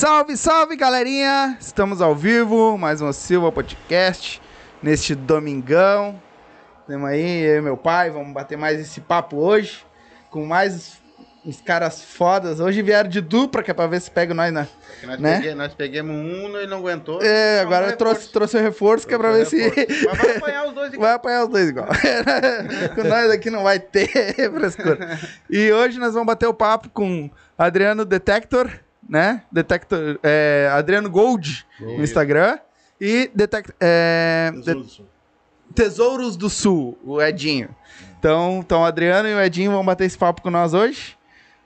Salve, salve, galerinha! Estamos ao vivo, mais um Silva Podcast, neste domingão. Temos aí, eu e meu pai, vamos bater mais esse papo hoje, com mais uns caras fodas. Hoje vieram de dupla, que é pra ver se pega nós na... Porque Nós, Né? peguei- nós pegamos um e não aguentou. É, agora eu trouxe, trouxe o reforço, que é pra ver se... Mas vai apanhar os dois igual. Vai apanhar os dois igual. com nós aqui não vai ter frescura. E hoje nós vamos bater o papo com Adriano Detector, né? Detector, é, Adriano Gold no Instagram. E detect, é, de- Tesouros do Sul, o Edinho. Então, então, o Adriano e o Edinho vão bater esse papo com nós hoje,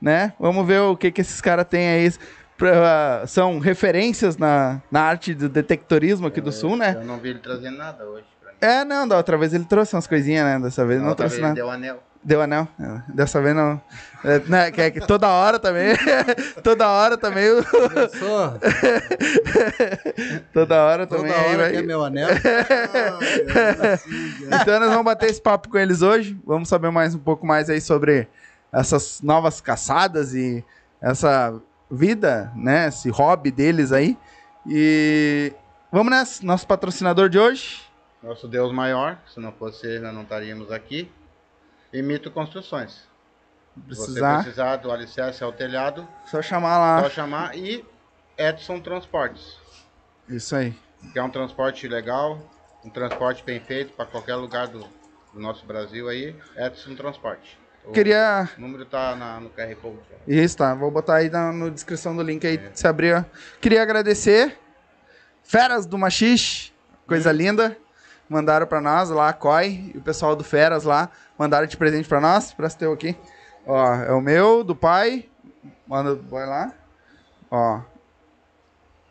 né? Vamos ver o que, que esses caras têm aí. pra- são referências na, na arte do detectorismo aqui do Sul, né? Eu não vi ele trazendo nada hoje pra mim. É, não, da outra vez ele trouxe umas coisinhas, né? Dessa vez não outra trouxe nada. Deu anel. Deu anel? É, Dessa vez não. É, né, que, é que toda hora também. toda hora também. o- Só, toda hora toda também. hora aí vai- que é meu anel. Então nós vamos bater esse papo com eles hoje. Vamos saber mais um pouco mais aí sobre essas novas caçadas e essa vida, né? Esse hobby deles aí. E vamos nessa. Nosso patrocinador de hoje. Nosso Deus maior, se não fosse ele, nós não estaríamos aqui. E Mito Construções. Se Precisar, você precisar do alicerce ao telhado, só chamar lá. só chamar. E Edson Transportes, Isso aí. que é um transporte legal, um transporte bem feito para qualquer lugar do, do nosso Brasil aí. Edson Transporte. O Queria número tá na, no QR Code. Isso, tá. Vou botar aí na no descrição do link aí, se abrir. Queria agradecer. Feras do Machixe, coisa linda. Mandaram pra nós lá, a COI e o pessoal do Feras lá. Mandaram de presente pra nós. Presta teu aqui. Ó, é o meu, do pai. Manda, vai lá. Ó.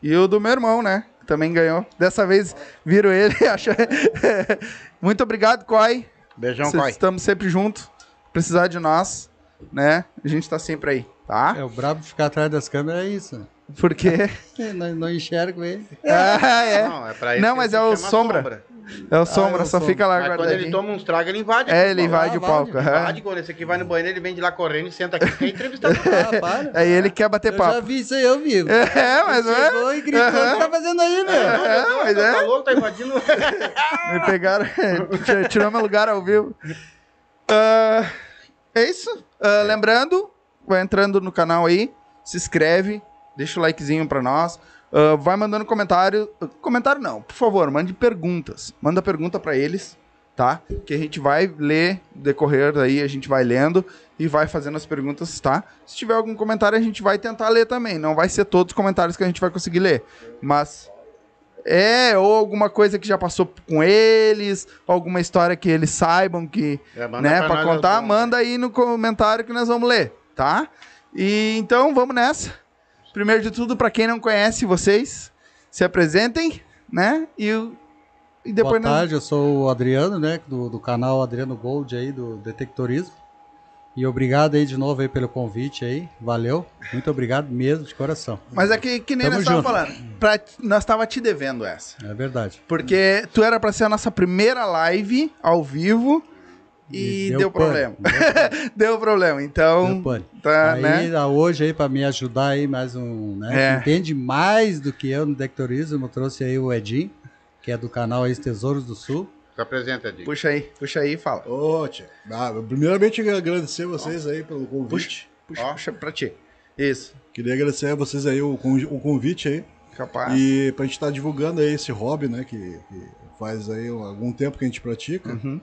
E o do meu irmão, né? que Também ganhou. Dessa vez viram ele. Muito obrigado, COI. Beijão, Cês- pai. Estamos sempre juntos. Precisar de nós, né? A gente tá sempre aí, tá? É, o brabo de ficar atrás das câmeras é isso. Porque É, Não, não enxergo ele. ah, é. Não, é pra isso Não, mas é o chama sombra. É o sombra, é o só sombra. fica lá Mas quando ele toma uns tragos, ele invade. É, ele invade o invade, palco. aham. Invade, quando esse aqui vai no banheiro, ele vem de lá correndo e senta aqui, quer entrevistar todo mundo. Ah, para. Aí ele quer bater Eu já papo. vi isso aí, eu vi. É, mas é. Chegou e gritou, o que tá fazendo aí, meu? É, mas Tá é. louco, tá invadindo. Me pegaram, tirou meu lugar ao vivo. Ah, é isso. Ah, lembrando, vai entrando no canal aí, se inscreve, deixa o likezinho pra nós. Ah, vai mandando comentário. Comentário não, por favor, mande perguntas. Manda pergunta pra eles, tá? Que a gente vai ler no decorrer daí, a gente vai lendo e vai fazendo as perguntas, tá? Se tiver algum comentário, a gente vai tentar ler também. Não vai ser todos os comentários que a gente vai conseguir ler, mas é, ou alguma coisa que já passou com eles, alguma história que eles saibam que, É, né, pra pra contar, manda aí no comentário que nós vamos ler, tá? E então vamos nessa. Primeiro de tudo, pra quem não conhece vocês, se apresentem, né? E, e Boa depois nós- tarde, eu sou o Adriano, né, do, do canal Adriano Gold aí, do Detectorismo. E obrigado aí de novo aí pelo convite aí, valeu. Muito obrigado mesmo, de coração. Mas é que, que nem Tamo nós estávamos falando. Pra, nós tava te devendo essa. É verdade. Porque tu era pra ser a nossa primeira live ao vivo e, deu, pane, problema. Deu deu problema. Então, deu tá, aí, né? a- hoje aí, pra me ajudar aí, mais um, né, É. entende mais do que eu no Detectorismo, eu trouxe aí o Edinho, que é do canal aí Tesouros do Sul. Se apresenta, Edinho. Puxa aí, puxa aí e fala. Ô, tia. Ah, primeiramente, eu queria agradecer vocês aí pelo convite. Puxa, Ó. puxa pra ti. Isso. Queria agradecer a vocês aí o, o convite aí. Capaz. E pra gente estar divulgando aí esse hobby, né? Que, que faz aí algum tempo que a gente pratica. Uhum.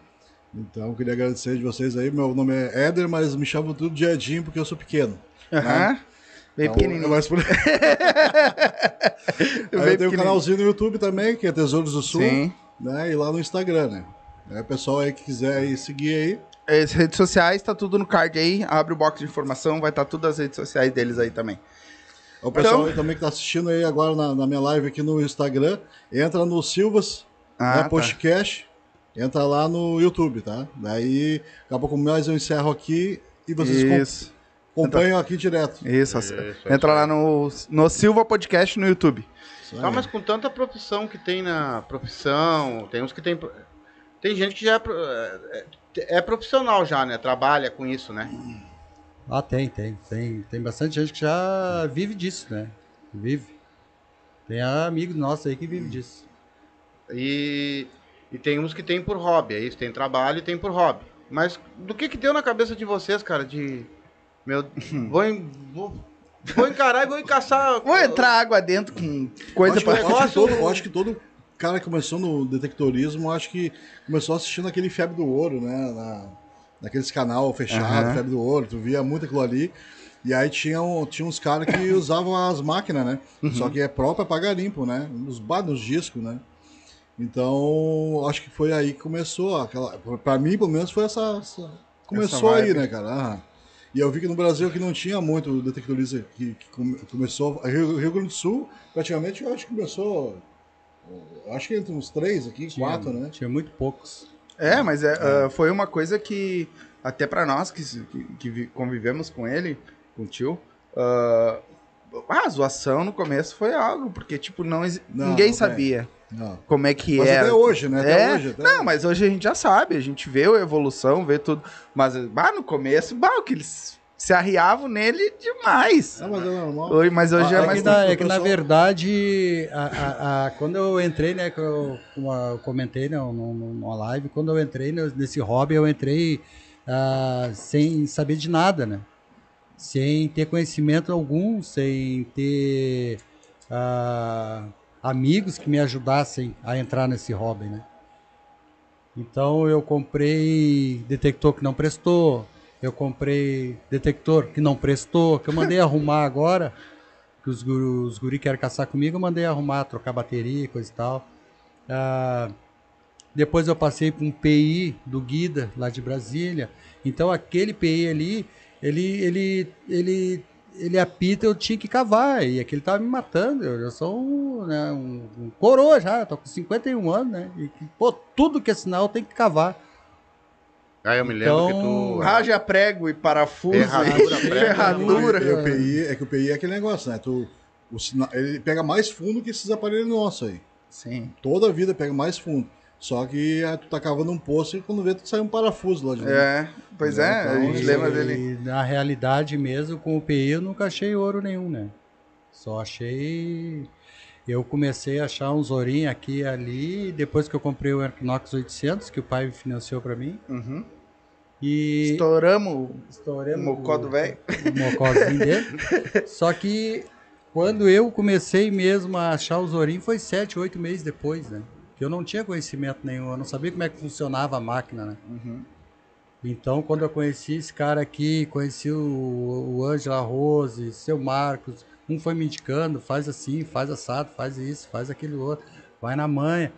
Então, queria agradecer de vocês aí. Meu nome é Éder, mas me chamam tudo de Edinho porque eu sou pequeno. Aham. Bem Então, pequenininho. mais por... Eu tenho um canalzinho no YouTube também, que é Tesouros do Sul. Sim. Né? E lá no Instagram, né? É, pessoal aí que quiser aí seguir aí. As redes sociais, tá tudo no card aí. Abre o box de informação, vai estar tudo as redes sociais deles aí também. O pessoal Então- aí também que tá assistindo aí agora na, na minha live aqui no Instagram, entra no Silvas, Ah, né, tá. podcast, entra lá no YouTube, tá? Daí, acabou com mais eu encerro aqui e vocês acompanham aqui direto. Isso. Isso, Entra isso lá no, no Silva Podcast no YouTube. Tá, mas com tanta profissão que tem na profissão, tem uns que tem. Tem gente que já é, é, é profissional já, né? Trabalha com isso, né? Ah, tem, tem. Tem, tem bastante gente que já vive disso, né? Vive. Tem amigos nossos aí que vivem disso. E, e tem uns que tem por hobby, é isso, tem trabalho e tem por hobby. Mas do que que deu na cabeça de vocês, cara, de... Meu, vou, em- vou, vou encarar e vou encaçar... Vou entrar água dentro com coisa acho, que- pra... eu acho que negócio- todo, eu acho que todo cara que começou no detectorismo, acho que começou assistindo aquele Febre do Ouro, né? Na, naqueles canal fechado, Aham. Febre do Ouro, tu via muito aquilo ali. E aí tinha, um- tinha uns caras que usavam as máquinas, né? Só que é própria pra garimpo, né? Nos nos discos, né? Então, acho que foi aí que começou aquela. Pra mim, pelo menos, foi essa. essa- começou Essa aí, né, cara? Aham. E eu vi que no Brasil que não tinha muito detectorista que, que come- começou. Rio, Rio Grande do Sul, praticamente, eu acho que começou. Acho que entre uns três aqui, Tinha, quatro, né? Tinha muito poucos. É, mas é, ah, foi uma coisa que, até pra nós que, que- que vi- convivemos com ele, com o tio, ah, a zoação no começo foi algo, porque, tipo, não, Não, ninguém não tem. Não. como é que Mas era. até hoje, né? Até É, hoje. Até Não, mas hoje a gente já sabe, a gente vê a evolução, vê tudo. Mas, bah, no começo, bah, o que eles se arriavam nele demais. Não, mas é normal. Hoje- Mas hoje Ah, é É mais. que, na, é que, na verdade, a, a- a- quando eu entrei, né, que eu, como eu comentei né, numa live, quando eu entrei no- nesse hobby, eu entrei ah, sem saber de nada, né? Sem ter conhecimento algum, sem ter ah, amigos que me ajudassem a entrar nesse hobby, né? Então eu comprei detector que não prestou, eu comprei detector que não prestou, que eu mandei arrumar agora, que os os guri querem caçar comigo, eu mandei arrumar, trocar bateria, coisa e tal. Ah, depois eu passei para um PI do Guida, lá de Brasília. Então aquele PI ali, ele, ele, ele, ele apita, eu tinha que cavar, e aquele tava me matando. Eu já sou um, né, um, um coroa já, tô com 51 anos, né? E, pô, tudo que é sinal tem que cavar. Aí eu me lembro que Então, tu... Raja prego e parafuso. Ferradura, e ferradura. E o PI, é que o PI é aquele negócio, né? Tu, o ele pega mais fundo que esses aparelhos nossos aí. Sim. Toda a vida pega mais fundo. Só que ah, tu tá cavando um poço e quando vê, tu sai um parafuso lá de dentro. É, pois é, a Então, gente e- lembra dele. Na realidade mesmo, com o PI eu nunca achei ouro nenhum, né? Só achei. Eu comecei a achar uns ourinhos aqui e ali, depois que eu comprei o Equinox 800, que o pai financiou pra mim. Uhum. E Estouramos o estouramos mocó do velho. o mocózinho dele. Só que quando eu comecei mesmo a achar os ourinhos foi sete, oito meses depois, né? Eu não tinha conhecimento nenhum, eu não sabia como é que funcionava a máquina, né? Uhum. Então, quando eu conheci esse cara aqui, conheci o, o Ângela Rose, seu Marcos, um foi me indicando, faz assim, faz assado, faz isso, faz aquele outro, vai na manha,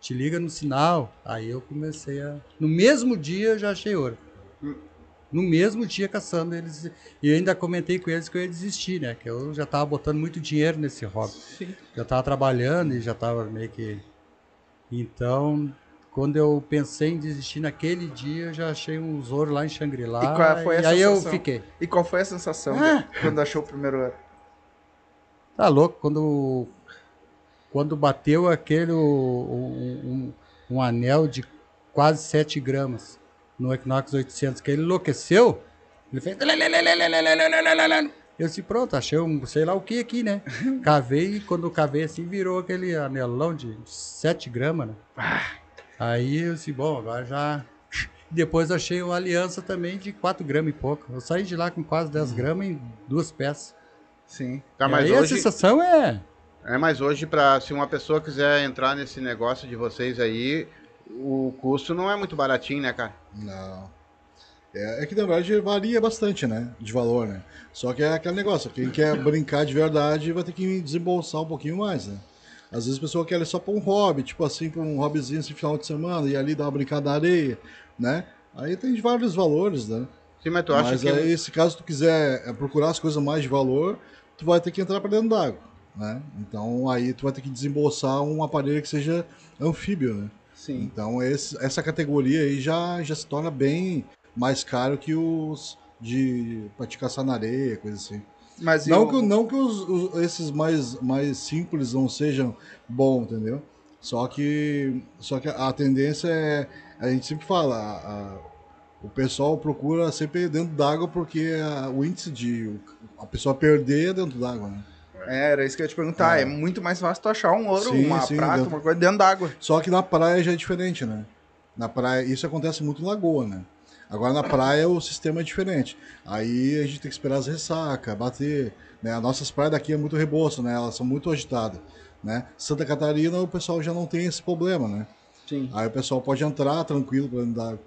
te liga no sinal. Aí eu comecei a. No mesmo dia eu já achei ouro. No mesmo dia caçando eles. E ainda comentei com eles que eu ia desistir, né? Que eu já tava botando muito dinheiro nesse hobby. Já tava trabalhando e já tava meio que. Então, quando eu pensei em desistir naquele dia, eu já achei uns ouro lá em Shangri-La. E qual foi a e aí eu sensação? fiquei. E qual foi a sensação Ah. quando achou o primeiro ouro? Tá louco, quando, quando bateu aquele um, um- um anel de quase 7 gramas no Equinox 800, que ele enlouqueceu, ele fez... Eu disse, pronto, achei um sei lá o que aqui, né? Cavei e quando cavei assim, virou aquele anelão de 7 gramas, né? Aí eu disse, bom, agora já... Depois achei uma aliança também de 4 gramas e pouco. Eu saí de lá com quase 10 gramas em duas peças. Sim. Tá, E mas aí hoje... a sensação é... É, mas hoje, pra, se uma pessoa quiser entrar nesse negócio de vocês aí, o custo não é muito baratinho, né, cara? Não. É, é que na verdade varia bastante, né? De valor, né? Só que é aquele negócio, quem quer brincar de verdade vai ter que desembolsar um pouquinho mais, né? Às vezes a pessoa quer só pra um hobby, tipo assim, pra um hobbyzinho esse final de semana, e ali dar uma brincada na areia, né? Aí tem de vários valores, né? Sim, mas tu acha Mas que... aí, se caso tu quiser é, procurar as coisas mais de valor, tu vai ter que entrar pra dentro d'água, né? Então aí tu vai ter que desembolsar um aparelho que seja anfíbio, né? Sim. Então esse- essa categoria aí já, já se torna bem mais caro que os de pra te caçar na areia, coisa assim. Mas Não que, não que os, os- esses mais, mais simples não sejam bons, entendeu? Só que, só que a tendência é, a gente sempre fala, a- a- o pessoal procura sempre dentro d'água porque a- o índice de a pessoa perder é dentro d'água, né? É, era isso que eu ia te perguntar. É, É. muito mais fácil tu achar um ouro, Sim, uma sim, prata, dentro- uma coisa dentro d'água. Só que na praia já é diferente, né? Na praia, isso acontece muito em lagoa, né? Agora na praia o sistema é diferente. Aí a gente tem que esperar as ressacas, bater. Né? As nossas praias daqui é muito reboço, né? Elas são muito agitadas. Né? Santa Catarina o pessoal já não tem esse problema, né? Sim. Aí o pessoal pode entrar tranquilo pra andar.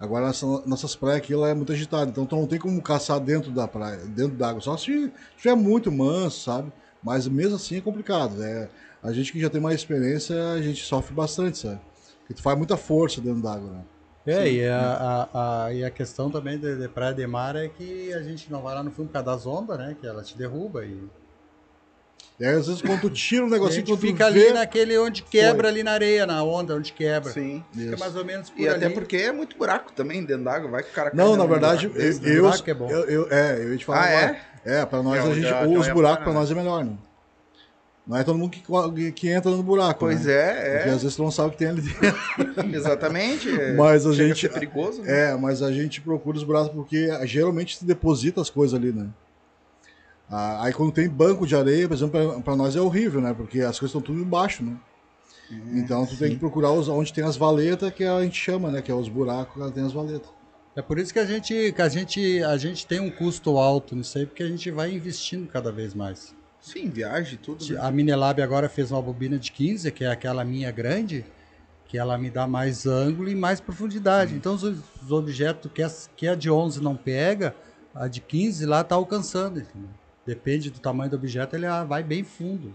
Agora nossas praias aqui ela é muito agitada, então tu não tem como caçar dentro da praia, dentro da água. Só se estiver muito manso, sabe? Mas mesmo assim é complicado. né? A gente que já tem mais experiência, a gente sofre bastante, sabe? Porque tu faz muita força dentro d'água, né? É, e a, a, a- e a questão também de, de Praia de Mar é que a gente não vai lá no fundo por causa das ondas, né? Que ela te derruba e E aí, às vezes, quando tu tira um negocinho, tu fica vê... ali naquele onde quebra, Foi. ali na areia, na onda, onde quebra. Sim. Fica mais ou menos por E até ali. porque é muito buraco também dentro d'água. Vai que o cara Não, na de verdade, buraco eu, né? eu, buraco é bom. eu, eu- é, eu ia te falar Ah, agora. É, pra nós, É, a gente, a- os buracos para, pra né? nós é melhor, né? Não é todo mundo que, que entra no buraco, Pois né? é, Porque é. às vezes tu não sabe o que tem ali dentro. Exatamente. é. Mas a Chega gente- ser perigoso. né? É, mas a gente procura os buracos porque geralmente se deposita as coisas ali, né? Ah, aí quando tem banco de areia, por exemplo, pra, pra nós é horrível, né? Porque as coisas estão tudo embaixo, né? então tu tem que procurar os, onde tem as valetas, que a gente chama, né? Que é os buracos que tem as valetas. É por isso que a gente, que a gente, a gente tem um custo alto nisso aí, porque a gente vai investindo cada vez mais. Sim, viagem, tudo. né? A Minelab agora fez uma bobina de 15, que é aquela minha grande, que ela me dá mais ângulo e mais profundidade. Então os, os objetos que a, que a de 11 não pega, a de 15 lá tá alcançando. entendeu? Depende do tamanho do objeto, ele ah, vai bem fundo.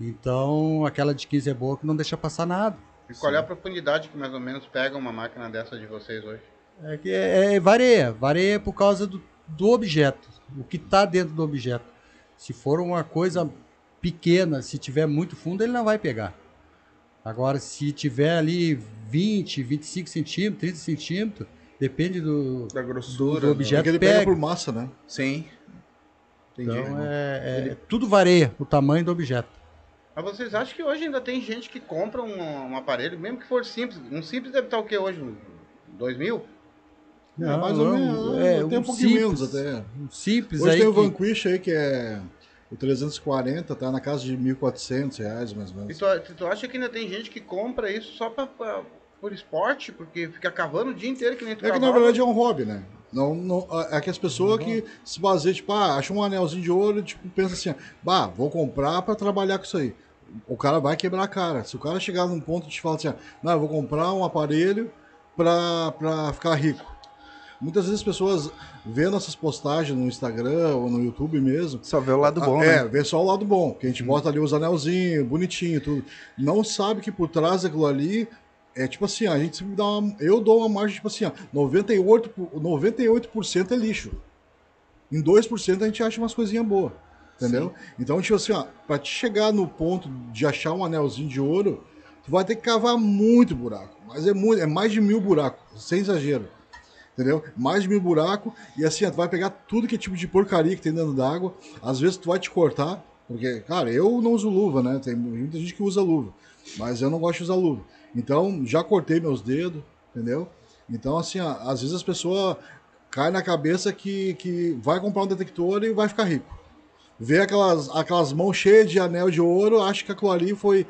Então aquela de 15 é boa que não deixa passar nada. E qual é a profundidade que mais ou menos pega uma máquina dessa de vocês hoje? É que é, é- varia, varia por causa do, do objeto, o que está dentro do objeto. Se for uma coisa pequena, se tiver muito fundo, ele não vai pegar. Agora, se tiver ali 20, 25 centímetros, 30 centímetros, depende do, Da do, grossura. do né? objeto Porque ele pega. pega por massa, né? Sim. Entendi. Então, é, é- tudo varia, o tamanho do objeto. Mas vocês acham que hoje ainda tem gente que compra um, um aparelho, mesmo que for simples? Um simples deve estar o quê hoje? Um Dois mil? é, mais ou menos. é, tem um, um pouquinho simples. menos até. Um simples Hoje aí tem o que- Vanquish aí que é o 340, tá na casa de 1.400 reais mais ou E menos. tu, tu- tu acha que ainda tem gente que compra isso só pra, pra- por esporte? Porque fica cavando o dia inteiro que nem tu É que na verdade é um hobby, né? Não, não, é que as pessoas que se baseiam, tipo, ah, acha um anelzinho de ouro, tipo, pensa assim, bah, vou comprar pra trabalhar com isso aí. O cara vai quebrar a cara. Se o cara chegar num ponto de te falar assim, ah, não, eu vou comprar um aparelho pra, pra ficar rico. Muitas vezes as pessoas vê nossas postagens no Instagram ou no YouTube mesmo, Só vê o lado bom, é, né? vê só o lado bom, que a gente bota ali os anelzinhos, bonitinho, tudo. Não sabe que por trás daquilo ali é tipo assim, a gente sempre dá uma, eu dou uma margem tipo assim, ó, 98, por- 98% é lixo. Em 2% a gente acha umas coisinhas boas. Entendeu? Então, tipo assim, ó, pra te chegar no ponto de achar um anelzinho de ouro, tu vai ter que cavar muito buraco. Mas é muito, é mais de mil buracos, sem exagero. Entendeu? Mais de mil buracos. E assim, tu vai pegar tudo que é tipo de porcaria que tem dentro d'água. Às vezes tu vai te cortar. Porque, cara, eu não uso luva, né? Tem muita gente que usa luva. Mas eu não gosto de usar luva. Então, já cortei meus dedos, entendeu? Então, assim, às vezes as pessoas caem na cabeça que, que vai comprar um detector e vai ficar rico. Vê aquelas, aquelas mãos cheias de anel de ouro, acha que aquilo ali foi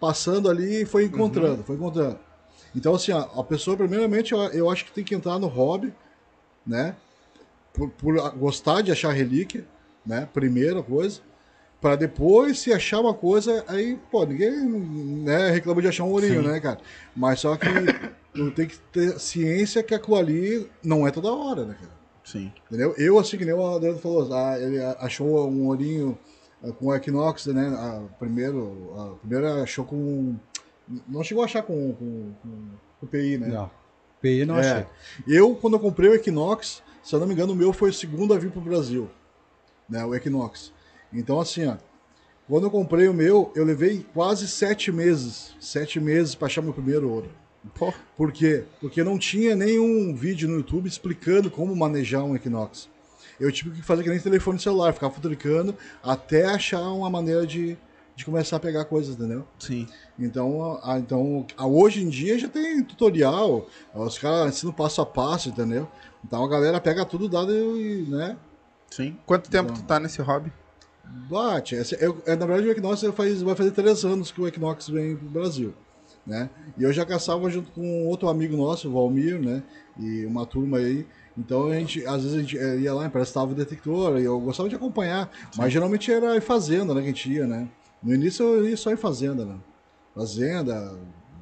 passando ali e foi encontrando, foi encontrando. Então, assim, a pessoa, primeiramente, eu, eu acho que tem que entrar no hobby, né? Por, por gostar de achar relíquia, né? Primeira coisa. Para depois, se achar uma coisa, aí, pô, ninguém né, reclama de achar um ourinho, né, cara? Mas só que tem que ter ciência que aquilo ali não é toda hora, né, cara? Sim. Entendeu? Eu, assim, que nem o Adriano falou, ah, ele achou um ourinho ah, com o Equinox, né? Ah, primeiro, ah, primeiro achou com. Não chegou a achar com, com, com, com PI, né? Não. PI não É. achei. Eu, quando eu comprei o Equinox, se eu não me engano, o meu foi o segundo a vir pro Brasil, né? O Equinox. Então, assim, ó, quando eu comprei o meu, eu levei quase sete meses, sete meses para achar meu primeiro ouro. Pô, Por quê? Porque não tinha nenhum vídeo no YouTube explicando como manejar um Equinox. Eu tive que fazer que nem telefone celular, ficar futricando até achar uma maneira de, de começar a pegar coisas, entendeu? sim. Então, a, então a- hoje em dia já tem tutorial, os caras ensinam passo a passo, entendeu? Então a galera pega tudo dado e, né? Sim. Quanto tempo Então. tu tá nesse hobby? Bate. Esse- eu- é, na verdade, o Equinox faz, vai fazer três anos que o Equinox vem pro Brasil. Né? E eu já caçava junto com outro amigo nosso, o Valmir, né? E uma turma aí. Então a gente, às vezes a gente eh, ia lá, emprestava o detector, e eu gostava de acompanhar. Mas geralmente era fazenda, né? Que a gente ia, né? No início eu ia só em fazenda, né? Fazenda,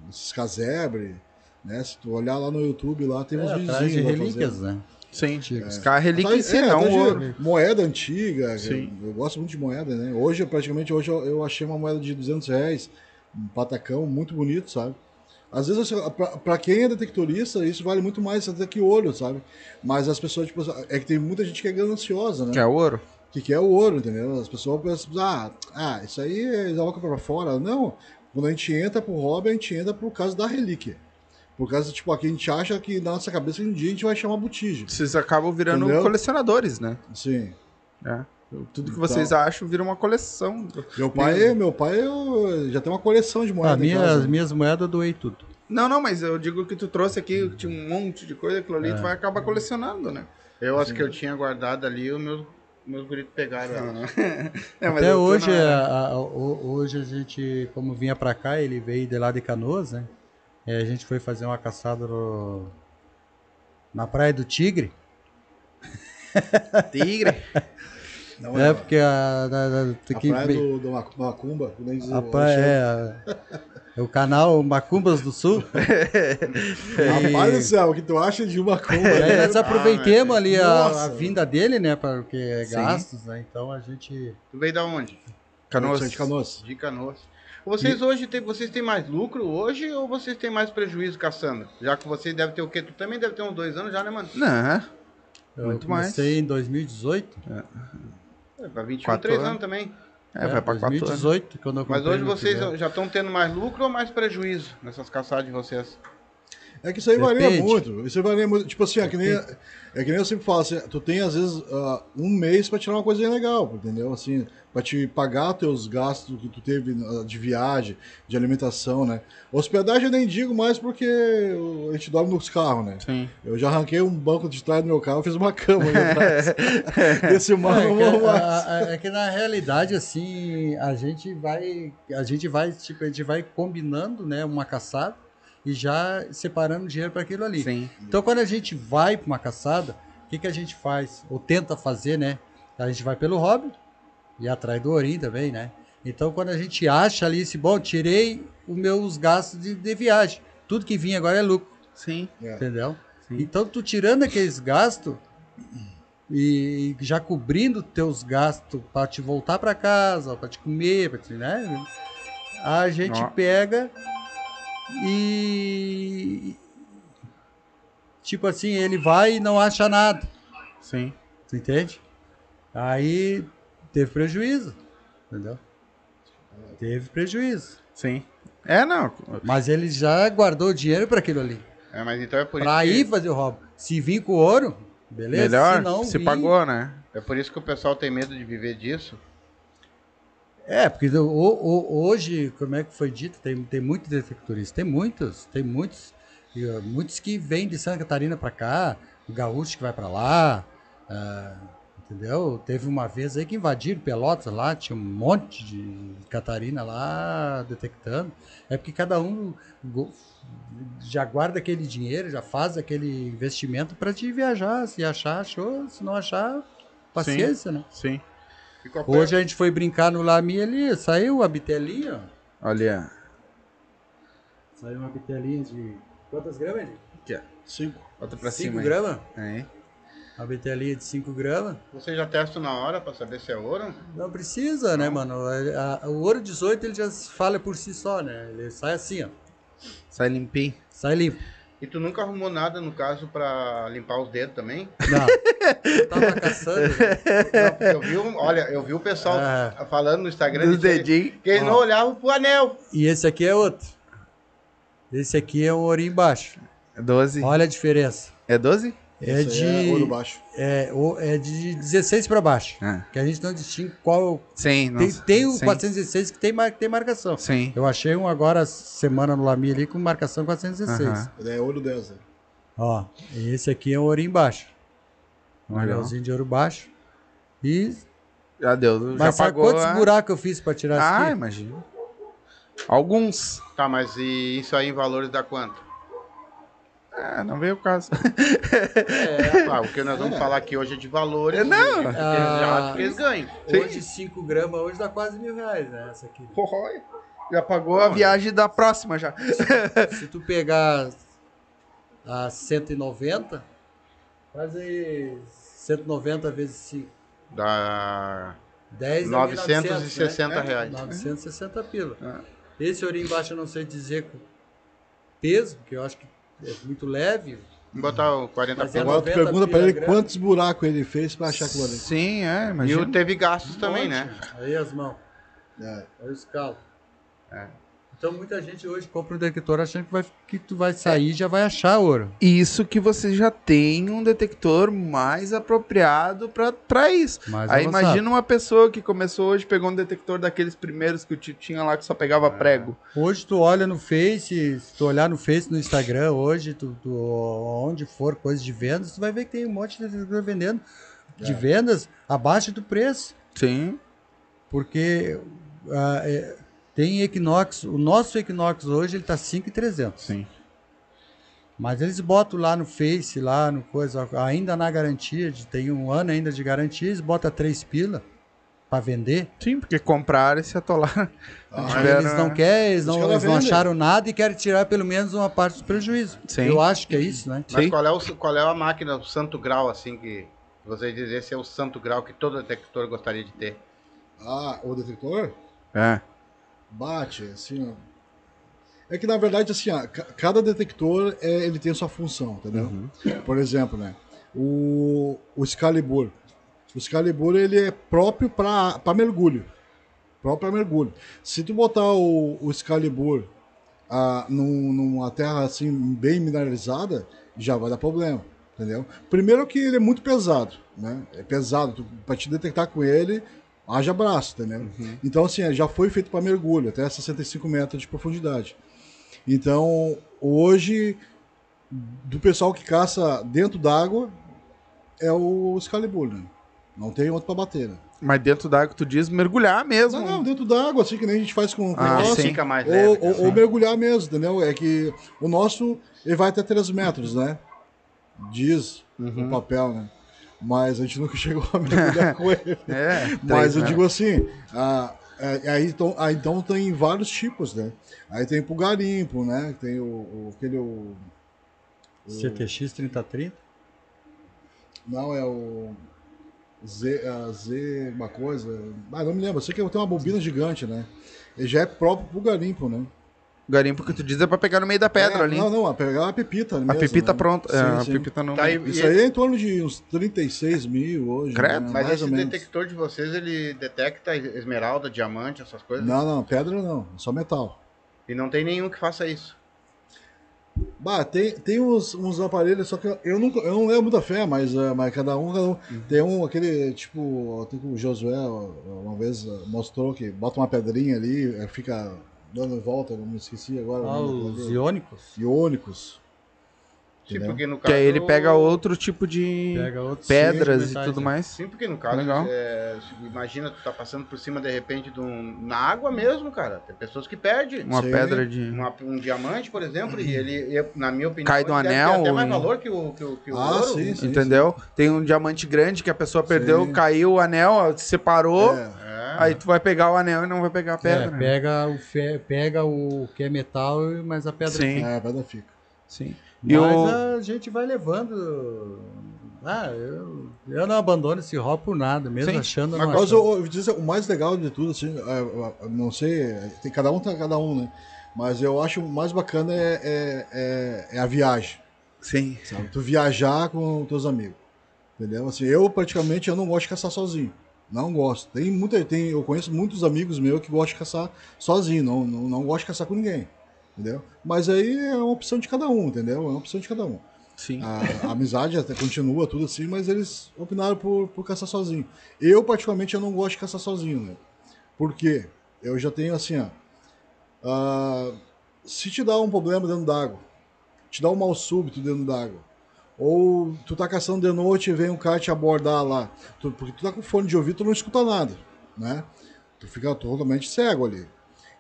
esses casebre, né? Se tu olhar lá no YouTube, lá tem uns É, vizinhos. atrás de relíquias, né? Sim. Antigas. Os caras relíquia em Atrás- si, é, não de ouro. Moeda antiga. Sim. Eu, eu gosto muito de moeda, né? Hoje, praticamente, hoje eu, eu achei uma moeda de 200 reais, um patacão muito bonito, sabe? Às vezes, pra, pra quem é detectorista, isso vale muito mais até que ouro, sabe? Mas as pessoas, tipo, é que tem muita gente que é gananciosa, né? Que é ouro? Que quer o ouro, entendeu? As pessoas pensam, ah, ah isso aí é coloca pra fora. Não, quando a gente entra pro hobby, a gente entra por causa da relíquia. Por causa, tipo, aqui a gente acha que na nossa cabeça um dia a gente vai chamar botija. Vocês acabam virando Entendeu? colecionadores, né? Sim. É. Tudo que Então. vocês acham vira uma coleção. Meu pai, meu pai eu, já tem uma coleção de moedas. A em minha, as minhas moedas eu doei tudo. Não, não, mas eu digo que tu trouxe aqui, tinha um monte de coisa, aquilo ali tu vai acabar colecionando, né? Eu acho que eu tinha guardado ali, os meus, meus guritos pegaram ela. É, mas Até hoje, na- a- a- o- hoje a gente, como vinha pra cá, ele veio de lá de Canoas, né? É, a gente foi fazer uma caçada no- na Praia do Tigre. Tigre. Não, É, é, porque a, da- da- tem a que praia ver- do, do Mac- Macumba, que nem diz a o praia é, é o canal Macumbas do Sul. Rapaz do céu, o que tu acha de Macumba? E aí né? nós aproveitemos ali a, a vinda dele, né? Porque é Sim. gastos, né? Então a gente. Tu veio da onde? Canoas. De Canoas. De Canoas. Vocês hoje têm, vocês têm mais lucro hoje ou vocês têm mais prejuízo caçando? Já que vocês devem ter o quê? Tu também deve ter uns dois anos já, né, mano? Não, Eu Muito mais. comecei em 2018. É, pra 21, Quatro 3 anos. anos também. É, vai pra quatro anos. 2018, quando eu Mas comprei hoje vocês já estão tendo mais lucro ou mais prejuízo nessas caçadas de vocês? É que isso aí varia Depende. muito. Isso aí varia muito. Tipo assim, é que, nem, é que nem eu sempre falo, assim, tu tem às vezes ah, um mês pra tirar uma coisinha legal, entendeu? Assim, pra te pagar teus gastos que tu teve ah, de viagem, de alimentação, né? Hospedagem eu nem digo mais porque a gente dorme nos carros, né? Sim. Eu já arranquei um banco de trás do meu carro e fiz uma cama ali atrás. Desse É, mano, que, a- é que na realidade, assim, a gente vai. A gente vai, tipo, a gente vai combinando, né, uma caçada e já separando dinheiro para aquilo ali. Sim. Então, quando a gente vai para uma caçada, o que, que a gente faz? Ou tenta fazer, né? A gente vai pelo hobby e atrás do Orim também, né? Então, quando a gente acha ali, se bom, tirei os meus gastos de, de viagem. Tudo que vinha agora é lucro, Sim. É. entendeu? Sim. Então, tu tirando aqueles gastos e já cobrindo teus gastos para te voltar para casa, para te comer, para te, né? A gente Ó. pega e tipo assim, ele vai e não acha nada, Sim. tu entende? Aí teve prejuízo, entendeu? Teve prejuízo. Sim. É, não. Mas ele já guardou o dinheiro para aquilo ali. É, mas então é por Pra isso ir que, fazer o roubo. Se vir com ouro, beleza. Melhor, se não se vir- pagou, né? é por isso que o pessoal tem medo de viver disso. É, porque o- o- hoje, como é que foi dito, tem, tem muitos detectoristas, tem muitos, tem muitos, muitos que vêm de Santa Catarina para cá, o gaúcho que vai para lá, ah, entendeu? Teve uma vez aí que invadiram Pelotas lá, tinha um monte de Catarina lá detectando. É porque cada um já guarda aquele dinheiro, já faz aquele investimento para te viajar, se achar, achou, se não achar, paciência, né? Sim. Hoje a gente foi brincar no Lami ali, saiu a bitelinha, ó. Olha. Saiu uma bitelinha de. Quantas gramas? Aqui, ó. Cinco. Bota pra 5 cima. aí. gramas? Aí. A bitelinha de 5 gramas. Você já testa na hora pra saber se é ouro? Não precisa, né, mano? A- a- o ouro 18 ele já fala por si só, né? Ele sai assim, ó. Sai limpinho. Sai limpo. E tu nunca arrumou nada, no caso, pra limpar os dedos também? Não. Eu tava caçando. né? Não, eu vi, um- olha, eu vi o pessoal Ah. falando no Instagram Dos que, dedinhos. que eles não olhavam pro anel. E esse aqui é outro. Esse aqui é um ouro embaixo. 12. Olha a diferença. É 12? É de, ouro baixo. é, o- é de 16 para baixo. Ah. Que a gente não distingue qual. Sim, Tem, nossa. tem o Sim. 416 que tem, mar- tem marcação. Sim. Eu achei um agora semana no Lami ali com marcação 416. Aham. Ele é ouro 10, né? Ó, esse aqui é um ouro embaixo. Um anelzinho de ouro baixo. E Já deu. Mas sabe pagou. quantos a- buracos eu fiz pra tirar Ah, isso imagina. Alguns. Tá, mas e isso aí em valores dá quanto? Ah, não veio o caso. Ah, o que nós vamos falar aqui hoje é de valores. É, não. Eles Ah, já acham que eles ganham. Hoje 5 gramas, hoje dá quase mil reais, né? Essa aqui. Porra, Já pagou a viagem da próxima já. Se tu pegar a 190, faz aí 190 vezes 5. Dá 10 dá 960 né? reais. 960 pila. Ah. Esse ouro embaixo eu não sei dizer com peso, porque eu acho que é muito leve. Vamos botar o 40 Mas é. Agora tu 90 pergunta pra ele quantos buracos ele fez pra achar aquilo ali. Sim, é, E imagina. o teve gastos também, né? Aí as mãos, É. aí os calos. É. Então muita gente hoje compra um detector achando que, vai, que tu vai sair e já vai achar ouro. Isso que você já tem um detector mais apropriado pra pra isso. Mais Aí avançado. imagina uma pessoa que começou hoje, pegou um detector daqueles primeiros que o tio tinha lá que só pegava prego. Hoje tu olha no Face, se tu olhar no Face, no Instagram, hoje, tu, tu- onde for coisa de vendas, tu vai ver que tem um monte de detector vendendo de vendas abaixo do preço. Sim. Porque ah, é, tem Equinox, o nosso Equinox hoje ele tá 5,300. Sim. Mas eles botam lá no Face, lá no coisa, ainda na garantia, de, tem um ano ainda de garantia, eles botam 3 pila para vender. Sim, porque compraram e se atolaram. Ah, Tiveram- Eles não querem, eles não, eles não acharam nada e querem tirar pelo menos uma parte do prejuízo. Sim. Eu acho que é isso, né? Mas Sim. qual é, o, qual é a máquina, o santo grau, assim, que vocês dizem esse é o santo grau que todo detector gostaria de ter? Ah, o detector É. bate, assim, ó. É que na verdade, assim, ó, ca- cada detector é, ele tem a sua função, entendeu? Por exemplo, né? O, o Excalibur. O Excalibur ele é próprio para mergulho. Próprio para mergulho. Se tu botar o, o Excalibur ah, num- numa terra assim bem mineralizada, já vai dar problema, entendeu? Primeiro que ele é muito pesado, né? É pesado, pra te detectar com ele, haja braço, entendeu? Então assim, já foi feito para mergulho, até 65 metros de profundidade. Então, hoje do pessoal que caça dentro d'água é o Excalibur, né? Não tem outro para bater, né? Mas dentro d'água tu diz mergulhar mesmo. Não, não, dentro d'água, assim que nem a gente faz com, Ah, o nosso. sim. Fica mais leve. Ou, ou- ou mergulhar mesmo, entendeu? É que o nosso ele vai até 3 metros, né? Diz Uhum. no papel, né? Mas a gente nunca chegou a mergulhar com ele. É. Mas três, eu né? digo assim, ah, é, aí, então, aí então tem vários tipos, né? Aí tem pro garimpo, né? Tem o, o- aquele. O, o- CTX 3030. não, é o. Z, a Z, uma coisa. Ah, não me lembro. Eu sei que tem uma bobina gigante, né? Ele já é próprio pro garimpo, né? Garimpo que tu diz é pra pegar no meio da pedra É, ali. Não, não, a pegar a pepita. a mesmo, pepita né? pronta. é, Sim, a sim. pepita não. Tá Isso aí é em torno de uns 36 mil hoje. Credo. né? Mas Mais esse ou menos. detector de vocês, ele detecta esmeralda, diamante, essas coisas? Não, não, pedra não, é só metal. E não tem nenhum que faça isso. Bah, tem, tem uns, uns aparelhos, só que eu, eu, nunca, eu não levo muita fé, mas, eh, mas cada um, cada um. Tem um, aquele, tipo, tem que o Josué uma vez eh, mostrou que bota uma pedrinha ali, eh, fica dando volta, não me esqueci agora. Ah, os iônicos. Iônicos. Sim, Entendeu? porque no Que caso... aí ele pega outro tipo de Pega outros pedras e metais, tudo né? mais. Sim, porque no caso, Legal. é, imagina, tu tá passando por cima de repente de um, na água mesmo, cara. Tem pessoas que perdem. Uma Sim. pedra de. Uma- um diamante, por exemplo, e ele, na minha opinião, Cai do anel, até mais valor que o, que o, que o Ah, ouro. sim, sim. Entendeu? Tem um diamante grande que a pessoa perdeu, Sim. caiu o anel, separou. É, É. Aí tu vai pegar o anel e não vai pegar a pedra. É, né? pega, o fe- pega o que é metal, mas a pedra Sim. é, a pedra fica. Sim. Mas E o- a gente vai levando. Ah, eu, eu não abandono esse hobby por nada, mesmo Sim, achando. Mas, mas achando. eu, eu o mais legal de tudo, assim, é, eu- eu não sei, tem, cada um tem cada um, né? Mas eu acho o mais bacana é, é, é- é a viagem, Sim. sabe? Tu viajar com teus amigos, entendeu? Assim, eu praticamente eu não gosto de caçar sozinho, não gosto. Tem muita, tem, eu conheço muitos amigos meus que gostam de caçar sozinho, não, não, não gosto de caçar com ninguém, entendeu? Mas aí é uma opção de cada um, entendeu? É uma opção de cada um. Sim. A, a amizade até continua, tudo assim, mas eles opinaram por, por caçar sozinho. Eu, particularmente, eu não gosto de caçar sozinho, né? Por quê? Eu já tenho assim, ó. ah, se te dá um problema dentro d'água, te dá um mal súbito dentro d'água, Ou tu tá caçando de noite e vem um cara te abordar lá. Tu- porque tu tá com fone de ouvido, tu não escuta nada, né? Tu fica totalmente cego ali.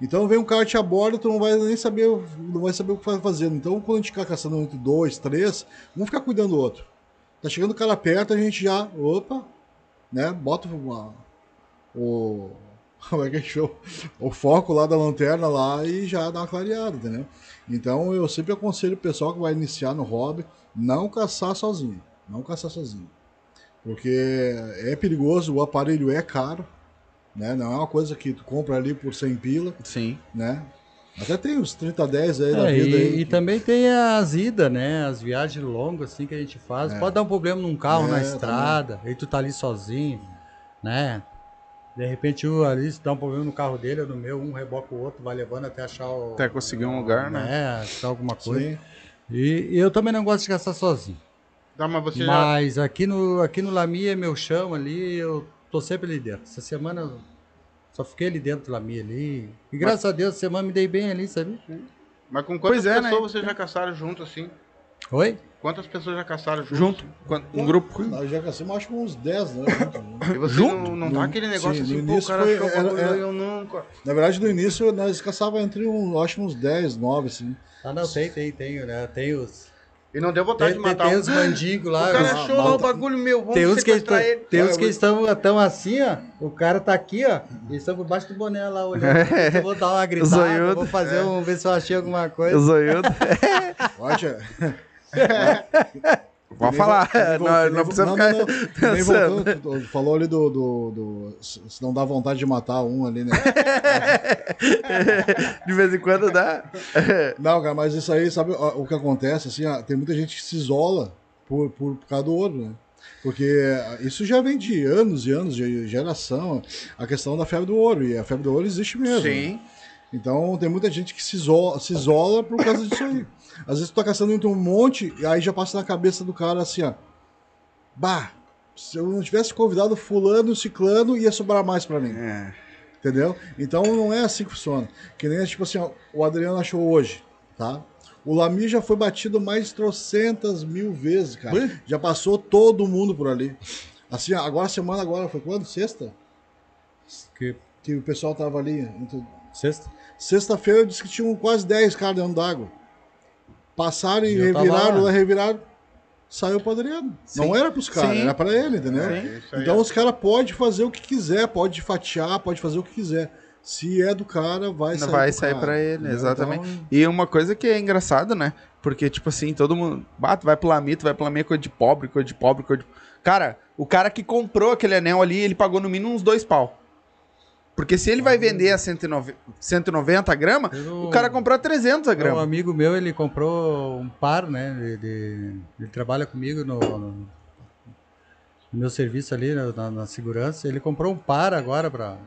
Então vem um cara te aborda, tu não vai nem saber, não vai saber o que vai fazendo. Então quando a gente ficar caçando entre dois, três, vamos ficar cuidando do outro. Tá chegando o cara perto, a gente já, opa, né? Bota uma, o como é que chama? O foco lá da lanterna lá e já dá uma clareada, entendeu? Então eu sempre aconselho o pessoal que vai iniciar no hobby não caçar sozinho, não caçar sozinho. Porque é perigoso, o aparelho é caro, né? Não é uma coisa que tu compra ali por 100 pila, Sim. né? Até tem os 30, 10 aí da É, vida e, aí. e que- também tem as idas, né? As viagens longas assim que a gente faz. É. Pode dar um problema num carro É, na estrada, aí tu tá ali sozinho, né? De repente o ali se dá um problema no carro dele ou no meu, um reboca o outro, vai levando até achar o. Até conseguir um lugar, né? né? Achar alguma coisa. Sim. E, e eu também não gosto de caçar sozinho. Tá, mas você já... Mas aqui no, aqui no Lamia, meu chão ali, eu tô sempre ali dentro. Essa semana eu só fiquei ali dentro do Lamia ali. E graças a Deus, essa semana me dei bem ali, sabe? Mas com quantas Pois é, pessoas né? vocês já caçaram junto, assim? Oi? Quantas pessoas já caçaram junto? Junto. Um grupo. Nós já caçamos acho que uns 10, né? E você Junto? não, não tá aquele negócio sim, assim, no pô, o início cara foi- achou o era- era- eu nunca. Na verdade, no início nós caçava entre um, acho que uns 10, 9, assim. Ah, não, tem, tem, tem, né? Tem os. E não deu vontade Tem, de tem, matar tem um. os mandigos O lá. cara os- achou lá o bagulho meu, vamos Tem uns que, estão, ele. tem uns Ah, que estão tão assim, ó. O cara tá aqui, ó. Eles estão por baixo do boné lá olhando. Eu vou dar uma gritada, vou fazer um, ver se eu achei alguma coisa. Zoiudo. Olha, Pode falar. Não, não precisa não, ficar não, não. Voltando, falou ali do, do, do- Se não dá vontade de matar um ali, né? De vez em quando dá. Não, cara, mas isso aí, sabe o que acontece? Assim, tem muita gente que se isola por, por, por causa do ouro, né? Porque isso já vem de anos e anos, de geração, a questão da febre do ouro. E a febre do ouro existe mesmo. Sim. Então tem muita gente que se isola, se isola por causa disso aí. Às vezes tu tá caçando entre um monte, e aí já passa na cabeça do cara assim, ó. Bah, se eu não tivesse convidado fulano, ciclano, ia sobrar mais pra mim. É. Entendeu? Então não é assim que funciona. Que nem, tipo assim, ó, o Adriano achou hoje, tá? O Lami já foi batido mais de trocentas mil vezes, cara. Já passou todo mundo por ali. Assim, agora a semana agora, foi quando? Sexta? Que... Que o pessoal tava ali. entre- Sexta? Sexta-feira eu disse que tinham quase 10 caras dentro d'água. Passaram e tava reviraram, reviraram, saiu pro Adriano. Não era pros caras, Sim. era pra ele, entendeu? Então os caras podem fazer o que quiser, pode fatiar, pode fazer o que quiser. Se é do cara, vai sair Vai sair pra ele, entendeu? exatamente. Então, E uma coisa que é engraçado, né? Porque, tipo assim, todo mundo. Bate, vai pro Lamito, vai pro Lamito, coisa de pobre, coisa de pobre, coisa de. Cara, o cara que comprou aquele anel ali, ele pagou no mínimo uns dois pau. Porque se ele vai vender a 190, 190 gramas, Eu- o cara comprou a 300 a Um grama. amigo meu, ele comprou um par, né? Ele, ele trabalha comigo no, no- meu serviço ali, na, na- segurança. Ele comprou um par agora pra,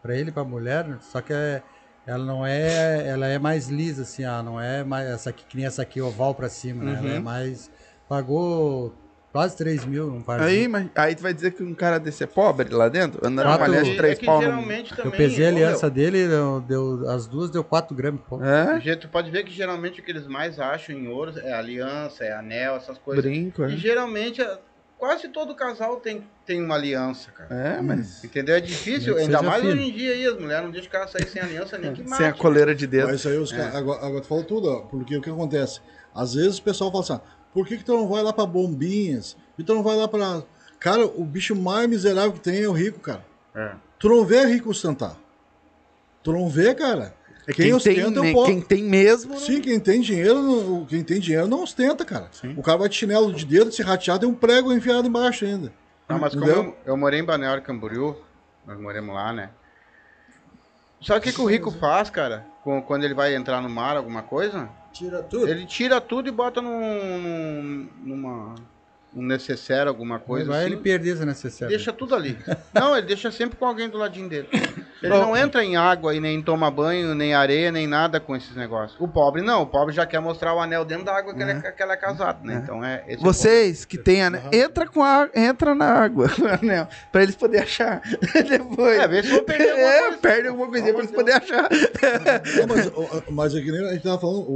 pra ele, pra mulher, só que é- ela não é, ela é mais lisa, assim, ah, não é mais essa aqui, que nem essa aqui oval pra cima, né? Ela é Uhum. mais, pagou quase 3 mil um par. Aí, mas, aí tu vai dizer que um cara desse é pobre lá dentro? Andando Quatro- aliança de É 3 que pau no... geralmente também. Eu pesei a ô, aliança meu, dele, deu, deu- as duas deu 4 gramas. Pô. É? gente, Tu pode ver que geralmente o que eles mais acham em ouro é aliança, é anel, essas coisas. Brinco, E é. geralmente a- quase todo casal tem, tem uma aliança, cara. É, mas... Entendeu? É difícil, Nem que ainda seja mais filho. hoje em dia aí, as mulheres não deixam o cara sair sem aliança nem que. Sem a coleira de dedo. Mas isso aí os caras. Agora, agora tu falou tudo, ó, porque o que acontece? Às vezes o pessoal fala assim: ah, por que, que tu não vai lá pra bombinhas? E tu não vai lá pra. Cara, o bicho mais miserável que tem é o rico, cara. É. Tu não vê rico ostentar. Tu não vê, cara. É quem quem, tem, ostenta é o né, pobre. quem tem mesmo... não- Sim, quem tem dinheiro, não- quem tem dinheiro não ostenta, cara. Sim. O cara vai de chinelo de dedo, se ratear, tem um prego enfiado embaixo ainda. Não, mas como Entendeu? eu, eu morei em Balneário Camboriú, nós moramos lá, né? Sabe o que, que o rico faz, cara? Quando ele vai entrar no mar, alguma coisa? Tira tudo. Ele tira tudo e bota num, num, numa, um necessário, alguma coisa vai assim. ele perder essa necessidade. Deixa tudo ali. Não, ele deixa sempre com alguém do ladinho dele. Ele não entra em água e nem toma banho, nem areia, nem nada com esses negócios. O pobre não, o pobre já quer mostrar o anel dentro da água que, ele, é, que ela é casado, né? Então é. esse é Vocês que tem anel, entra com a, entra na água, com o anel, pra eles poderem achar depois. É, vê se eu vou perder alguma É, coisa. perde alguma coisinha pra eles poderem achar. Não, mas, mas é que nem a gente tava falando, o,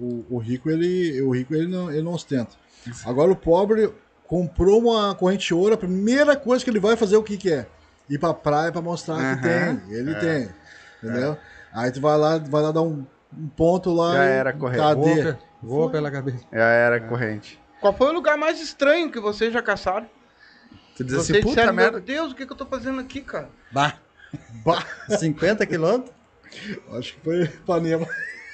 o, o, o rico, ele, o rico ele, não, ele não ostenta. Agora o pobre comprou uma corrente ouro, a primeira coisa que ele vai fazer o que que é? Ir pra praia pra mostrar que Aham. tem. Ele tem. Entendeu? Aí tu vai lá, vai lá dar um, um ponto lá. Já era correto. Voa, Cadê? voa pela cabeça. Já era corrente. Qual foi o lugar mais estranho que vocês já caçaram? Tu diz assim, puta disseram, merda. meu Deus, o que, que eu tô fazendo aqui, cara? Bah, Bah, 50 quilômetros? acho que foi Ipanema.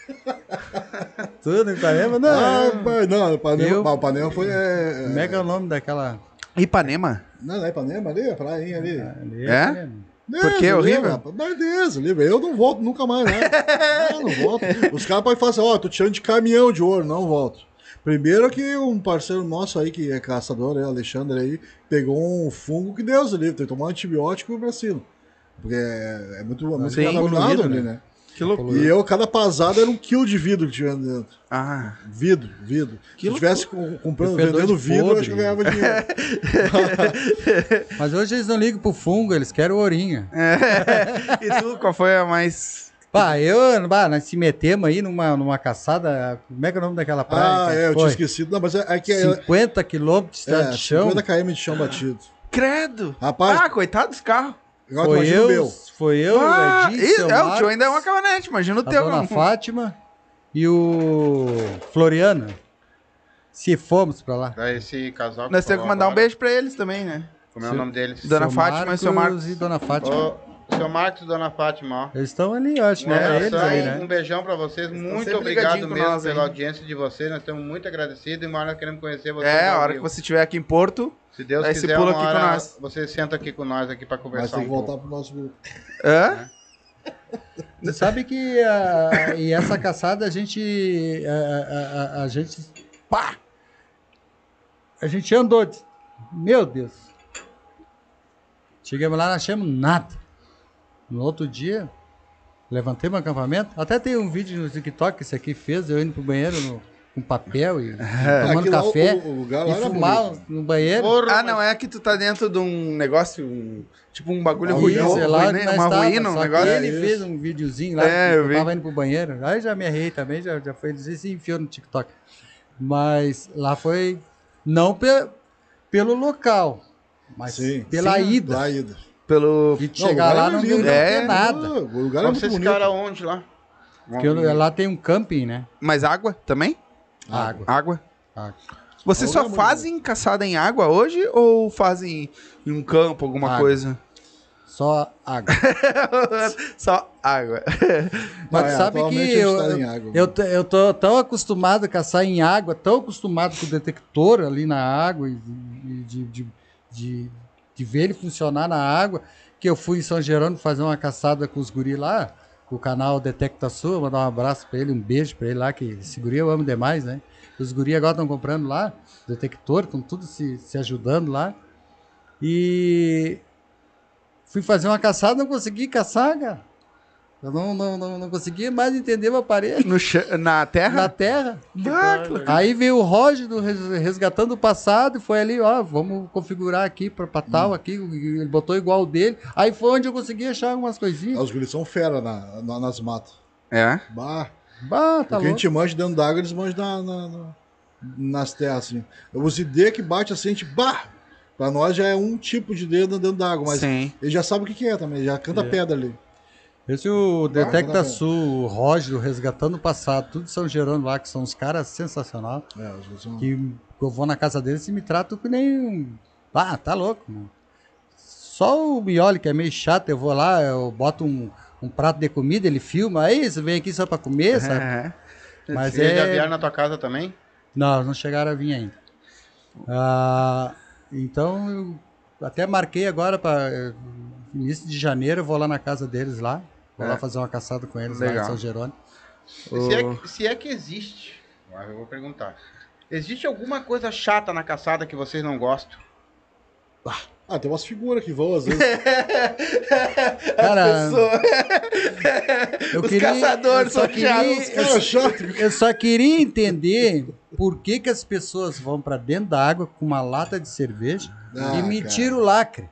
Tudo em Ipanema? Não. Ah, não, Ipanema, Eu- Ipanema foi. É, Como é que é o nome daquela... Ipanema? Não, não é Ipanema ali, a prainha ali. ali, É? Ipanema. Porque é horrível? Deus, livre. Eu não volto nunca mais, né? não, não volto. Os caras podem falar assim, ó, tô tirando de caminhão de ouro, não volto. Primeiro que um parceiro nosso aí, que é caçador, né, Alexandre aí, pegou um fungo que Deus livre, tem que tomar um antibiótico e vacilo. Porque é, é muito, é muito contaminado ali, né? né? Que loucura. E eu, cada pasada era um quilo de vidro que tinha dentro. Ah, Vidro, vidro. Que Se eu tivesse com- comprando, vendendo de vidro, eu acho que eu ganhava dinheiro. Mas hoje eles não ligam pro fungo, eles querem o ourinho. e tu, qual foi a mais... Pá, eu, bah, nós se metemos aí numa, numa caçada. Como é que é o nome daquela praia? ah, é, eu foi? tinha esquecido. Não, mas é, é que é, 50 quilômetros de é, de chão. 50 km de chão batido. Credo. Rapaz, Ah, coitado dos carros. agora Foi eu, meu. Foi eu, ah, o Edinho, seu é, o tio ainda é uma caminhonete, imagina o a teu. dona não. Fátima e o Floriano. Se fomos pra lá. Esse casal Nós temos que mandar um agora. beijo pra eles também, né? Como é o nome deles? Dona Seu Fátima e seu Marcos. e Dona Fátima. Ô, seu Marcos e Dona Fátima, ó. Eles estão ali, eu acho, Um né? abração, Eles aí, né? um beijão pra vocês. estão Muito obrigado mesmo nós, pela hein? audiência de vocês. Nós estamos muito agradecidos e uma hora nós queremos conhecer vocês. É, a hora que você estiver aqui em Porto. Se Deus você quiser, pula uma aqui com hora nós. Você senta aqui com nós aqui pra Mas conversar tem um que pouco. voltar pro nosso grupo. Hã? Você sabe que a, e essa caçada a gente. A, a- a- a gente. Pá! A gente andou. de- Meu Deus! Chegamos lá, não achamos nada. No outro dia, levantei meu acampamento. Até tem um vídeo no TikTok que esse aqui fez, eu indo pro banheiro no- com papel e tomando Aqui lá, café o- o lugar lá e fumar bonito. no banheiro. Porra, Ah, não, é que tu tá dentro de um negócio, um- tipo um bagulho Uma ruinoso, Isso, é lá nós uma ruína, um negócio. Ele Isso. fez um videozinho lá, É, que eu eu tava indo pro banheiro. Aí já me errei também, já, já foi, sei se enfiou no TikTok. Mas lá foi, não pe- pelo local, mas Sim. pela Sim, ida. Da ida. Pelo... E de Não, chegar lá é não lindo. viu É. ter nada. Ah, O lugar é muito Vocês bonito. ficaram aonde lá? Porque eu- lá tem um camping, né? Mas água também? Água. Água. água. Vocês só fazem caçada em água hoje ou fazem em um campo, alguma Água. coisa? Só água. só água. Mas Ah, é, sabe que eu, tá em eu, água. eu, t- eu tô tão acostumado a caçar em água, tão acostumado com o detector ali na água e, e de, de, de, de ver ele funcionar na água, que eu fui em São Jerônimo fazer uma caçada com os guri lá, com o canal Detecta Sul, mandar um abraço pra ele, um beijo pra ele lá, que esse guri eu amo demais, né? Os guri agora estão comprando lá, detector, estão tudo se, se ajudando lá. E fui fazer uma caçada, não consegui caçar, cara. Eu não, não, não, não conseguia mais entender o aparelho na terra? na terra. Ah, que. Aí veio o Roger do Res- Resgatando o Passado e foi ali, ó, vamos configurar aqui pra, pra tal aqui. Ele botou igual o dele. Aí foi onde eu consegui achar algumas Ah, coisinhas. Os guris são fera na, na- nas matas. É? Bah, Bah, tá porque a louco. gente manja dentro d'água, eles manjam na, na- na- nas terras, assim. Os ID que bate assim, a gente, bah! Pra nós já é um tipo de dedo dentro d'água, mas Sim. ele já sabe o que, que é também, já canta pedra ali. Esse é o Detecta. Sul, o Roger do Resgatando o Passado, tudo de São Jerônimo lá, que são uns caras sensacional. É, são... Que eu vou na casa deles e me tratam que nem um. Ah, tá louco, mano. Só o Mioli, que é meio chato, eu vou lá, eu boto um, um prato de comida, ele filma, aí você vem aqui só pra comer, sabe? É. Mas Eles já é. vieram na tua casa também? Não, não chegaram a vir ainda. Ah, então, eu até marquei agora para início de janeiro, eu vou lá na casa deles lá. Vou É. lá fazer uma caçada com eles lá Legal. em São Jerônimo. Se, é, que- se é que existe, eu vou perguntar. Existe alguma coisa chata na caçada que vocês não gostam? Ah, tem umas figuras que voam às vezes. Cara, eu Os queria, caçadores eu só são queria, chato. eu só queria entender por que, que as pessoas vão para dentro da água com uma lata de cerveja Ah, e me cara. tiram o lacre.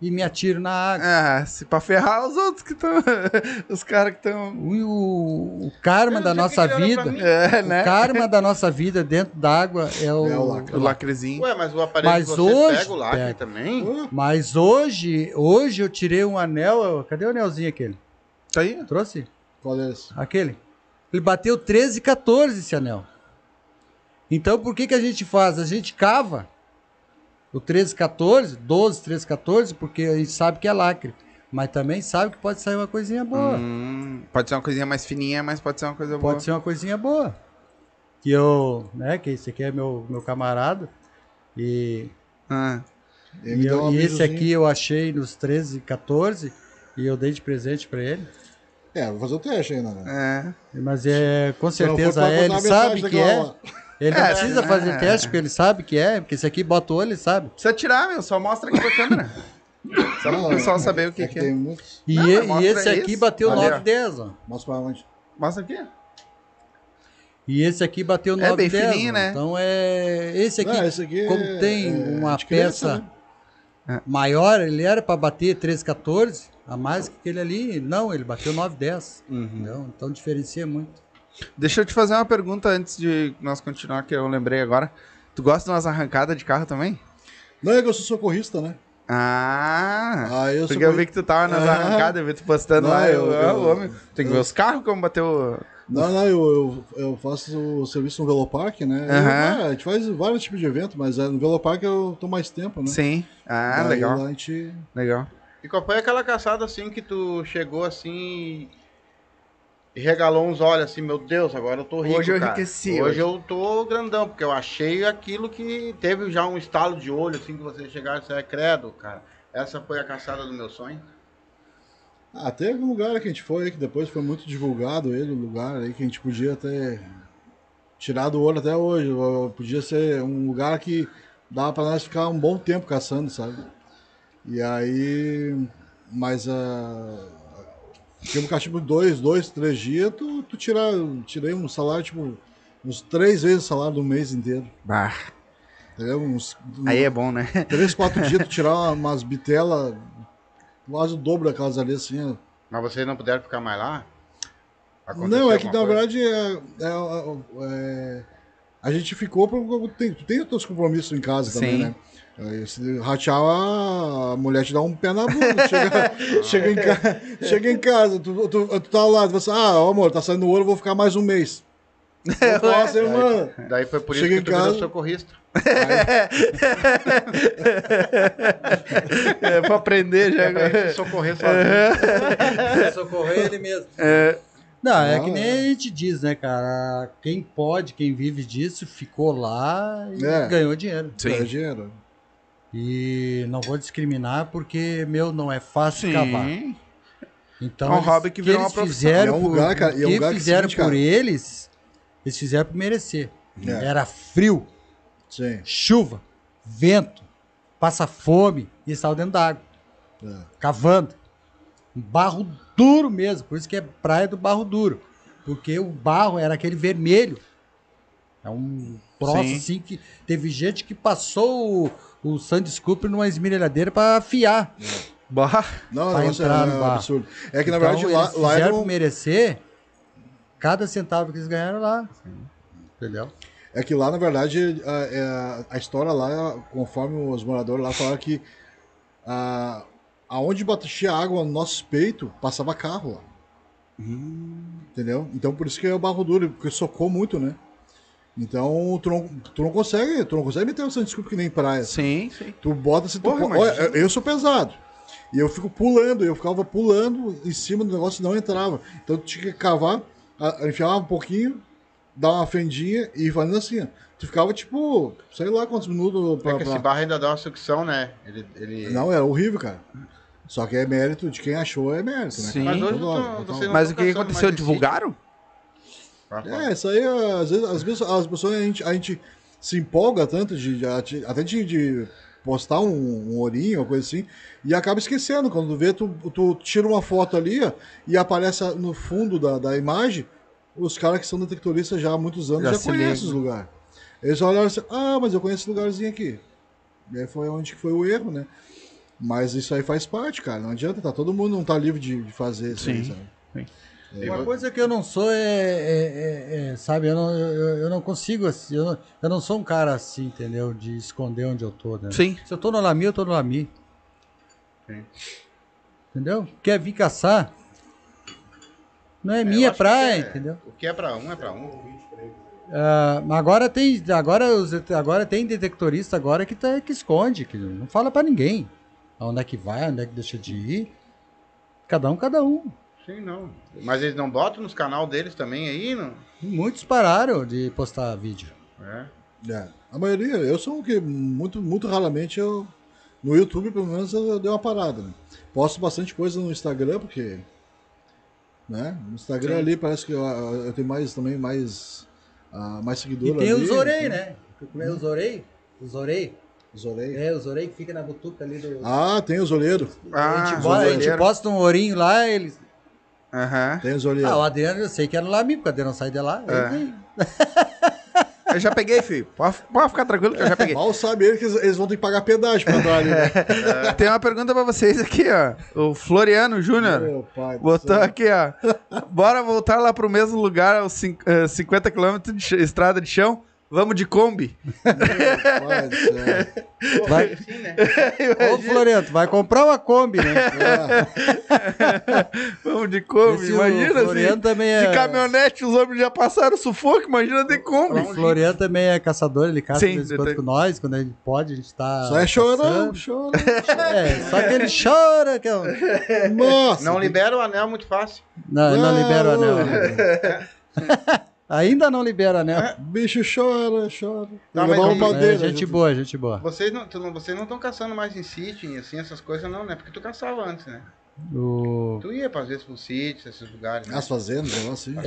E me atiro na água. Ah, se pra ferrar os outros que estão. os caras que estão. O, o, o karma da nossa o vida. É, o né? karma da nossa vida dentro d'água é o, É o lacre. O lacrezinho. Ué, mas o aparelho Mas de vocês hoje pega o lacre pega. também? Mas hoje, hoje eu tirei um anel. Cadê o anelzinho aquele? Tá aí? Trouxe? Qual é esse? Aquele. Ele bateu 13 e 14 esse anel. Então por que, que a gente faz? A gente cava o 13 14, 12, 13, 14, porque a gente sabe que é lacre. Mas também sabe que pode sair uma coisinha boa. Hum, pode ser uma coisinha mais fininha, mas pode ser uma coisa boa. Pode ser uma coisinha boa. Que eu, né, que esse aqui é meu, meu camarada. E, Ah, Ele me e, eu- um e esse aqui eu achei nos 13 e 14 e eu dei de presente pra ele. É, vou fazer o teste ainda, né? é. Mas é, com certeza pra ele sabe que é. Ele não É, precisa é. fazer teste, porque ele sabe que é, porque esse aqui bota o olho, ele sabe. Precisa tirar, meu. Só mostra aqui pra câmera. Só Não, pro pessoal é- saber o que, é que é. muitos. E, Não, e- esse aqui isso. bateu Ali, 9 ó. 10, ó. Mostra pra onde? Mostra aqui. E esse aqui bateu É 9 bem 10. fininho, né? Então é. Esse aqui, Ah, esse aqui é- como tem é uma peça né? maior, ele era pra bater 13, 14, a mais que aquele ali. Não, ele bateu 9 10. Uhum. Então diferencia muito. Deixa eu te fazer uma pergunta antes de nós continuar, que eu lembrei agora. Tu gosta de umas arrancadas de carro também? Não, é que eu sou socorrista, né? Ah! Ah, eu porque sou eu vi que tu tava nas Ah. arrancadas, eu vi tu postando Não, lá. Eu, eu- ah, eu- homem, tem que ver eu- os carros como bateu. Não, não, eu, eu, eu faço o serviço no Velopark, né? Eu- Aham. ah, a gente faz vários tipos de evento, mas é, no Velopark eu tô mais tempo, né? Sim. Ah, Daí legal. lá a gente... Legal. E qual foi aquela caçada assim que tu chegou assim e regalou uns olhos assim, meu Deus, agora eu tô rico, Hoje eu cara. enriqueci, Hoje, hoje. eu tô grandão, porque eu achei aquilo que teve já um estalo de olho assim que você chegar e você é credo, cara. Essa foi a caçada do meu sonho. Ah, teve um lugar que a gente foi que depois foi muito divulgado ele, o lugar aí que a gente podia ter tirado o olho até hoje. Podia ser um lugar que dava pra nós ficar um bom tempo caçando, sabe? E aí. Mas a. Tipo, ficar tipo dois, dois, três dias, tu, tu tirar, tirei um salário, tipo, uns três vezes o salário do mês inteiro. Bah, Entendeu? Uns, aí é bom, né? Três, quatro dias tu tirar uma- umas bitelas, quase o dobro daquelas ali, assim, ó. Mas vocês não puderam ficar mais lá? Não, é que na coisa? verdade é, é- é- a gente ficou porque tem, tu tem os teus compromissos em casa também, Sim. né? Aí, Se ratear, a mulher te dá um pé na bunda. chega, chega, em ca- chega em casa, tu, tu, tu tá lá, tu fala assim, ah, amor, tá saindo o ouro, eu vou ficar mais um mês. Eu falo assim, mano. Daí foi por isso Chega que tu virou casa- socorrista. É pra aprender já. É pra se socorrer sozinho. Socorrer ele mesmo. É, Não, é Ah, que nem é. a gente diz, né, cara? Quem pode, quem vive disso, ficou lá e É. ganhou dinheiro. É sim. dinheiro. E não vou discriminar porque, meu, não é fácil cavar. Sim. Então, É um hobby que virou eles uma profissão. Fizeram É um por, lugar, cara, e é um que lugar que fizeram por eles, eles fizeram por merecer. É. Era frio, Sim. chuva, vento, passa fome e eles estavam dentro d'água, É. cavando. Um barro duro mesmo, por isso que é praia do barro duro. Porque o barro era aquele vermelho. É um troço Sim. assim que teve gente que passou o, o Sandy Scoop numa esmerilhadeira para afiar. Bah. Não, Pra entrar é, no é bar. absurdo. É que na Então, verdade lá, eles lá fizeram era um, por merecer cada centavo que eles ganharam lá. Entendeu? É que lá, na verdade, a, é- a história lá, conforme os moradores lá falaram que a, aonde batia água no nosso peito, passava carro lá. Entendeu? Então por isso que é o barro duro, porque socou muito, né? Então tu não, tu não consegue, tu não consegue meter o Santos Desculpa que nem praia. Sim, sim. Tu bota assim, tu Porra. Olha, eu sou pesado. E eu fico pulando, eu ficava pulando em cima do negócio e não entrava. Então tu tinha que cavar, enfiava um pouquinho, dar uma fendinha e fazendo assim, ó. Tu ficava tipo, sei lá quantos minutos pra. É que esse pra- barro ainda dá uma sucção, né? Ele, ele... Não, era horrível, cara. Só que é mérito de quem achou, é mérito, né? Sim. Mas hoje Então, tô- então- Mas o que aconteceu? esse Divulgaram? Ah, tá. É, isso aí, às vezes, às vezes as pessoas, a gente, a gente se empolga tanto, de, de- até de, de postar um, um ourinho, uma coisa assim, e acaba esquecendo. Quando tu vê, tu, tu tira uma foto ali ó, e aparece no fundo da, da imagem os caras que são detectoristas já há muitos anos Já já, conhecem os lugares. Eles olharam assim, ah, mas eu conheço esse lugarzinho aqui. E aí foi onde que foi o erro, né? Mas isso aí faz parte, cara. Não adianta, tá? Todo mundo não tá livre de, de fazer isso aí, Sim. Uma coisa que eu não sou é, é- é- é, sabe, eu não, eu, eu não consigo, assim, eu não, eu não sou um cara assim, entendeu? De esconder onde eu tô, né? Sim. Se eu tô no Lami, eu tô no Lami. Sim. Entendeu? Quer vir caçar? Não é, É, minha praia, é- entendeu? O que é pra um é pra um. Ah, agora tem, agora, os, agora tem detectorista agora que, tá, que esconde, que não fala pra ninguém. Aonde é que vai, onde é que deixa de ir. Cada um, cada um. Sim, não. Mas eles não botam nos canal deles também aí, não? Muitos pararam de postar vídeo. É. É. A maioria, eu sou um que muito, muito raramente eu. No YouTube, pelo menos, eu dei uma parada. Né? Posto bastante coisa no Instagram, porque. Né? No Instagram Sim. ali parece que eu, eu tenho mais também mais. ah, mais E seguidor tem ali, os orei, então, né? Como é os orei? Os orei? Os orei. É, os orei que fica na butuca ali do. Ah, tem os olheiros. Ah, a, gente bota, a gente zoleiro. posta um ourinho lá, eles. Aham. Tem os olheiros. Ah, o Adriano eu sei que era lá mim, porque o Adriano sai de lá. É. Eu já peguei, filho. Pode, pode ficar tranquilo que eu já peguei. Mal sabe ele que eles, vão ter que pagar pedágio pra andar ali. Né? Tem uma pergunta pra vocês aqui, ó. O Floriano Júnior botou céu. aqui, ó. Bora voltar lá pro mesmo lugar, aos cin- eh, 50 km de ch- estrada de chão. Vamos de Kombi. Meu. Vai- Sim, né? Ô, Florento, vai comprar uma Kombi, né? Vamos de Kombi. Esse, o imagina assim. também é. De caminhonete os homens já passaram sufoco, imagina de Kombi. O Floriano também é caçador, ele caça Sim, de vez em quando detec- com nós, quando ele pode, a gente tá. Só é chorão, caçando. chorão. É, só que ele chora. Que eu... Nossa. Não libera o anel muito fácil. Não, ele não libera o anel. Ainda não libera o anel. Bicho chora, chora. Tá, mas uma É, madeira. gente boa, gente boa. Vocês não estão vocês não estão caçando mais em sítio, assim, essas coisas não, né? Porque tu caçava antes, né? O... Tu ia, às vezes, pro sítio, esses lugares, né? As fazendas, negócio assim. As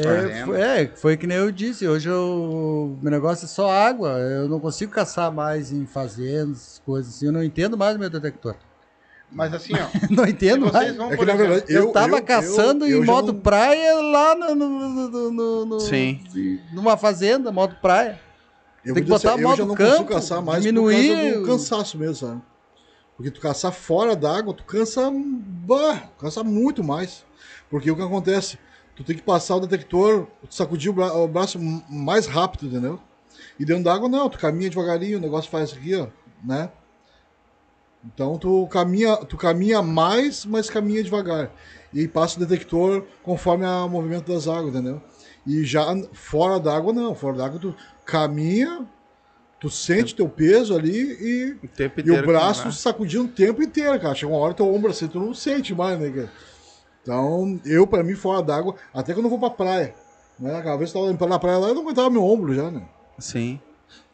É, é, foi que nem eu disse. Hoje eu, o meu negócio é só água. Eu não consigo caçar mais em fazendas, coisas assim. Eu não entendo mais o meu detector. Mas assim, ó. Não entendo mais. vocês vão, É que exemplo, verdade Eu, eu tava eu- caçando eu- eu em modo não- praia lá no, no, no- no- no- Sim. numa fazenda, modo praia. Eu Tem que vou dizer botar assim, modo eu já não campo, consigo caçar mais diminuir por causa do o- cansaço mesmo, sabe? Porque tu caçar fora d'água, tu cansa, bah, cansa muito mais. Porque o que acontece? Tu tem que passar o detector, tu sacudir o, bra- o braço mais rápido, entendeu? E dentro d'água não, tu caminha devagarinho, o negócio faz aqui, ó, né? Então tu caminha, tu caminha mais, mas caminha devagar. E passa o detector conforme o movimento das águas, entendeu? E já fora d'água não, fora d'água tu caminha, tu sente teu peso ali e, O tempo e inteiro. o braço sacudindo o tempo inteiro, cara. Chega uma hora teu ombro assim, tu não sente mais, né, cara? Então, eu, pra mim, fora d'água, até quando eu vou pra praia, né? Aquela vez que eu tava na praia lá, eu não aguentava meu ombro já, né? Sim.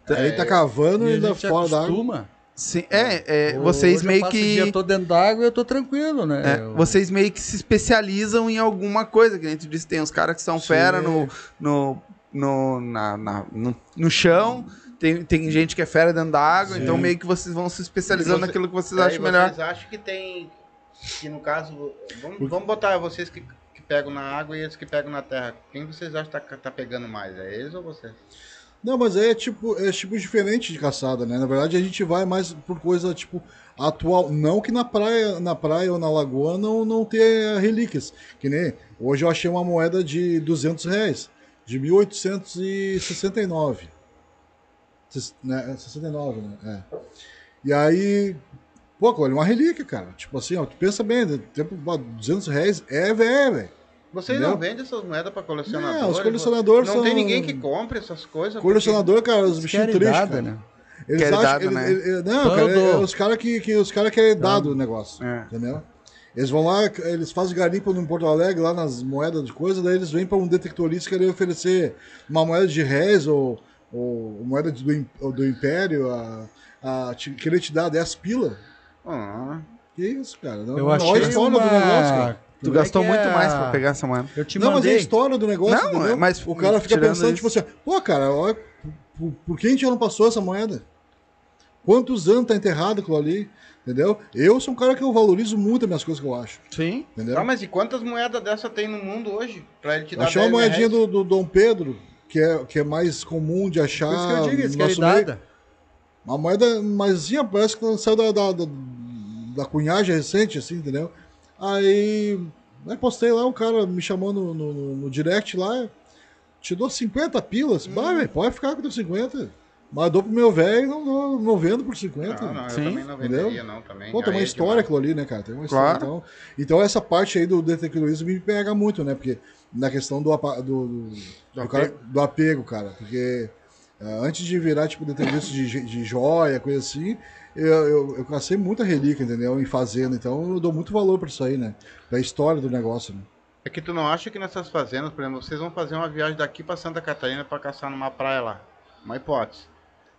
Aí tá cavando E e ainda fora d'água. Sim. É, é, Hoje vocês eu meio o que. dia todo dentro d'água e eu tô tranquilo, né? É, Eu- vocês meio que se especializam em alguma coisa, que a gente disse, tem uns caras que são Sim. fera no, no, no, na, na- no, no chão, tem, tem gente que é fera dentro da água, Sim. então meio que vocês vão se especializando Você- naquilo que vocês Aí acham melhor. Vocês acham que tem. Que no caso. Vamos, vamos botar vocês que, que pegam na água e eles que pegam na terra. Quem vocês acham que tá, tá pegando mais? É eles ou vocês? Não, mas é tipo, é tipo diferente de caçada, né? Na verdade, a gente vai mais por coisa, tipo, atual. Não que na praia, na praia ou na lagoa não, não tenha relíquias. Que nem hoje eu achei uma moeda de 200 reais, de 1869. Ses- Né? 69, né? É. E aí, pô, olha, uma relíquia, cara. Tipo assim, ó, tu pensa bem, né? tempo, pô, 200 reais é velho, velho. Vocês Entendeu? não vendem essas moedas pra colecionadores? Não, os colecionadores Não são- tem ninguém que compre essas coisas. Colecionador, cara, os bichinhos querem tristes, dado, cara. né? Eles Querem acham, dado, eles- né? eles- não, cara, é os caras que, que os cara querem dado o negócio, É. entendeu? Eles vão lá, eles fazem garimpo no Porto Alegre, lá nas moedas de coisa, daí eles vêm para um detectorista querer oferecer uma moeda de réis ou, ou moeda do, im- do Império, a, a te- querer te dar 10 pila. Ah, Que isso, cara? Não, Eu não, achei uma... do negócio, cara. Tu Como é gastou que muito é mais pra pegar essa moeda. Eu te Não, mas é a mandei. história do negócio, Não, entendeu? mas o cara fica pensando, isso- tipo assim, pô, cara, olha, por, por que a gente não passou essa moeda? Quantos anos tá enterrado aquilo ali? Entendeu? Eu sou um cara que eu valorizo muito as minhas coisas que eu acho. Sim. Entendeu? tá, mas e quantas moedas dessa tem no mundo hoje? Pra ele te dar Achei uma 10 moedinha do, do Dom Pedro, que é, que é mais comum de achar. Por isso que eu digo, querem nosso meio. Uma moeda maisinha, parece que saiu da, da, da, da cunhagem recente, assim, entendeu? Aí, aí postei lá, um cara me chamou no, no, no- direct lá, te dou 50 pilas. Bah, velho, pode ficar com teu 50. Mas dou pro meu velho e não, não, não vendo por 50. Não, não, eu Sim. também não venderia, não, também. Pô, tem uma é história aquilo ali, né, cara? Tem uma Claro. história. Então, então essa parte aí do detectorismo me pega muito, né? Porque na questão do, apa- do, do, do cara- do apego, cara. Porque ah, antes de virar, tipo, detetivista de, de joia, coisa assim, eu, eu, eu cacei muita relíquia, entendeu? Em fazenda. Então eu dou muito valor pra isso aí, né? Pra história do negócio, né? É que tu não acha que nessas fazendas, por exemplo, vocês vão fazer uma viagem daqui pra Santa Catarina pra caçar numa praia lá. Uma hipótese.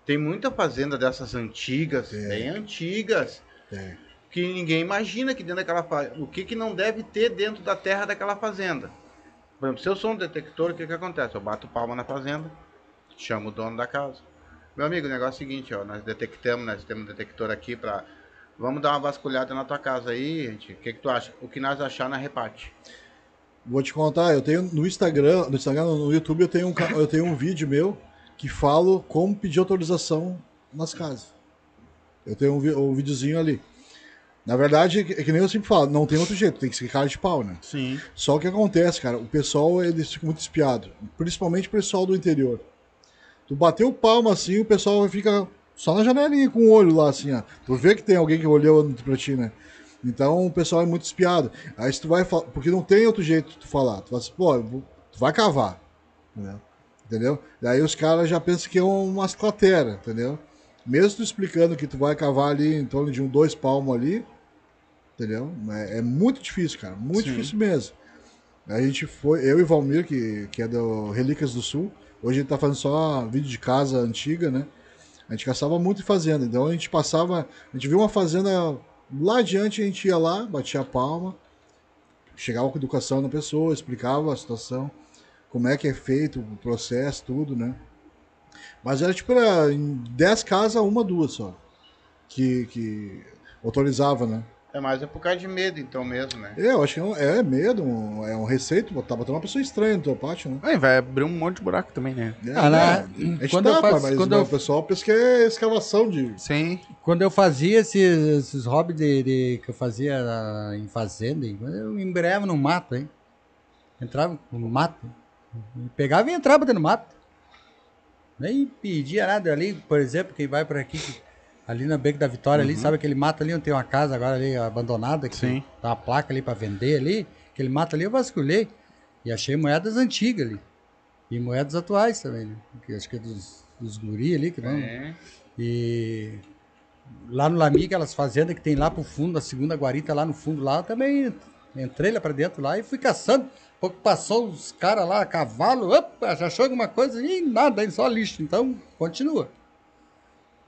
Tem muita fazenda dessas antigas, Tem. bem antigas, Tem. que ninguém imagina que dentro daquela fazenda. O que, que não deve ter dentro da terra daquela fazenda. Por exemplo, se eu sou um detector, o que, que acontece? Eu bato palma na fazenda, chamo o dono da casa. Meu amigo, o negócio é o seguinte, ó, nós detectamos, nós temos um detector aqui pra. Vamos dar uma vasculhada na tua casa aí, gente. O que, que tu acha? O que nós achar na reparte. Vou te contar, eu tenho no Instagram, no Instagram, no YouTube, eu tenho um, eu tenho um vídeo meu que falo como pedir autorização nas casas. Eu tenho um, um videozinho ali. Na verdade, é que, é que nem eu sempre falo, não tem outro jeito, tem que ser cara de pau, né? Sim. Só o que acontece, cara, o pessoal, eles ficam muito espiado, principalmente o pessoal do interior. Tu bateu palma assim, o pessoal fica só na janelinha com o olho lá, assim, ó. Tu vê que tem alguém que olhou pra ti, né? Então o pessoal é muito espiado. Aí se tu vai falar, porque não tem outro jeito de tu falar. Tu fala assim, pô, vou- tu vai cavar. Entendeu? Entendeu? Daí os caras já pensam que é umas crateras, entendeu? Mesmo tu explicando que tu vai cavar ali em torno de um dois palmos ali, entendeu? É, é muito difícil, cara. Muito Sim. difícil mesmo. A gente foi, eu e Valmir, que, que é do Relíquias do Sul, hoje ele tá fazendo só vídeo de casa antiga, né? A gente caçava muito em fazenda, então a gente passava, a gente viu uma fazenda lá adiante, a gente ia lá, batia a palma, chegava com educação na pessoa, explicava a situação, como é que é feito o processo, tudo, né? Mas era tipo, era em 10 casas, uma, duas só, que, que autorizava, né? É mais é por causa de medo, então mesmo, né? É, eu acho que é, um- é medo, um- é um receito, tá botando uma pessoa estranha no teu pátio, né? Aí vai abrir um monte de buraco também, né? É, Ah, na- é, a gente quando eu dá, faço- mas quando mas eu- o pessoal pensa que é escavação de... Sim. Quando eu fazia esses, esses hobbies de, de- que eu fazia em fazenda, eu embreava no mato, hein? Entrava no mato. Pegava e entrava dentro do mato. Nem pedia nada ali, por exemplo, quem vai por aqui, que- ali na Beco da Vitória, ali, sabe aquele mato ali onde tem uma casa agora ali abandonada, que Sim. tá uma placa ali pra vender ali, aquele mato ali eu vasculhei e achei moedas antigas ali. E moedas atuais também, né? Que acho que é dos, dos guri ali, que não... É. E lá no Lami, aquelas fazendas que tem lá pro fundo, a segunda guarita lá no fundo lá, eu também entrei lá pra dentro lá e fui caçando. Pouco passou os caras lá, a cavalo, opa, já achou alguma coisa? E nada, só lixo. Então, continua.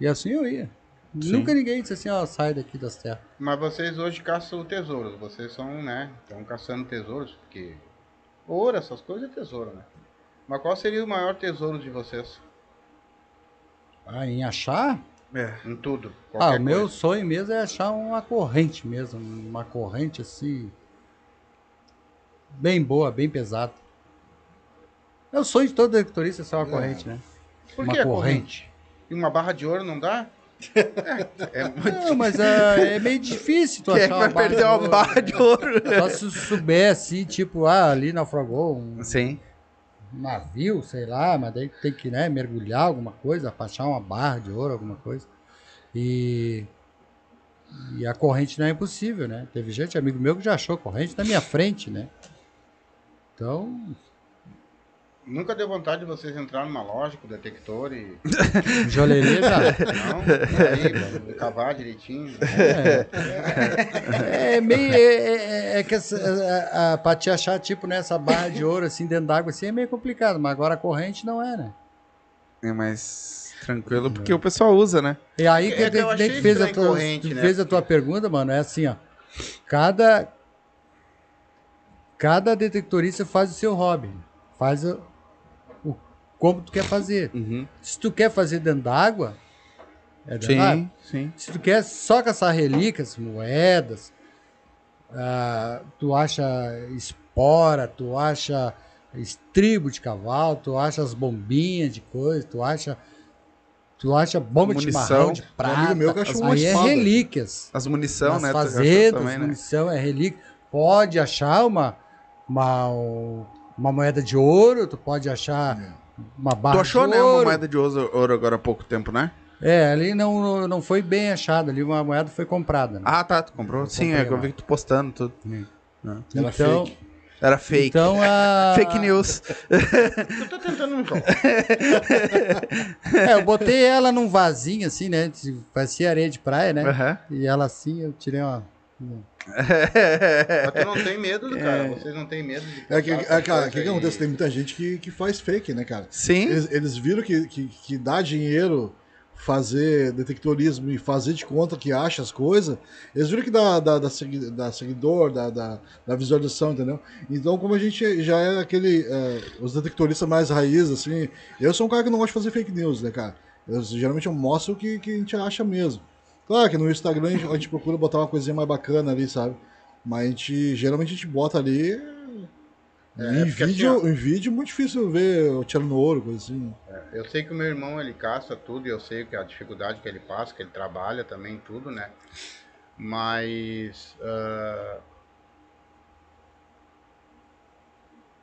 E assim eu ia. Nunca ninguém disse assim, ó, sai daqui das terras. Mas vocês hoje caçam tesouros. Vocês são, né? Estão caçando tesouros, porque ouro, essas coisas é tesouro, né? Mas qual seria o maior tesouro de vocês? Ah, em achar? É. Em tudo. Ah, o meu sonho mesmo é achar uma corrente mesmo. Uma corrente assim. Bem boa, bem pesada. É o sonho de todo detectorista ser uma corrente, né? Por uma que a corrente. E uma barra de ouro não dá? É, é muito Não, mas é, é meio difícil tu Quem é achar que vai perder de uma ouro. barra de ouro? Só se souber assim, tipo, ah, ali naufragou um Sim. navio, sei lá, mas daí tem que né, mergulhar alguma coisa, achar uma barra de ouro, alguma coisa. E, e a corrente não é impossível, né? Teve gente, amigo meu, que já achou corrente na minha frente, né? Então, Nunca deu vontade de vocês entrar numa loja com detector e. joalheria já. Não? Aí, cavar direitinho. É, é meio. É, é, é que essa, a, a, pra te achar, tipo, nessa barra de ouro, assim, dentro d'água, assim, é meio complicado. Mas agora a corrente não é, né? É mais tranquilo porque o pessoal usa, né? E aí, É que, que eu que, achei que fez, a tua, corrente, né? fez a tua pergunta, mano, é assim, ó. Cada. Cada detectorista faz o seu hobby. Faz o, o como tu quer fazer. Uhum. Se tu quer fazer dentro d'água, é dentro. Sim, sim. Se tu quer só caçar relíquias, moedas, ah, tu acha espora, tu acha estribo de cavalo, tu acha as bombinhas de coisa, tu acha. Tu acha bomba de Munição. de Um prata. amigo meu aí é relíquias. As munição, Nas né? fazendas, também, né? munição é relíquia. Pode achar uma, uma, uma moeda de ouro, tu pode achar uma barra Tu achou, de né, uma moeda de ouro, agora há pouco tempo, né? É, ali não, não foi bem achado, ali uma moeda foi comprada. Né? Ah, tá, tu comprou? Eu Sim, é que eu vi que tu postando tudo. Era então, fake. Era fake. então a... Fake news. Tu tá tentando um jogo. É, eu botei ela num vasinho assim, né? Parecia areia de praia, né? Aham. E ela assim, eu tirei uma. Mas tu não tem medo, cara. Vocês não têm medo de. É que, é, cara, o que, que acontece? Tem muita gente que, que faz fake, né, cara? Sim. Eles, eles viram que, que, que dá dinheiro fazer detectorismo e fazer de conta que acha as coisas, eles viram que dá, dá, dá, segui- dá seguidor, dá, dá, dá visualização, entendeu? Então, como a gente já é aquele. é, os detectoristas mais raiz, assim. Eu sou um cara que não gosta de fazer fake news, né, cara? Eu, geralmente eu mostro o que, que a gente acha mesmo. Claro que no Instagram a gente, procura botar uma coisinha mais bacana ali, sabe? Mas a gente, geralmente a gente bota ali. É, em, assim, vídeo, ó. em vídeo é muito difícil ver eu tirando ouro, coisa assim. Eu sei que o meu irmão ele caça tudo e eu sei que a dificuldade que ele passa, que ele trabalha também tudo, né? Mas ah,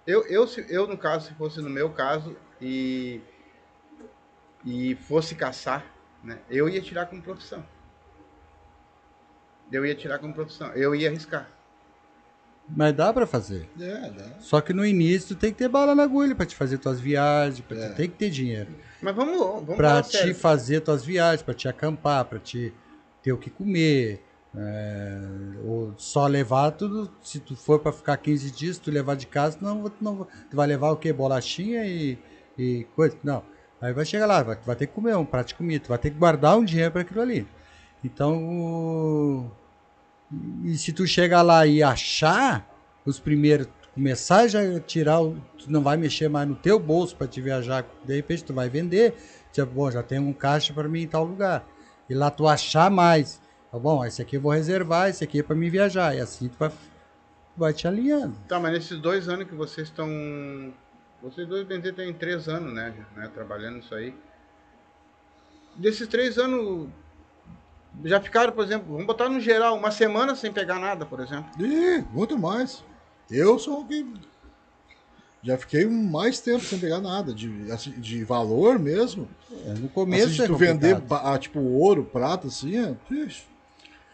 eu, eu, eu no caso, se fosse no meu caso e e fosse caçar, né? Eu ia tirar como profissão. Eu ia tirar como profissão. Eu ia arriscar. Mas dá pra fazer. É, dá. Só que no início tu tem que ter bala na agulha pra te fazer tuas viagens, pra É. tu tem que ter dinheiro. Mas vamos, vamos falar te sério. fazer tuas viagens, pra te acampar, pra te ter o que comer. é, ou só levar tudo. Se tu for pra ficar 15 dias, tu levar de casa, não, não, tu vai levar o quê? Bolachinha e, e coisa? Não. Aí vai chegar lá, vai, vai ter que comer um prato de comida, tu vai ter que guardar um dinheiro para aquilo ali. Então, e se tu chegar lá e achar os primeiros, começar já a tirar, tu não vai mexer mais no teu bolso para te viajar, de repente tu vai vender, tipo, bom, já tem um caixa para mim em tal lugar. E lá tu achar mais, tá bom, esse aqui eu vou reservar, esse aqui é para mim viajar, e assim tu vai, vai te alinhando. Tá, mas nesses dois anos que vocês estão. Vocês dois, bem têm três anos, né, né? Trabalhando nisso aí. Desses três anos. Já ficaram, por exemplo, vamos botar no geral, uma semana sem pegar nada, por exemplo. Ih, muito mais. Eu sou o que. Já fiquei mais tempo sem pegar nada, de, assim, de valor mesmo. É, No começo assim, de é tu vender ah, tipo ouro, prata, assim, é, ixi,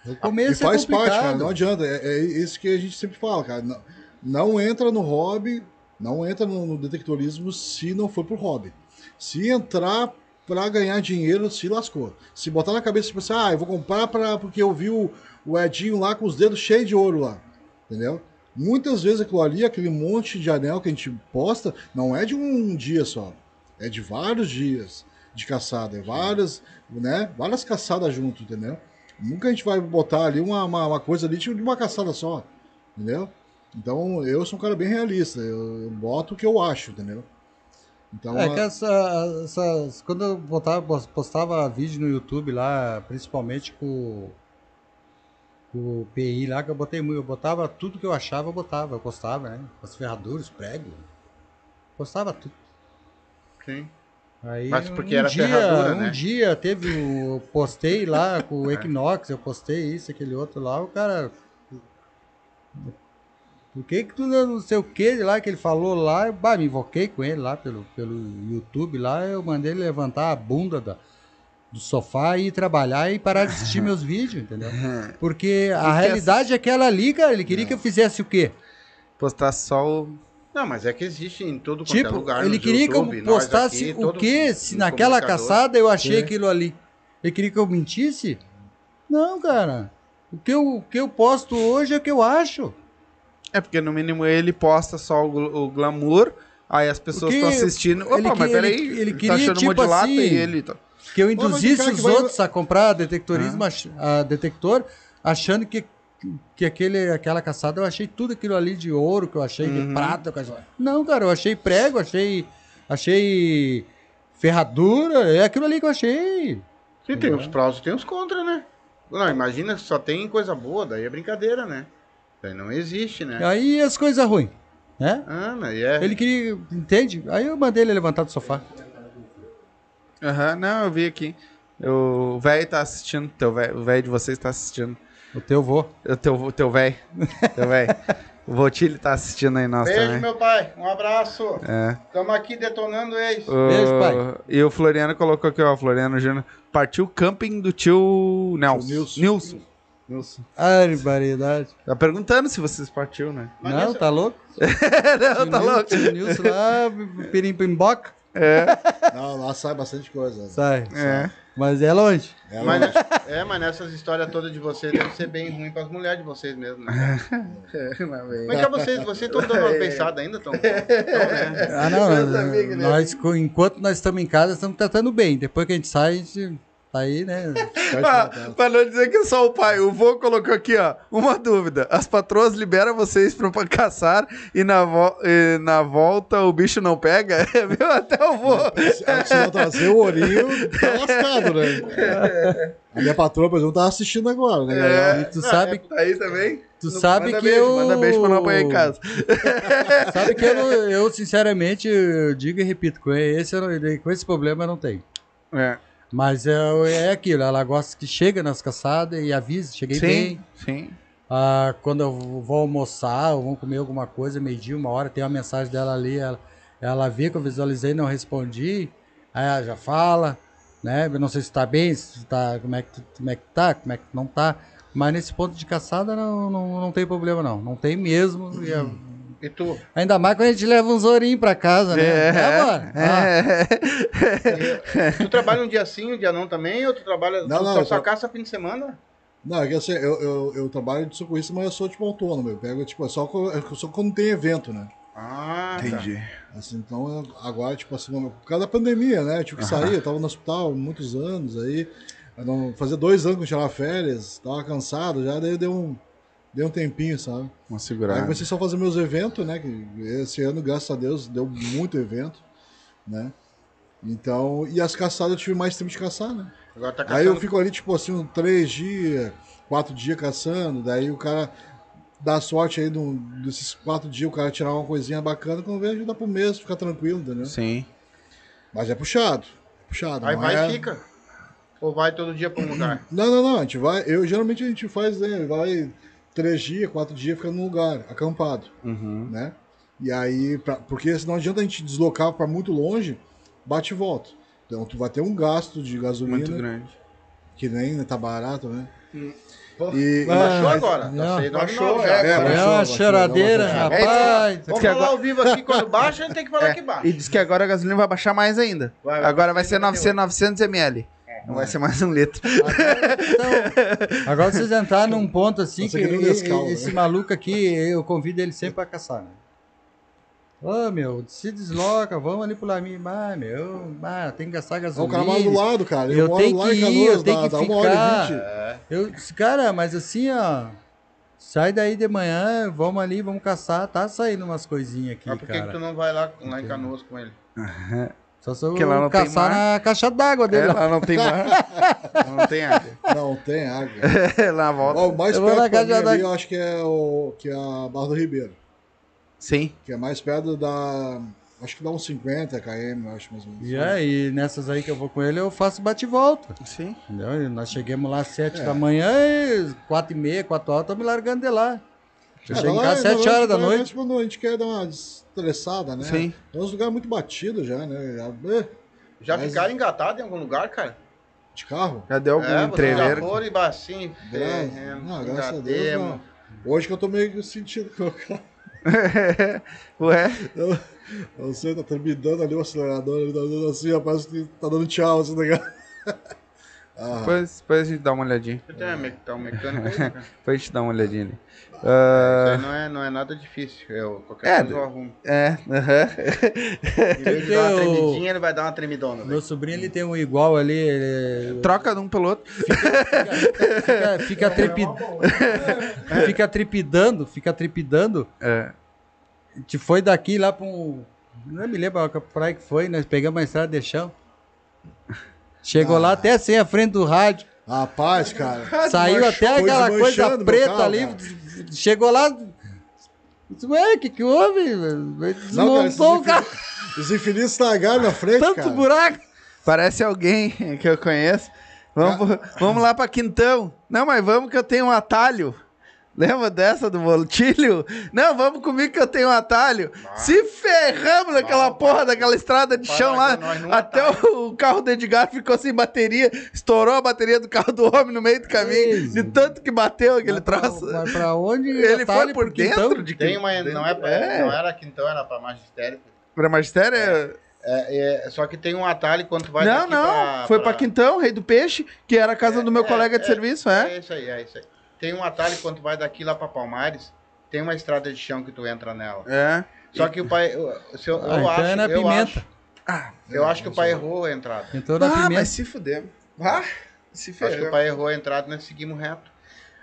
No E começo faz é parte, cara. Não adianta. É, é isso que a gente sempre fala, cara. Não, não entra no hobby, não entra no, no detectorismo se não for pro hobby. Se entrar pra ganhar dinheiro, se lascou. Se botar na cabeça, tipo assim, ah, eu vou comprar pra, porque eu vi o, o Edinho lá com os dedos cheios de ouro lá. Entendeu? Muitas vezes aquilo ali, aquele monte de anel que a gente posta, não é de um dia só. É de vários dias de caçada. É várias, né? Várias caçadas junto, entendeu? Nunca a gente vai botar ali uma, uma, uma coisa ali tipo de uma caçada só, entendeu? Então eu sou um cara bem realista, eu, eu boto o que eu acho, entendeu? Então, É a- que essa, essas, quando eu botava, postava vídeo no YouTube lá, principalmente com, com o PI lá, que eu botei muito, eu botava tudo que eu achava, eu botava, eu postava, né? As ferraduras, prego, postava tudo. Sim. Aí Mas porque um era dia, ferradura, um né? dia teve o postei lá com o Equinox, eu postei isso, aquele outro lá, o cara o que que tu não sei o que lá que ele falou lá, eu, bah, me invoquei com ele lá pelo, pelo YouTube lá, eu mandei ele levantar a bunda da, do sofá e ir trabalhar e parar de assistir meus vídeos, entendeu? Porque a realidade é aquela ali, cara, ele queria que eu fizesse o quê? Postar só o. Não, mas é que existe em todo é Tipo, lugar. ele queria que YouTube, eu nós postasse aqui, o quê? Se naquela caçada eu achei É. aquilo ali. Ele queria que eu mentisse? Não, cara. O que eu, o que eu posto hoje é o que eu acho. É porque no mínimo ele posta só o, o glamour, aí as pessoas estão assistindo. Opa, ele mas que- peraí, ele- ele tá queria, achando um monte tipo de lata assim, e ele. tá- Que eu induzisse que os vai- outros a comprar detectorismo, ach- a detector, achando que, que aquele, aquela caçada eu achei tudo aquilo ali de ouro, que eu achei Uhum. de prata. que Não, cara, eu achei prego, achei, achei ferradura, é aquilo ali que eu achei. Sim, tem os prós e tem os contra, né? Não, imagina se só tem coisa boa, daí é brincadeira, né? Daí não existe, né? Aí as coisas ruins, né? Ah, mas é. Ele queria, entende? Aí eu mandei ele levantar do sofá. Aham, não, eu vi aqui. O velho tá assistindo, teu véio, o velho de vocês tá assistindo. O teu vô. O teu, o teu velho. Teu velho. o Votilho tá assistindo aí nós Beijo, também. meu pai. Um abraço. É. Estamos aqui detonando ex. O- Beijo, pai. E o Floriano colocou aqui, ó, Floriano Júnior. Partiu o camping do tio Nelson. Nilson. Nilson. Nilson. Ai, variedade. Tá perguntando se vocês partiu, né? Mas Não, tá louco? Não, tá louco. Tio Nilson lá, pirimpimboca. Não, lá sai bastante coisa. Sai. É. Mas é longe. É, Mas, mas... né- é, mas nessas histórias todas de vocês deve ser bem ruim para as mulheres de vocês mesmo, né? É que é vocês? Vocês estão dando uma pensada ainda? Tão, tão, né? Ah, não. Que ele ia- nós, enquanto nós estamos em casa, estamos tratando bem. Depois que a gente sai, a gente aí, né? Ah, pra não dizer que é só o pai, o vô colocou aqui, ó, uma dúvida. As patroas liberam vocês pra, pra caçar e na, vo- e na volta o bicho não pega? Viu? Até o vô. Se não trazer o ourinho, tá lascado, né? A minha patroa, por exemplo, tá assistindo agora, né? É. E tu sabe, Tá aí também? tu Não- sabe que beijo, eu... Manda beijo pra não apanhar em casa. Sabe que eu, eu, sinceramente, eu digo e repito, com esse, com esse problema eu não tenho. É. Mas é, é aquilo, ela gosta que chega nas caçadas e avisa, cheguei bem. Sim, sim. Ah, quando eu vou almoçar ou vou comer alguma coisa, meio-dia, uma hora, tem uma mensagem dela ali, ela, ela vê que eu visualizei e não respondi, aí ela já fala, né? Eu não sei se tá bem, se tá, como, é que, como é que tá, como é que não tá. Mas nesse ponto de caçada não, não, não tem problema, não. Não tem mesmo. é- E tu? ainda mais quando a gente leva uns ourinhos pra casa, né? É, mano. Ah, É. Tu trabalha um dia sim, um dia não também? Ou tu trabalha Não, tu não, só eu só tra- caça fim de semana? Não, é que assim, eu, eu, eu trabalho de socorrista, mas eu sou tipo autônomo. Eu pego, tipo, é só, é só quando tem evento, né? Ah, tá. Entendi. Assim, então, agora, tipo assim, por causa da pandemia, né? Eu tive que sair, eu tava no hospital muitos anos, aí. não, fazia dois anos que eu tirava férias, tava cansado já, daí deu um, deu um tempinho, sabe? Uma Aí segurada. comecei só a fazer meus eventos, né? Que esse ano, graças a Deus, deu muito evento, né? Então, e as caçadas eu tive mais tempo de caçar, né? Agora tá Aí caçando. eu fico ali, tipo assim, uns três dias, quatro dias caçando, daí o cara dá sorte aí num- desses quatro dias o cara tirar uma coisinha bacana, quando vem ajuda pro mês, ficar tranquilo, entendeu? Sim. Mas é puxado, puxado. Aí vai é- e fica. Ou vai todo dia pra um lugar? Não, não, não, a gente vai, eu geralmente a gente faz, né, vai três dias, quatro dias, fica num lugar, acampado, Uhum. né? E aí, pra, porque senão não adianta a gente deslocar pra muito longe, bate e volta. Então tu vai ter um gasto de gasolina, Muito grande. que nem né, tá barato, né? Pô, E, Baixou agora. não, Tá baixou, já. é, é, É baixou, uma baixou, choradeira, rapaz. Vamos que falar agora- ao vivo aqui, quando baixa, a gente tem que falar É, que baixa. E diz que agora a gasolina vai baixar mais ainda. Vai, vai agora vai ser 900, 900 ml. Não vai ser mais um litro. Então, agora vocês entraram num ponto assim Você que que e- esse né? maluco aqui, eu convido ele sempre pra caçar, né? Ô, meu, se desloca, vamos ali pro Laminho. Ah, meu, ah, tem que gastar É o gasolina. cara mora do lado, cara. Eu moro tenho lá que em ir, Canoas, eu tenho dá, que dá ficar. Eu disse, cara, mas assim, ó, sai daí de manhã, vamos ali, vamos caçar. Tá saindo umas coisinhas aqui, Mas por que, que cara. tu não vai lá, lá em Canoas com ele? Só se eu Porque lá não tem caçar mar. na caixa d'água dele. É, lá. não tem mar. Não tem água. Não, tem água. lá na volta. Ó, o mais Eu perto pra mim da- ali, eu acho que é, o, que é a Barra do Ribeiro. Sim. Que é mais perto da... Acho que dá uns 50 km, eu acho mais ou menos. E aí, nessas aí que eu vou com ele, eu faço bate e volta. Sim. Entendeu? E nós chegamos lá às 7 É. da manhã e 4 e meia, 4 horas, tô me largando de lá. Eu É, chego em casa às na 7 verdade, horas da noite. mas Quando a gente quer dar uma estressada, né? Sim. É uns lugares muito batidos já, né? Já- eh, Já Mas- ficaram engatados em algum lugar, cara? De carro. Já deu algum é, foram e bacinho, ferremos, Não, graças a Deus, não. Hoje que eu tô meio sentindo que o carro. Ué? Eu, eu sei, tá terminando ali o acelerador, ele tá dando assim, rapaz, que tá dando tchau, assim, legal. Ah, Depois, depois a gente dá uma olhadinha. Você tem um me- tá um mecânico aí, cara? Depois a gente dá uma olhadinha ali. Isso Ah, aí não é, não é nada difícil. Eu, qualquer É, coisa eu arrumo. é, aham. Em vez de dar uma tremidinha, ele vai dar uma tremidona. Meu sobrinho ele tem um igual ali, ele Troca de um pelo outro. fica, fica, trepi- fica trepidando, fica trepidando. É. A gente foi daqui lá pra um. Não me lembro a praia que foi, nós pegamos a estrada de chão. Chegou lá até sem a frente do rádio. Rapaz, cara. Saiu até aquela coisa preta carro, ali. Chegou lá. Ué, o que, que houve? Não, cara, esses Desmontou o carro. Os infelices estragaram na frente, Tanto cara. buraco. Parece alguém que eu conheço. Vamos, vamos lá pra Quintão. Não, mas vamos que eu tenho um atalho. Lembra dessa do Voltilho? Não, vamos comigo que eu tenho um atalho. Se ferramos naquela Não, porra para. daquela estrada de Para chão lá. Até o carro do Edgar ficou sem bateria. Estourou a bateria do carro do homem no meio do caminho. Isso. De tanto que bateu aquele Mas pra- troço. Mas pra onde? Ele atalho foi por pro Quintão? dentro de Tem uma. Não, é, pra- É. não era Quintão, era pra magistério. Pra magistério? é- É, é, só que tem um atalho quando tu vai Não, daqui não. pra- Foi pra Quintão, Rei do Peixe, que era a casa É, do meu é, colega de é, serviço, é. É isso aí, é isso aí. Tem um atalho quando tu vai daqui lá pra Palmares, tem uma estrada de chão que tu entra nela. É. Só que o pai. Eu, se eu, Ah, eu então acho, é na eu pimenta. acho, Ah, eu acho que o pai errou a entrada. Então na ah pimenta. mas se fudemos. Ah, se Acho que o ferramos. pai errou a entrada nós seguimos reto.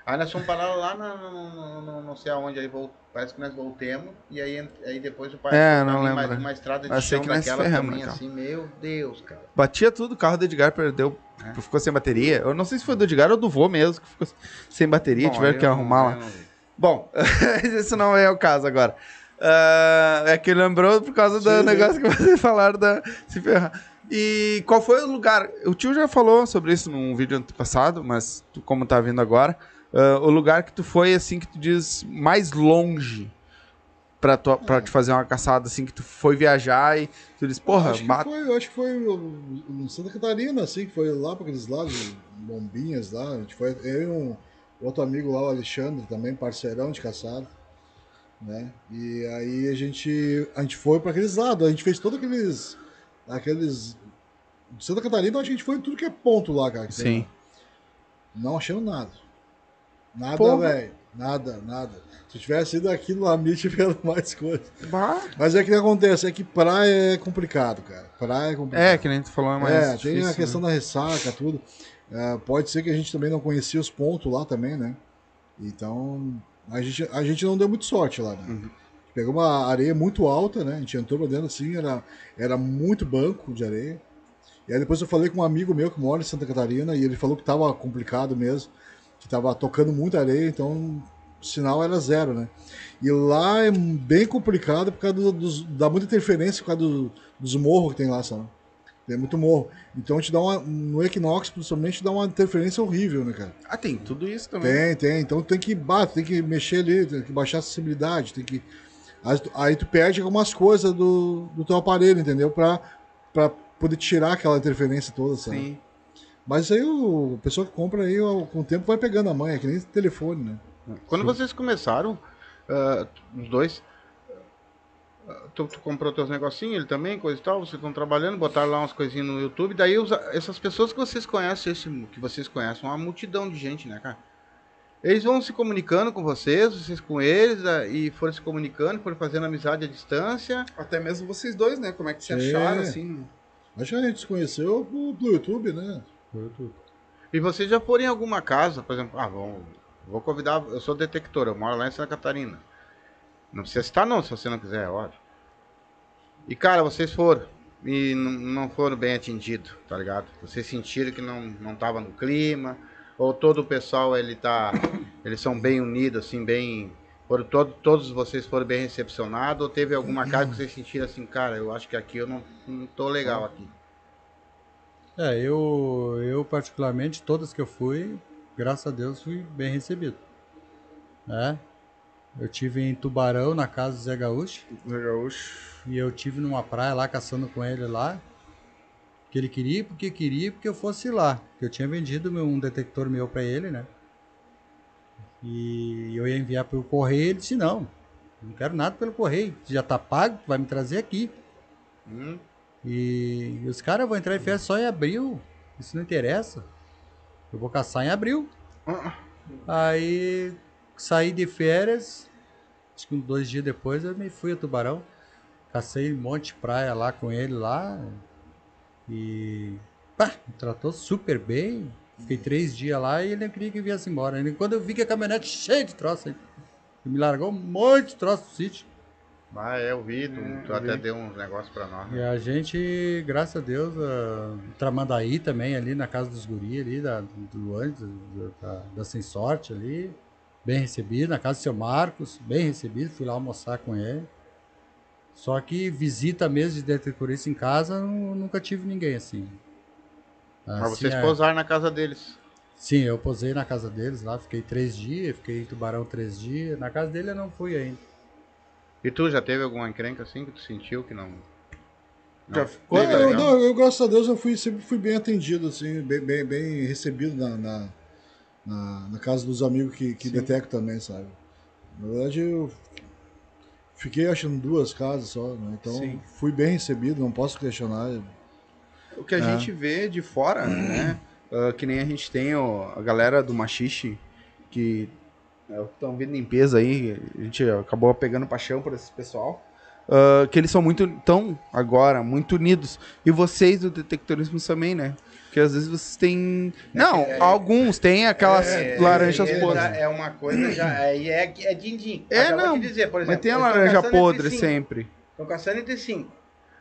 Aí nós fomos parar lá na, no, no- no- não sei aonde, aí vol- parece que nós voltemos, e aí, aí depois o pai É, não lembro. mais uma estrada de Mas sei chão que daquela ferramos também, assim, meu Deus, cara. Batia tudo, o carro do Edgar perdeu. É. Ficou sem bateria. Eu não sei se foi do Edgar ou do vô mesmo, que ficou sem bateria, Bom, tiveram que arrumar lá. Bom, isso não é o caso agora. Ah, é que lembrou por causa do Sim, negócio que vocês falaram da se ferrar. E qual foi o lugar? O tio já falou sobre isso num vídeo passado, mas como tá vindo agora, ah, o lugar que tu foi, assim, que tu diz mais longe pra, tu, pra te fazer uma caçada, assim, que tu foi viajar e tu diz, porra, acho que mata. foi, eu acho que foi em Santa Catarina, assim, que foi lá para aqueles lados, bombinhas lá. A gente foi, eu e um outro amigo lá, o Alexandre, também, parceirão de caçada. Né? E aí a gente, a gente foi para aqueles lados, a gente fez todos aqueles. aqueles. Santa Catarina, acho que a gente foi em tudo que é ponto lá, cara. Sim. lá. Não achamos nada. Nada, velho. Nada, nada. Se tivesse ido aqui no Amit, tivesse mais coisa. Bah. Mas é que o que acontece, é que praia é complicado, cara. Praia é complicado. É, que nem tu falou, é mais É, difícil, tem a né? questão da ressaca, tudo. É, pode ser que a gente também não conhecia os pontos lá também, né? Então, a gente, a gente não deu muito sorte lá, né? Uhum. Pegou uma areia muito alta, né? A gente entrou pra dentro assim, era, era muito banco de areia. E aí depois eu falei com um amigo meu que mora em Santa Catarina e ele falou que tava complicado mesmo, que tava tocando muita areia, então o sinal era zero, né? E lá é bem complicado por causa do- dos, da muita interferência por causa do- dos morros que tem lá, sabe? Tem muito morro. Então te dá uma. No Equinox, principalmente, dá uma interferência horrível, né, cara? Ah, tem tudo isso também. Tem, tem. Então tem que bater, tem que mexer ali, tem que baixar a acessibilidade, tem que. Aí tu, aí tu perde algumas coisas do, do teu aparelho, entendeu? Pra, pra poder tirar aquela interferência toda, sabe? Sim. Mas isso aí o, pessoal que compra aí, com o tempo vai pegando a manha, é que nem telefone, né? Quando vocês começaram, ah, os dois, ah, tu, tu comprou teus negocinhos, ele também, coisa e tal, vocês estão trabalhando, botaram lá umas coisinhas no YouTube, daí os- essas pessoas que vocês conhecem, esse, que vocês conhecem, uma multidão de gente, né, cara? Eles vão se comunicando com vocês, vocês com eles, ah, e foram se comunicando, foram fazendo amizade à distância. Até mesmo vocês dois, né? Como é que se Sim. acharam, assim? Acho que a gente se conheceu pro, pro YouTube, né? E vocês já foram em alguma casa, por exemplo, ah, vamos, vou convidar, eu sou detector, eu moro lá em Santa Catarina. Não precisa citar não, se você não quiser, é óbvio. E cara, vocês foram e não, não foram bem atendidos, tá ligado? Vocês sentiram que não, não tava no clima, ou todo o pessoal, ele tá, eles são bem unidos, assim, bem... Foram todo, todos vocês foram bem recepcionados, ou teve alguma casa que vocês sentiram assim, cara, eu acho que aqui eu não, não tô legal aqui. É, eu, eu particularmente, todas que eu fui, graças a Deus, fui bem recebido. Né? Eu tive em Tubarão, na casa do Zé Gaúcho, Gaúcho. e eu tive numa praia lá, caçando com ele lá, que ele queria, porque queria, porque eu fosse lá. Que eu tinha vendido meu- um detector meu pra ele, né? E eu ia enviar pelo correio, ele disse, não, não quero nada pelo correio, já tá pago, vai me trazer aqui. Hum? E, e os caras vão entrar em festa só em abril. Isso não interessa. Eu vou caçar em abril. Aí saí de férias. Acho que dois dias depois eu me fui a Tubarão. Cacei um monte de praia lá com ele lá. E pá, me tratou super bem. Fiquei três dias lá e ele não queria que viesse embora. E quando eu vi que a caminhonete cheia de troços, aí, ele me largou um monte de troços do sítio. Ah, é, eu vi, tu, É, tu até vi. deu uns negócios pra nós. E né? a gente, graças a Deus, a Tramandaí também, ali na casa dos guri, ali, da, do antes, do- da, da Sem Sorte ali, bem recebido, na casa do seu Marcos, bem recebido, fui lá almoçar com ele. Só que visita mesmo de detetorista em casa, nu- nunca tive ninguém assim. Mas Assim, vocês é- posaram na casa deles. Sim, eu posei na casa deles lá, fiquei três dias, fiquei em Tubarão três dias. Na casa dele eu não fui ainda. E tu já teve alguma encrenca assim que tu sentiu que não. Não ficou eu, não, eu, graças a Deus, eu fui, sempre fui bem atendido, assim, bem, bem, bem recebido na, na, na- na casa dos amigos que, que detectam também, sabe? Na verdade, eu fiquei achando duas casas só, né? Então, Sim. fui bem recebido, não posso questionar. O que a É. gente vê de fora, né? Ah, que nem a gente tem ó, a galera do Machixe, que estão vindo peso aí, a gente acabou pegando paixão por esse pessoal. ah, que eles são muito, tão agora, muito unidos. E vocês do detectorismo também, né? Porque às vezes vocês têm. Não, é- alguns têm aquelas É, laranjas é, podres. É uma coisa já. É, é, é din-din. É, vou não, dizer, por exemplo, Mas tem a laranja podre sempre. Estão caçando entre cinco.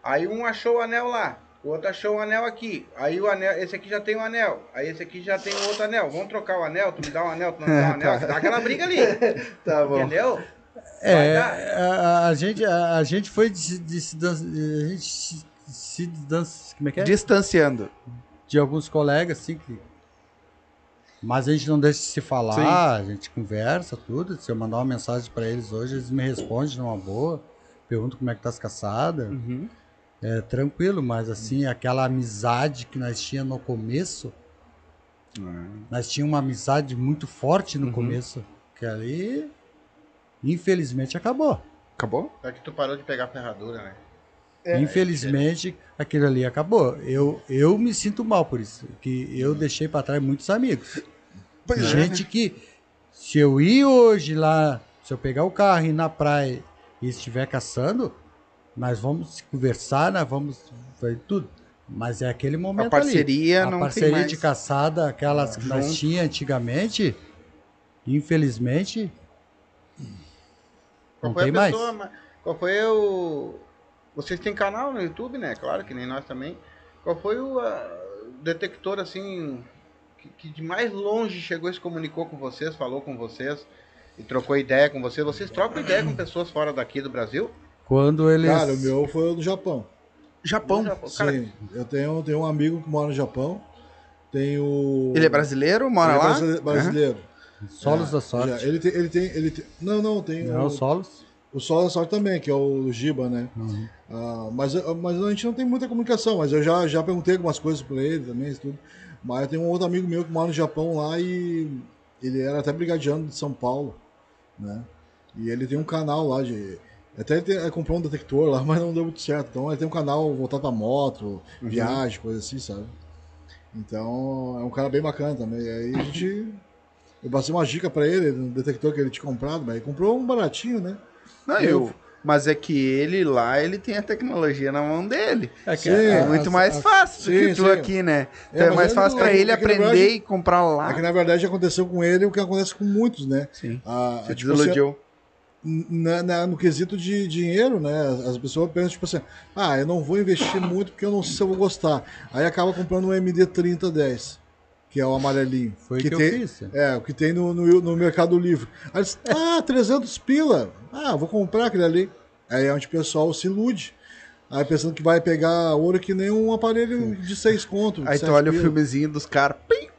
Aí um achou o anel lá. O outro achou o anel aqui. Aí o anel, esse aqui já tem um anel. Aí esse aqui já tem um outro anel. Vamos trocar o anel, tu me dá um anel, tu não me dá um anel. Dá aquela briga ali. Tá bom. Entendeu? É, a, a- gente, a, a gente foi de, de se dan- a gente se- como é que é? Distanciando. de alguns colegas, assim, que... Mas a gente não deixa de se falar, a gente conversa, tudo. Se eu mandar uma mensagem pra eles hoje, eles me respondem numa boa, perguntam como é que tá as caçadas. Uhum. É tranquilo, mas assim, aquela amizade que nós tínhamos no começo, nós tínhamos uma amizade muito forte no Uhum. começo, que ali, infelizmente, acabou. Acabou? É que tu parou de pegar ferradura, né? É, Infelizmente, aquilo ali acabou. Eu, eu me sinto mal por isso, que eu deixei para trás muitos amigos. Pois é, Gente que, se eu ir hoje lá, se eu pegar o carro e ir na praia e estiver caçando, nós vamos conversar, nós vamos fazer tudo. Mas é aquele momento A parceria ali. A não parceria tem mais. de caçada, aquelas que nós tínhamos antigamente, infelizmente, Qual não foi tem a mais. pessoa, qual foi o. Vocês têm canal no YouTube, né? Claro que nem nós também. Qual foi o detector, assim, que, que de mais longe chegou e se comunicou com vocês, falou com vocês e trocou ideia com vocês? Vocês trocam ideia com pessoas fora daqui do Brasil? Quando eles. Cara, o meu foi o do Japão. Japão. No Japão. Cara, Sim, eu tenho, tenho um amigo que mora no Japão. Tenho. Ele é brasileiro? Mora Ele é lá? brasile- brasileiro. Solos É, da sorte. já. Ele tem, ele tem, ele tem. Não, não, tem Não, o, solos. o Sol da Sorte também, que é o Giba, né? Uhum. Ah, mas, mas a gente não tem muita comunicação, mas eu já, já perguntei algumas coisas pra ele também, isso tudo. Mas eu tenho um outro amigo meu que mora no Japão lá e ele era até brigadiano de São Paulo, né? E ele tem um canal lá de. Até ele tem- comprou um detector lá, mas não deu muito certo. Então ele tem um canal voltado pra moto, viagem, coisa assim, sabe? Então é um cara bem bacana também. E aí a gente. Eu passei uma dica pra ele, no detector que ele tinha comprado, mas ele comprou um baratinho, né? Não, eu. Mas é que ele lá, ele tem a tecnologia na mão dele. É Sim, É a- muito mais fácil do que tu sim. aqui, né? É, Então é mas mais fácil é ele aprender verdade- e comprar lá. É que na verdade aconteceu com ele o que acontece com muitos, né? Sim. Ah, Se tipo desiludiu. Na- na- no quesito de dinheiro, né? As pessoas pensam, tipo assim, ah, eu não vou investir muito porque eu não sei se eu vou gostar. Aí acaba comprando um MD 3010, que é o amarelinho. Foi o que, que eu tem, fiz. É, o que tem no, no, no Mercado Livre. Aí eles, ah, 300 pila. Ah, vou comprar aquele ali. Aí é onde o pessoal se ilude. Aí pensando que vai pegar ouro que nem um aparelho de 6 conto. de Aí tu olha o pila. filmezinho dos caras. Pim,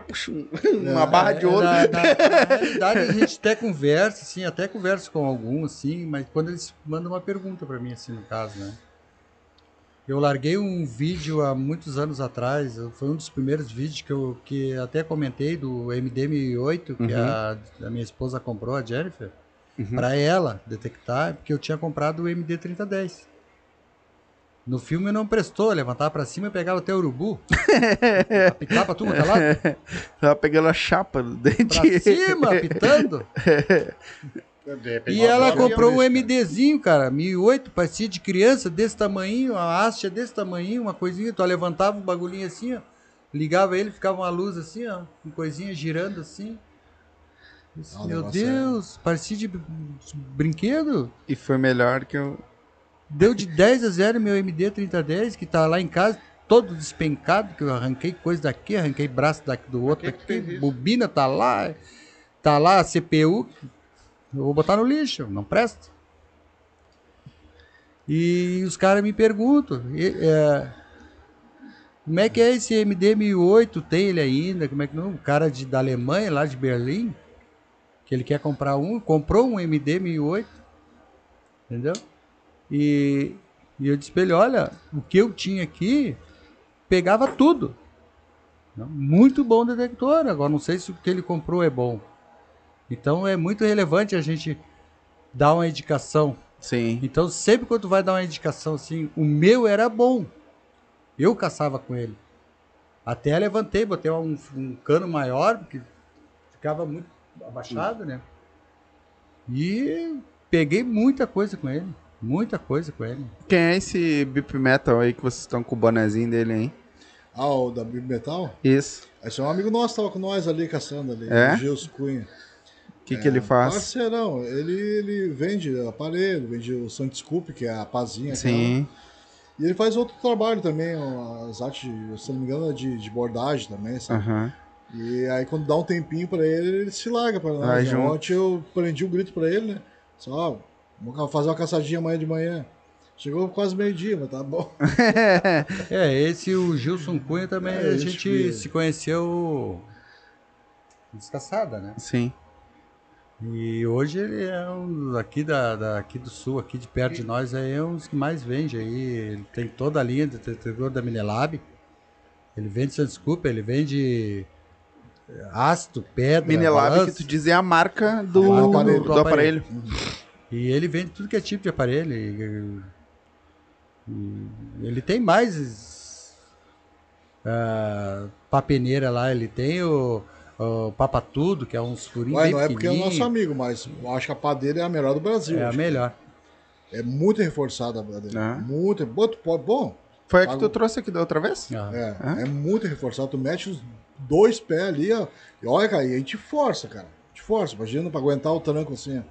uma É, barra de ouro. Na, na- na realidade, a gente até conversa, assim, até conversa com alguns, assim, mas quando eles mandam uma pergunta pra mim, assim, no caso, né? Eu larguei um vídeo há muitos anos atrás, foi um dos primeiros vídeos que eu que até comentei do MD-1008, que Uhum. a, a minha esposa comprou, a Jennifer, Uhum. pra ela detectar, porque eu tinha comprado o MD-3010. No filme não prestou, levantava pra cima e pegava até urubu. apitar pra tudo, até lá, Tava pegando a chapa do dente. pra cima, apitando. E ela uma comprou um MDzinho, cara, 1008, parecia de criança, desse tamanho, a haste é desse tamanho, uma coisinha, tu levantava o bagulhinho assim, ó, ligava ele, ficava uma luz assim, ó, com coisinha girando assim. Ah, o Meu é- Deus, parecia de br- brinquedo. E foi melhor que eu. Deu de 10 a 0 meu MD 3010, que tá lá em casa, todo despencado, que eu arranquei coisa daqui, arranquei braço daqui do outro aqui, bobina tá lá, tá lá a CPU, eu vou botar no lixo, não presta. E os caras me perguntam, e, é, Como é que é esse MD-1008? Tem ele ainda? Como é que não? Um cara de, da Alemanha, lá de Berlim, que ele quer comprar um, comprou um MD-1008, entendeu? E, e eu disse pra ele, olha, o que eu tinha aqui pegava tudo. Muito bom detector, agora não sei se o que ele comprou é bom. Então é muito relevante a gente dar uma indicação. Sim. Então sempre quando tu vai dar uma indicação assim, o meu era bom. Eu caçava com ele. Até levantei, botei um, um cano maior, porque ficava muito abaixado, né? E peguei muita coisa com ele. Muita coisa com ele. Quem é esse Bip Metal aí que vocês estão com o bonezinho dele aí? Ah, o da Big Metal? Isso. Esse é um amigo nosso, tava com nós ali caçando ali. É? O Gilson Cunha. O que, que ele faz? Parceirão, ele, ele vende aparelho, vende o Santo Scoop, que é a pazinha. Sim. aquela. E ele faz outro trabalho também, as artes, se não me engano, é de, de bordagem também, sabe? Aham. E aí quando dá um tempinho pra ele, ele se larga pra nós. Né? Ontem eu prendi um grito pra ele, né? Só, vamos fazer uma caçadinha amanhã de manhã. Chegou quase meio-dia, mas tá bom. É, esse o Gilson Cunha também É, a gente fina. se conheceu descaçada, né? Sim. E hoje ele é um aqui da, da- aqui do sul, aqui de perto de nós, aí é um dos que mais vende aí. Ele tem toda a linha de detector da Minelab. Ele vende Sandscoop, ele vende eh, ácido, pedra, Minelab, que tu diz é a marca do, A marca do, aparelho. do aparelho. E ele vende tudo que é tipo de aparelho. e- e ele tem mais ah, papeneira lá, ele tem o, o Papatudo, que é uns furinhos Ué, bem não é porque é o nosso amigo, mas eu acho que a pá dele é a melhor do Brasil. É a melhor. É muito reforçada a pá dele. É. Muito. Bom, bom, Foi a que tu trouxe aqui da outra vez? Ah. é, Hã? é muito reforçado. Tu mete os dois pés ali, ó. E olha, cara, e a gente força, cara. A gente força. Imagina pra aguentar o tranco assim, ó.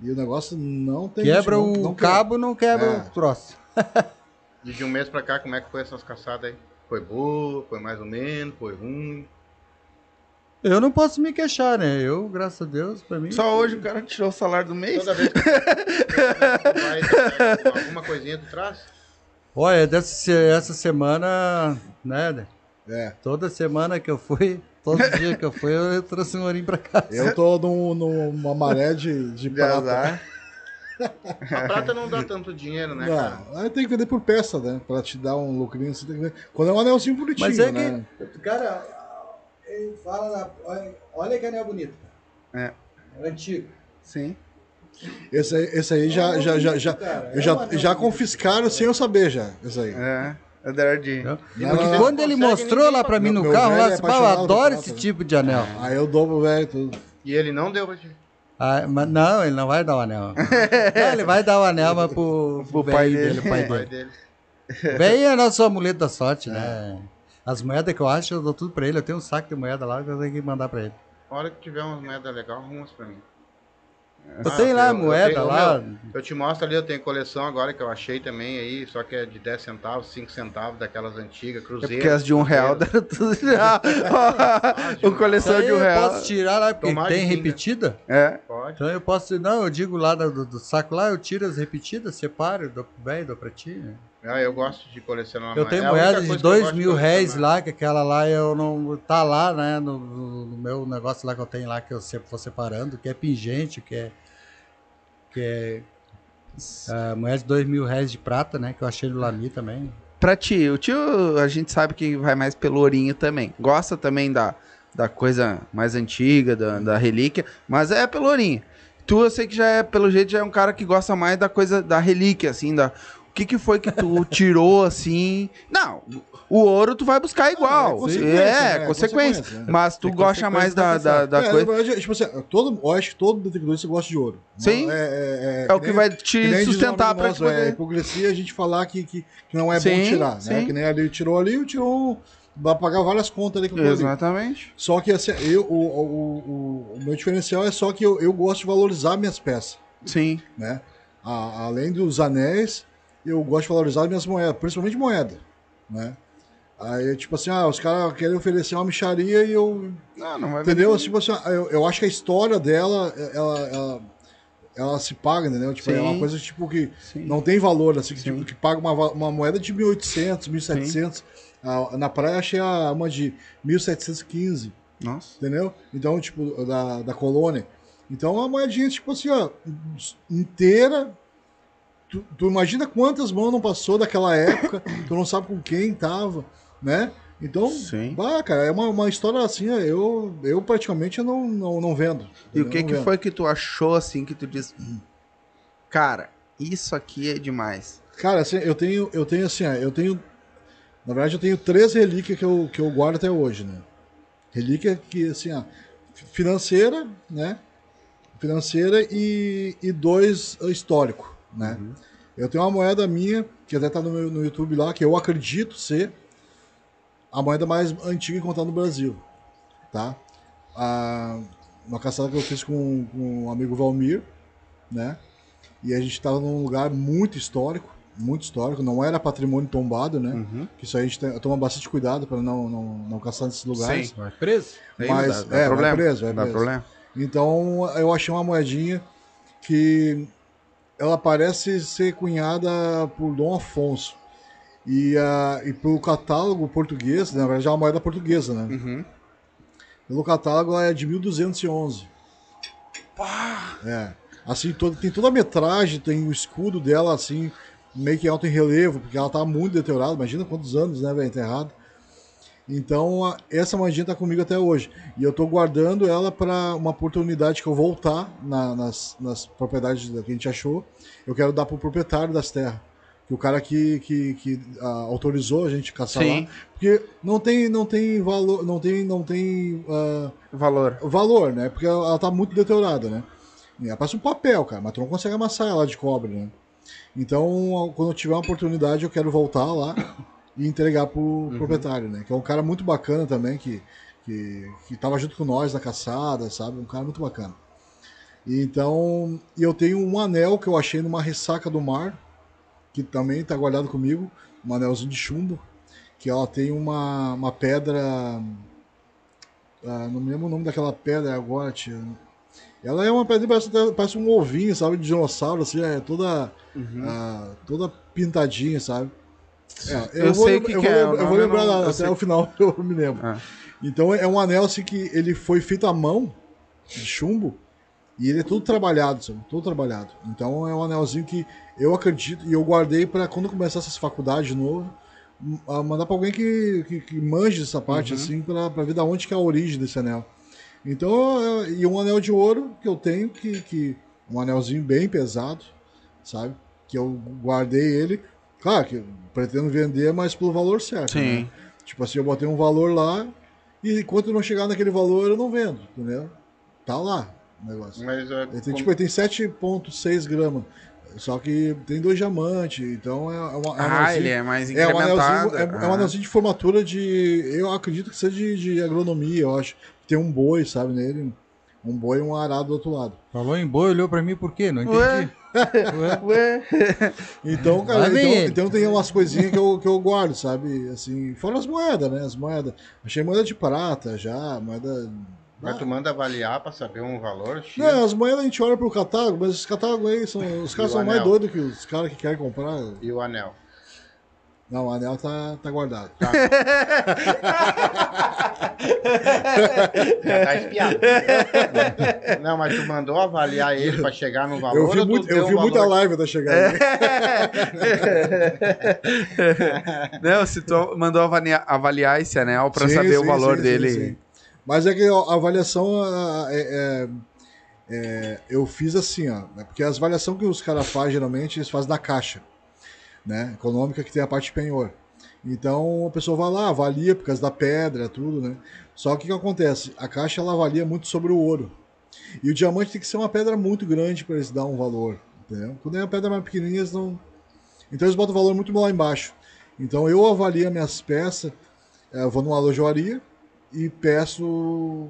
E o negócio não tem Quebra não- o não cabo, não quebra É. o troço. E de um mês pra cá, como é que foi essas caçadas aí? Foi boa, foi mais ou menos, foi ruim. Eu não posso me queixar, né? Eu, graças a Deus, pra mim. Só hoje o cara tirou o salário do mês? Toda vez que tu vai, alguma coisinha tu traz? Olha, dessa, essa semana, né? É. Toda semana que eu fui, todo dia que eu fui, eu trouxe um ourinho pra casa. Eu tô num- numa maré de, de De prata. azar. A prata não dá tanto dinheiro, né, cara? Não, aí tem que vender por peça, né? Pra te dar um lucrinho, você tem que vender. Quando é um anelzinho bonitinho, Mas é né? que, cara, ele fala, olha, olha que anel bonito. É. Antigo. Sim. Esse aí, esse aí já, já, já, já, Cara, eu é já, já confiscaram sem eu saber já. Esse aí. É. É? Não, Porque não, não. quando ele mostrou lá pra mim no meu carro, velho lá, é eu disse, "Pá, eu apaixonado por adoro esse né?" tipo de anel. Aí eu dou pro velho tudo. E ele não deu pra ti. Ah, mas não, ele não vai dar o anel. Não, ele vai dar o anel, mas pro, Pro pai dele. o pai dele. dele. Bem é nosso amuleto da sorte, né? As moedas que eu acho, eu dou tudo pra ele. Eu tenho um saco de moeda lá que eu tenho que mandar pra ele. A hora que tiver umas moedas legais, arruma umas pra mim. Eu Ah, tenho lá eu- eu moeda tenho- lá. meu, Eu te mostro ali, eu tenho coleção agora que eu achei também aí, só que é de 10 centavos, 5 centavos, daquelas antigas, É cruzeiro. porque as de um real deram tudo já. o coleção Isso aí de um eu real. posso tirar lá, porque Tomar tem repetida. É. Pode. Então eu posso. Não, eu digo lá do, do saco lá, eu tiro as repetidas, separo, dou pro velho, dou pra ti. né? Ah, eu gosto de colecionar Eu tenho É moeda de coisa que eu 2 gosto mil réis lá, que aquela lá eu não. Tá lá, né? No, no- meu negócio lá que eu tenho lá, que eu sempre vou separando, que é pingente, que é. Que é. ah, moeda de 2 mil réis de prata, né? Que eu achei no Lami também. Pra ti, o tio, a gente sabe que vai mais pelo ourinho também. Gosta também da, da coisa mais antiga, da, da relíquia, mas é pelo ourinho. Tu, eu sei que já é, pelo jeito, já é um cara que gosta mais da coisa da relíquia, assim, da... O que que foi que tu tirou, assim... Não, o ouro tu vai buscar igual. é consequência, É, né? consequência. Consequência, né? Mas tu É gosta mais da, da, da é, coisa... verdade, tipo assim, todo, eu acho que todo detectorista gosta de ouro. Sim. É, é, É o que vai que te o sustentar nosso, te poder... É hipocrisia a gente falar que, que, que não é Sim, bom tirar, sim. né? Que nem ali tirou ali, tirou. Vai pagar várias contas ali com ali. Exatamente. Só que assim, eu, o, o, o, o meu diferencial é só que eu, eu gosto de valorizar minhas peças, Sim. né? A- além dos anéis, eu gosto de valorizar minhas moedas, principalmente moeda, né? Aí, tipo assim, ah, os caras querem oferecer uma micharia e eu Não, não vai Entendeu? vender. Tipo assim, eu, eu acho que a história dela, ela, ela, ela se paga, entendeu? Tipo, é uma coisa tipo que Sim. não tem valor, assim, que, tipo, que paga uma, uma moeda de 1.800, 1.700. Ah, na praia achei a, uma de 1.715, Nossa. entendeu? Então, tipo, da, da colônia. Então, uma moedinha, tipo assim, ó, inteira. Tu, tu imagina quantas mãos não passou daquela época, tu não sabe com quem tava, né? Então, Sim. bah, cara, é uma, uma história assim, ó, eu, eu praticamente não, não, não vendo. E o que que vendo. foi que tu achou assim que tu disse, cara, isso aqui é demais. Cara, assim, eu tenho, eu tenho assim, eu tenho. Na verdade, eu tenho três relíquias que eu, que eu guardo até hoje, né? Relíquia que, assim, ó, financeira, né? Financeira e, e dois ah, histórico, né? Eu tenho uma moeda minha, que até tá no, meu- no YouTube lá, que eu acredito ser a moeda mais antiga encontrada no Brasil, tá? A, uma caçada que eu fiz com, com um amigo Valmir, né? E a gente estava num lugar muito histórico, muito histórico, não era patrimônio tombado, né? Uhum. Que isso aí a gente tem- toma bastante cuidado para não, não, não caçar nesses lugares. Sim. Vai preso? Aí Mas, dá, dá é, vai problema. preso, vai dá preso. problema. Então eu achei uma moedinha que ela parece ser cunhada por Dom Afonso. E, a e pelo catálogo português, na verdade é uma moeda portuguesa, né? Uhum. Pelo catálogo ela é de 1211. É. Assim, todo, tem toda a metragem, tem o escudo dela, assim, meio que alto em relevo, porque ela tá muito deteriorada. Imagina quantos anos, né, velho, enterrada. Então, a- essa moedinha tá comigo até hoje. E eu tô guardando ela para uma oportunidade que eu voltar na- nas, nas propriedades que a gente achou. Eu quero dar pro proprietário das terras. Que o cara que, que, que ah, autorizou a gente caçar Sim. lá. Porque não tem, não tem valor, não tem, não tem ah, Valor. valor, né? Porque ela, ela tá muito deteriorada, né? E Ela parece um papel, cara, mas tu não consegue amassar ela de cobre, né? Então, quando eu tiver uma oportunidade, eu quero voltar lá e entregar pro proprietário, né? Que é um cara muito bacana também, que, que, que tava junto com nós na caçada, sabe? Um cara muito bacana. E então, e eu tenho um anel que eu achei numa ressaca do mar, que também tá guardado comigo, um anelzinho de chumbo, que ela tem uma, uma pedra. ah, não me lembro o nome daquela pedra agora, tia. Ela é uma pedra, parece, parece um ovinho, sabe, de dinossauro, assim, é toda, ah, toda pintadinha, sabe? É, Eu sei o que eu que é, eu vou lembrar eu não- eu até sei. o final, eu me lembro. Ah. Então é um anel assim que ele foi feito à mão, de chumbo, e ele é todo trabalhado, sabe? Todo trabalhado. Então é um anelzinho que eu acredito, e eu guardei para quando começar essas faculdades de novo, mandar para alguém que, que, que manje dessa parte, Uhum. assim, para ver da onde que é a origem desse anel. Então, é- e um anel de ouro que eu tenho, que, que um anelzinho bem pesado, sabe? Que eu guardei ele. Claro que eu pretendo vender, mas pelo valor certo. Sim. né? Tipo assim, eu botei um valor lá e enquanto não chegar naquele valor, eu não vendo, entendeu? Tá lá o negócio. Mas é, Ele tem, como- tipo, ele tem 7,6 gramas. Só que tem dois diamantes, então é, é uma. é Ah, anelzinho- ele é mais é um incrementado. anelzinho, é, é um Ah. anelzinho de formatura de. Eu acredito que seja de, de agronomia, eu acho. Tem um boi, sabe, nele. Um boi e um arado do outro lado. Falou em boi, olhou pra mim por quê? Não entendi. Ué? Ué? Ué? Então, cara, então, então tem umas coisinhas que eu, que eu guardo, sabe? Assim, fora as moedas, né? As moedas. Achei moeda de prata já, moeda. Mas tu manda avaliar pra saber um valor X. Não, as moedas a gente olha pro catálogo, mas os catálogos aí são. Os caras são mais anel? doidos que os caras que querem comprar. E o anel. Não, o anel tá, tá guardado. Já tá espiado. Não, mas tu mandou avaliar ele pra chegar no valor Eu vi, muito, eu vi muita live da chegada. Não, se tu mandou avaliar, avaliar esse anel pra Sim, saber o sim, valor sim, dele. sim, sim. Mas é que a avaliação é, é- é, eu fiz assim, ó, né, porque as avaliações que os caras fazem geralmente eles fazem na caixa, né, econômica que tem a parte de penhor. Então a pessoa vai lá, avalia por causa da pedra, tudo, né? Só que o que acontece? A caixa ela avalia muito sobre o ouro. E o diamante tem que ser uma pedra muito grande para eles dar um valor, entendeu? Quando é uma pedra mais pequenininha, eles não. Então eles botam o valor muito lá embaixo. Então eu avalio as minhas peças, eh, eu vou numa lojoaria e peço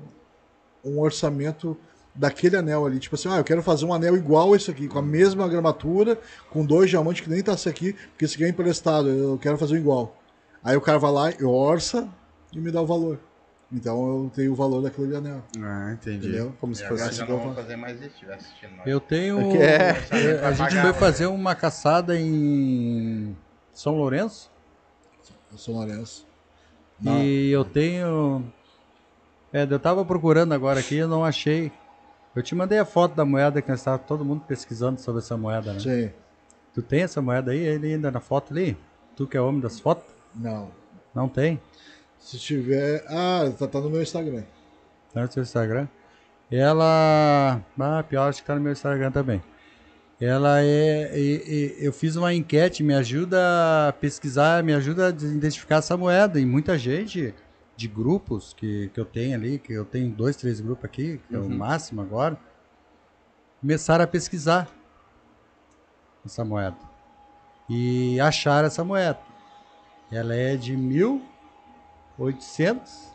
um orçamento daquele anel ali. Tipo assim, ah, eu quero fazer um anel igual a esse aqui, com a mesma gramatura, com dois diamantes que nem tá esse aqui, porque esse aqui é emprestado, eu quero fazer um igual. Aí o cara vai lá e orça e me dá o valor. Então eu tenho o valor daquele anel. Ah, entendi. Entendeu? Como se fosse. assim eu fazer mais isso. Eu tenho. É é. a gente vai né? fazer uma caçada em São Lourenço. Sou Lourenço. Não. E eu tenho. É, eu tava procurando agora aqui e não achei. Eu te mandei a foto da moeda que nós estava todo mundo pesquisando sobre essa moeda, né? Sim. Tu tem essa moeda aí, ele ainda na foto ali? Tu que é homem das fotos? Não. Não tem? Se tiver. Ah, tá, tá no meu Instagram. Tá no seu Instagram? Ela. Ah, pior, acho que tá no meu Instagram também. Ela é. e- e- eu fiz uma enquete, me ajuda a pesquisar, me ajuda a identificar essa moeda. E muita gente de grupos que, que eu tenho ali, que eu tenho dois, três grupos aqui, que é o máximo agora, começaram a pesquisar essa moeda. E acharam essa moeda. Ela é de 1800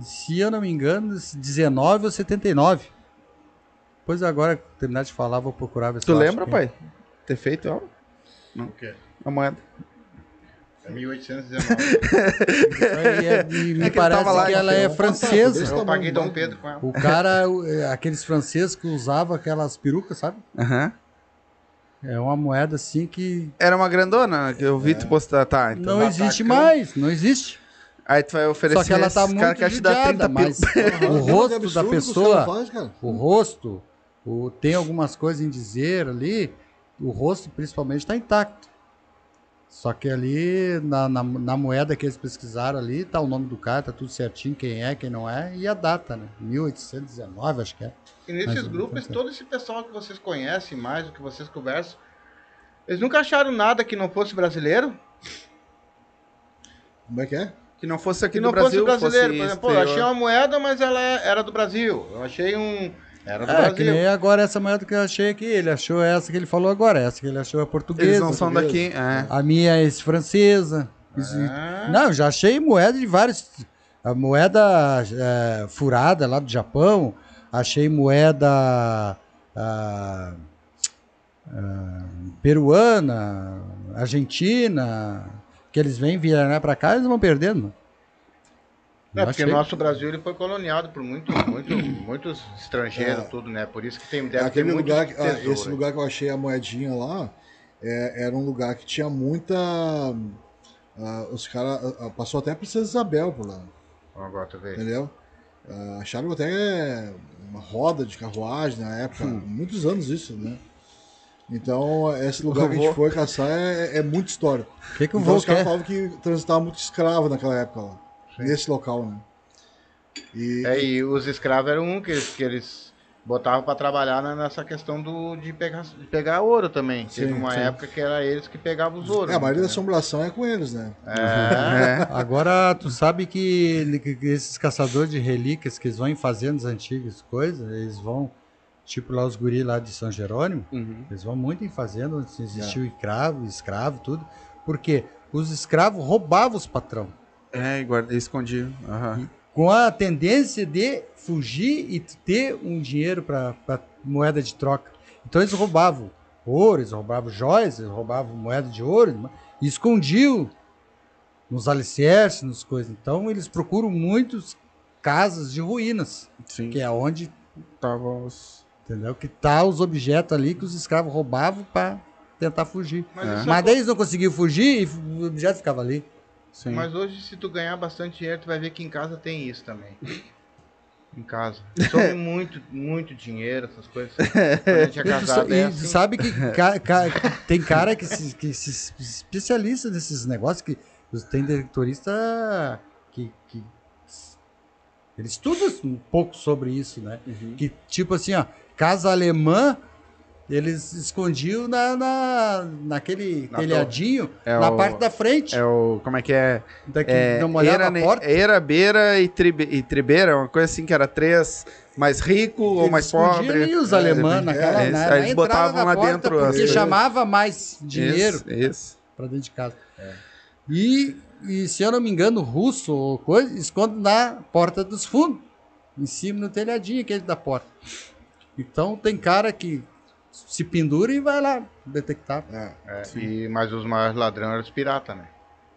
se eu não me engano, 19 ou 79. Depois agora, que terminar de falar, vou procurar ver se Tu lembra, que- pai? Ter feito ela? O quê? A moeda. É 1819. E, é- e me É que parece lá, que ela é francesa. Eu paguei Dom. Pedro com ela. O cara, é, aqueles franceses que usavam aquelas perucas, sabe? Aham. É uma moeda assim que Era uma grandona que eu vi tu postar. Tá, então. não tá existe atacando. mais, não existe. Aí tu vai oferecer Só que ela tá muito te 30 judiada, mas o rosto que da que pessoa, cara. o rosto, o, tem algumas coisas em dizer ali, o rosto principalmente está intacto. Só que ali, na, na, na moeda que eles pesquisaram ali, tá o nome do cara, tá tudo certinho, quem é, quem não é, e a data, né? 1819, acho que é. E nesses grupos, então, todo esse pessoal que vocês conhecem mais, o que vocês conversam, eles nunca acharam nada que não fosse brasileiro? Como é que é? Que não fosse aqui Que no não Brasil. fosse brasileiro. fosse Por exemplo, pô, eu achei uma moeda, mas ela é- era do Brasil. Eu achei um. Era do É, que Brasil. nem agora essa moeda que eu achei aqui. Ele achou essa que ele falou agora, essa que ele achou é portuguesa. Eles não são daqui. É. A minha é francesa. Ah. Não, já achei moeda de vários. A moeda é, furada lá do Japão. Achei moeda ah, ah, peruana, argentina. Que eles vêm virar pra cá eles vão perdendo. É, porque o nosso Brasil ele foi coloniado por muito, muito, muitos estrangeiros, É. tudo, né? Por isso que tem, deve Aquele lugar, que- ah, esse lugar que eu achei a moedinha lá, é, era um lugar que tinha muita. ah, os caras. ah, passou até a Princesa Isabel por lá, Agora tu vê. entendeu? Ah, acharam até uma roda de carruagem na época, muitos anos isso, né? Então, esse lugar que a gente vou- foi caçar é, é muito histórico. Que, que Então, os caras falavam que transitava muito escravo naquela época lá, nesse local, né? E, É, e os escravos eram um que eles, que eles botavam para trabalhar nessa questão do, de, pegar, de pegar ouro também. Teve Sim, uma sim. época que era eles que pegavam os ouros. é, a maioria da entendeu? assombração é com eles, né? É. É. Agora, tu sabe que, que esses caçadores de relíquias que eles vão em fazendas antigas, coisas, eles vão, tipo lá os guris lá de São Jerônimo, Uhum. eles vão muito em fazendas onde É. existiu escravo, escravo, tudo, porque os escravos roubavam os patrão, É, e guarda, escondi. Aham. com a tendência de fugir e ter um dinheiro para moeda de troca. Então eles roubavam ouro, eles roubavam joias, eles roubavam moeda de ouro e escondiam nos alicerces, nas coisas. Então eles procuram muitos casas de ruínas, Sim. que é onde, Tava os... entendeu? Que tá os objetos ali que os escravos roubavam para tentar fugir. Mas, É. isso Mas daí eles não conseguiam fugir e o objeto ficava ali. Sim. Mas hoje, se tu ganhar bastante dinheiro, tu vai ver que em casa tem isso também. Em casa. Some muito, muito dinheiro, essas coisas. Quando a gente é casado, é assim. sabe que ca- ca- tem cara que se, que se especialista nesses negócios, que tem detektorista que, que ele estuda um pouco sobre isso, né? Uhum. Que tipo assim, ó, casa alemã, eles escondiam na, na, naquele Na telhadinho, É na o- parte da frente. É o... Como é que é? daqui, É, dá uma olhada era, na porta. era, beira e, tribe, e tribeira, uma coisa assim que era três mais rico ou Eles mais escondiam pobre. ali os É, alemães é, naquela, é, na, eles botavam lá dentro as porque coisas. chamava mais dinheiro. Pra dentro de casa. E, e, se eu não me engano, russo ou coisa, esconde na porta dos fundos. Em cima no telhadinho aquele da porta. Então tem cara que se pendura e vai lá detectar. É. É, e, mas os maiores ladrões eram os piratas, né?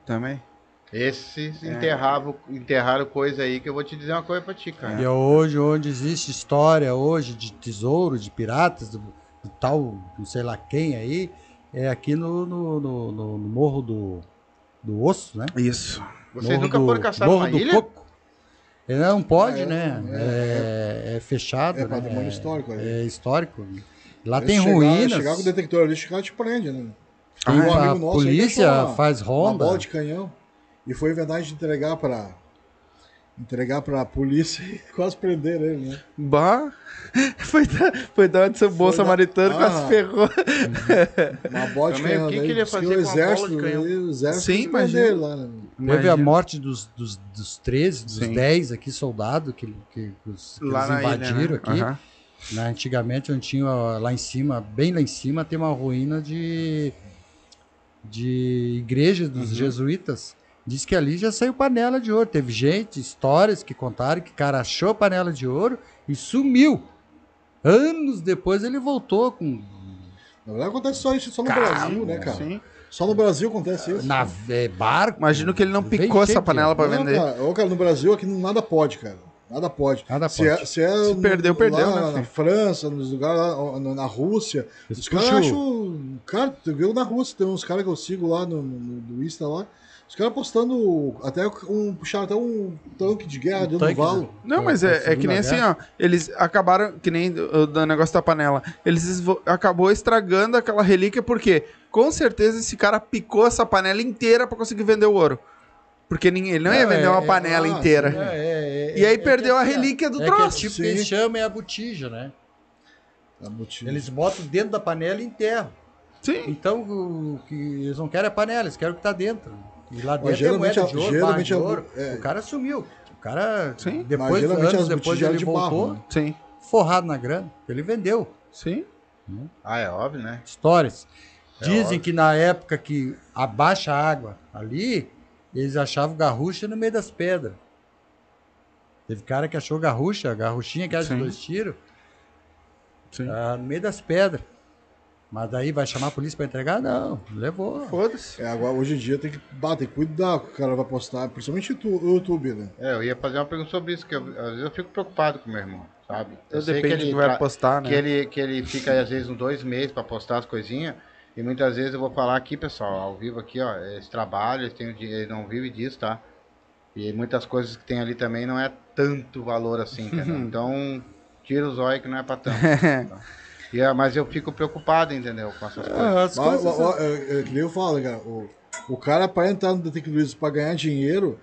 Também. Esses enterravam, enterraram coisa aí que eu vou te dizer uma coisa pra ti, cara. E é hoje, onde existe história hoje de tesouro, de piratas, do, do tal, não sei lá quem aí, é aqui no, no, no- no- no Morro do, do Osso, né? Isso. Vocês Morro nunca do, foram caçar Morro do ilha? Coco. É, Não pode, É, né? É, é fechado. É né? patrimônio histórico ali. É histórico. Lá Eles tem chegar- ruínas. Chegar com o detector ali, chegar te prende, né? Tem um a amigo nosso polícia uma- faz Uma ronda. bola de canhão. E foi verdade de entregar pra. Entregar pra polícia e quase prender ele, né? Bah. Foi da, foi da onde seu bom da- samaritano, Ah. quase ferrou. Uma bola de canhão. o que que ele ia fazer o uma exército, de canhão? daí o exército Sim, imagina. ele lá, né? Teve a Imagina. morte dos, dos, dos 13, dos Sim. 10 aqui, soldados, que, que, os, que Lá eles na ilha, invadiram né? aqui. Aham. Né, antigamente, onde tinha lá em cima, bem lá em cima, tem uma ruína de, de igreja dos Uhum. jesuítas. Diz que ali já saiu panela de ouro. Teve gente, histórias que contaram que o cara achou a panela de ouro e sumiu. Anos depois ele voltou com Na verdade acontece só isso só no Caramba, Brasil, né, cara? Sim. Só no Brasil acontece isso. na é, barco. Imagino que ele não picou essa panela Não, vender. Cara, ô, cara, no Brasil aqui nada pode, cara. Nada pode. Nada se pode. É, se, é Se no- perdeu, perdeu, lá né, na? França, nos lugares lá, na, Rússia. Os caras o- acham. Cara, tu viu na Rússia, tem uns caras que eu sigo lá no, no, no Insta lá. Os caras postando até um. Puxaram até um tanque de guerra dentro do valo. né? Não, Da- mas é, é que nem assim, ó. Eles acabaram, que nem o do negócio da panela. Eles acabou estragando aquela relíquia, porque com certeza esse cara picou essa panela inteira pra conseguir vender o ouro. Porque ninguém, ele não ia vender é- uma é- panela ah, inteira. É, é, é, E aí é perdeu a relíquia do é troço. Que, tipo, Sim. eles chamam é a botija, né? A botina. Eles botam dentro da panela e enterram. Sim. Então, o que eles não querem a panela, eles querem o que tá dentro. E lá Mas dentro é moeda de ouro, barra geralmente de ouro. é. O cara sumiu. O cara, Sim. Depois, anos depois ele de voltou, barro, né? Sim. forrado na grana. Ele vendeu. Sim. Ah, é óbvio, né? Histórias. É Dizem óbvio. que na época que abaixa a água ali, eles achavam garrucha no meio das pedras. Teve cara que achou garrucha, garruchinha que era de Sim. dois tiros, ah, no meio das pedras. Mas daí vai chamar a polícia pra entregar? Não, levou. Foda-se. É, agora, hoje em dia tem que, que cuidar com o que o cara vai postar, principalmente o tu- o YouTube, né? É, eu ia fazer uma pergunta sobre isso, que eu- às vezes eu fico preocupado com meu irmão, sabe? Eu sei depende do que vai postar, né? Que ele, que ele fica, às vezes, uns dois meses pra postar as coisinhas. E muitas vezes eu vou falar aqui, pessoal, ao vivo aqui, ó, eles trabalham, eles têm o dinheiro, ele não vive disso, tá? E muitas coisas que tem ali também não é tanto valor assim, entendeu? Então, tira os olhos que não é pra tanto. tá? E, é, mas eu fico preocupado, entendeu? Com essas coisas. As Mas, coisas- ó, ó, é, é, que nem eu falo, cara, o, o cara para entrar no Detective Luiz para ganhar dinheiro,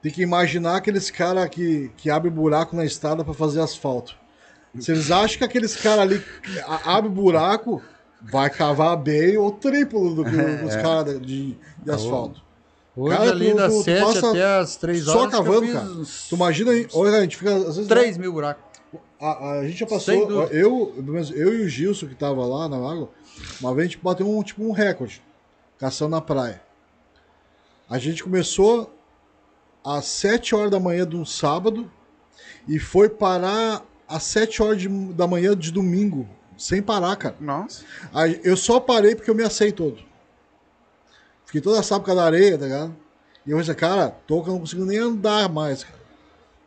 tem que imaginar aqueles caras que, que abrem buraco na estrada para fazer asfalto. Se eles acham que aqueles caras ali abre buraco, vai cavar bem ou triplo do que os caras de, de asfalto. Hoje Cara, ali tu- das tu- tu 7 passa até as 3 só horas. eu cavando, cara. Tu imagina aí, olha, a gente fica às vezes 3 mil buracos. A, a gente já passou, eu, eu e o Gilson que tava lá na água, uma vez a gente bateu um, tipo um recorde, caçando na praia. A gente começou às 7 horas da manhã de um sábado e foi parar às 7 horas de- da manhã de domingo, sem parar, cara. Nossa. Aí, eu só parei porque eu me assei todo. Fiquei toda a sábado da areia, tá ligado? E eu pensei, cara, toca, eu não consigo nem andar mais, cara.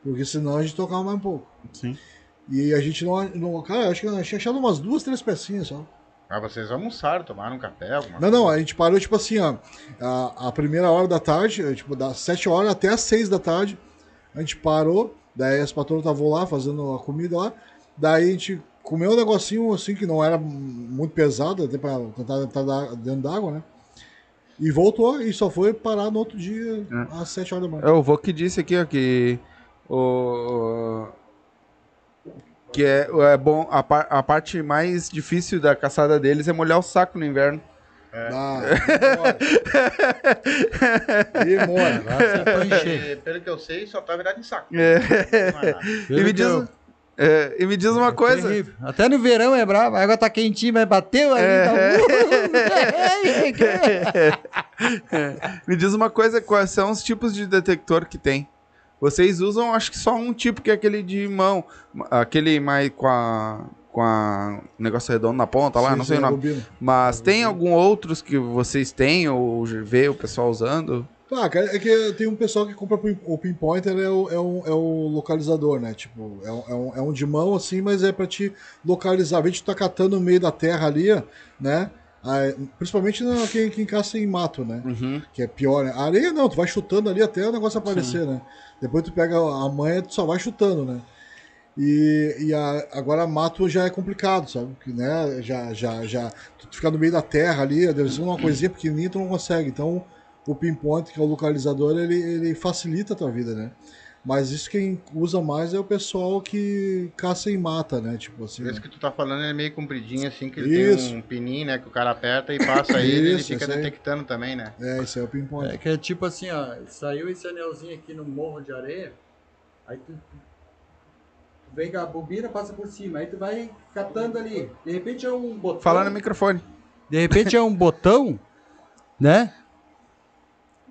Porque senão a gente tocava mais um pouco. Sim. E a gente não. não cara, acho que a gente tinha achado umas duas, três pecinhas só. Ah, vocês almoçaram, tomaram um café, alguma Não, não, a gente parou, tipo assim, ó. A, a primeira hora da tarde, eh, tipo, das sete horas até as seis da tarde, a gente parou. Daí as patroas estavam lá fazendo a comida lá. Daí a gente comeu um negocinho assim que não era muito pesado, até pra tentar entrar dentro d'água, né? E voltou e só foi parar no outro dia, às sete horas da manhã. É o vô que disse aqui, ó, que o que é, é bom a, par- a parte mais difícil da caçada deles é molhar o saco no inverno. Ah, demora. Encher. E, pelo que eu sei, só tá virado em saco. É. Não é. E me diz, que é, e me diz uma coisa. Terrível. Até no verão é bravo, a água tá quentinha, mas bateu ali. Tá... Me diz uma coisa, quais são os tipos de detector que tem? Vocês usam, acho que só um tipo, que é aquele de mão. Aquele mais com a. com a. negócio redondo na ponta lá, Sim, não sei sim, o nome. Mas tem algum outros que vocês têm ou vê o pessoal usando? Ah, cara, é que tem um pessoal que compra o pinpointer é o, é o, é o localizador, né? Tipo, é um, é, um, é de mão assim, mas é pra te localizar. De tu tá catando no meio da terra ali, né? Aí, principalmente no, quem, quem caça em mato, né? Uhum. Que é pior, né? A areia não, tu vai chutando ali até o negócio aparecer, né? Depois tu pega a manha, tu só vai chutando, né? E, e a- agora mato já é complicado, sabe? Que, né? Já, já, já. Tu ficar no meio da terra ali, deve ser uma coisinha pequenininha, tu não consegue. Então, o pinpoint, que é o localizador, ele, ele facilita a tua vida, né? Mas isso quem usa mais é o pessoal que caça e mata, né? Tipo assim. Esse que tu tá falando é meio compridinho, assim, que ele Isso. tem um pininho, né? Que o cara aperta e passa ele, ele Isso, fica isso aí. detectando também, né? É, esse é o pinpoint. É que é tipo assim, ó, saiu esse anelzinho aqui no morro de areia, aí tu, tu vem com a bobina, passa por cima, aí tu vai catando ali. De repente é um botão. Fala no microfone. De repente é um botão, né?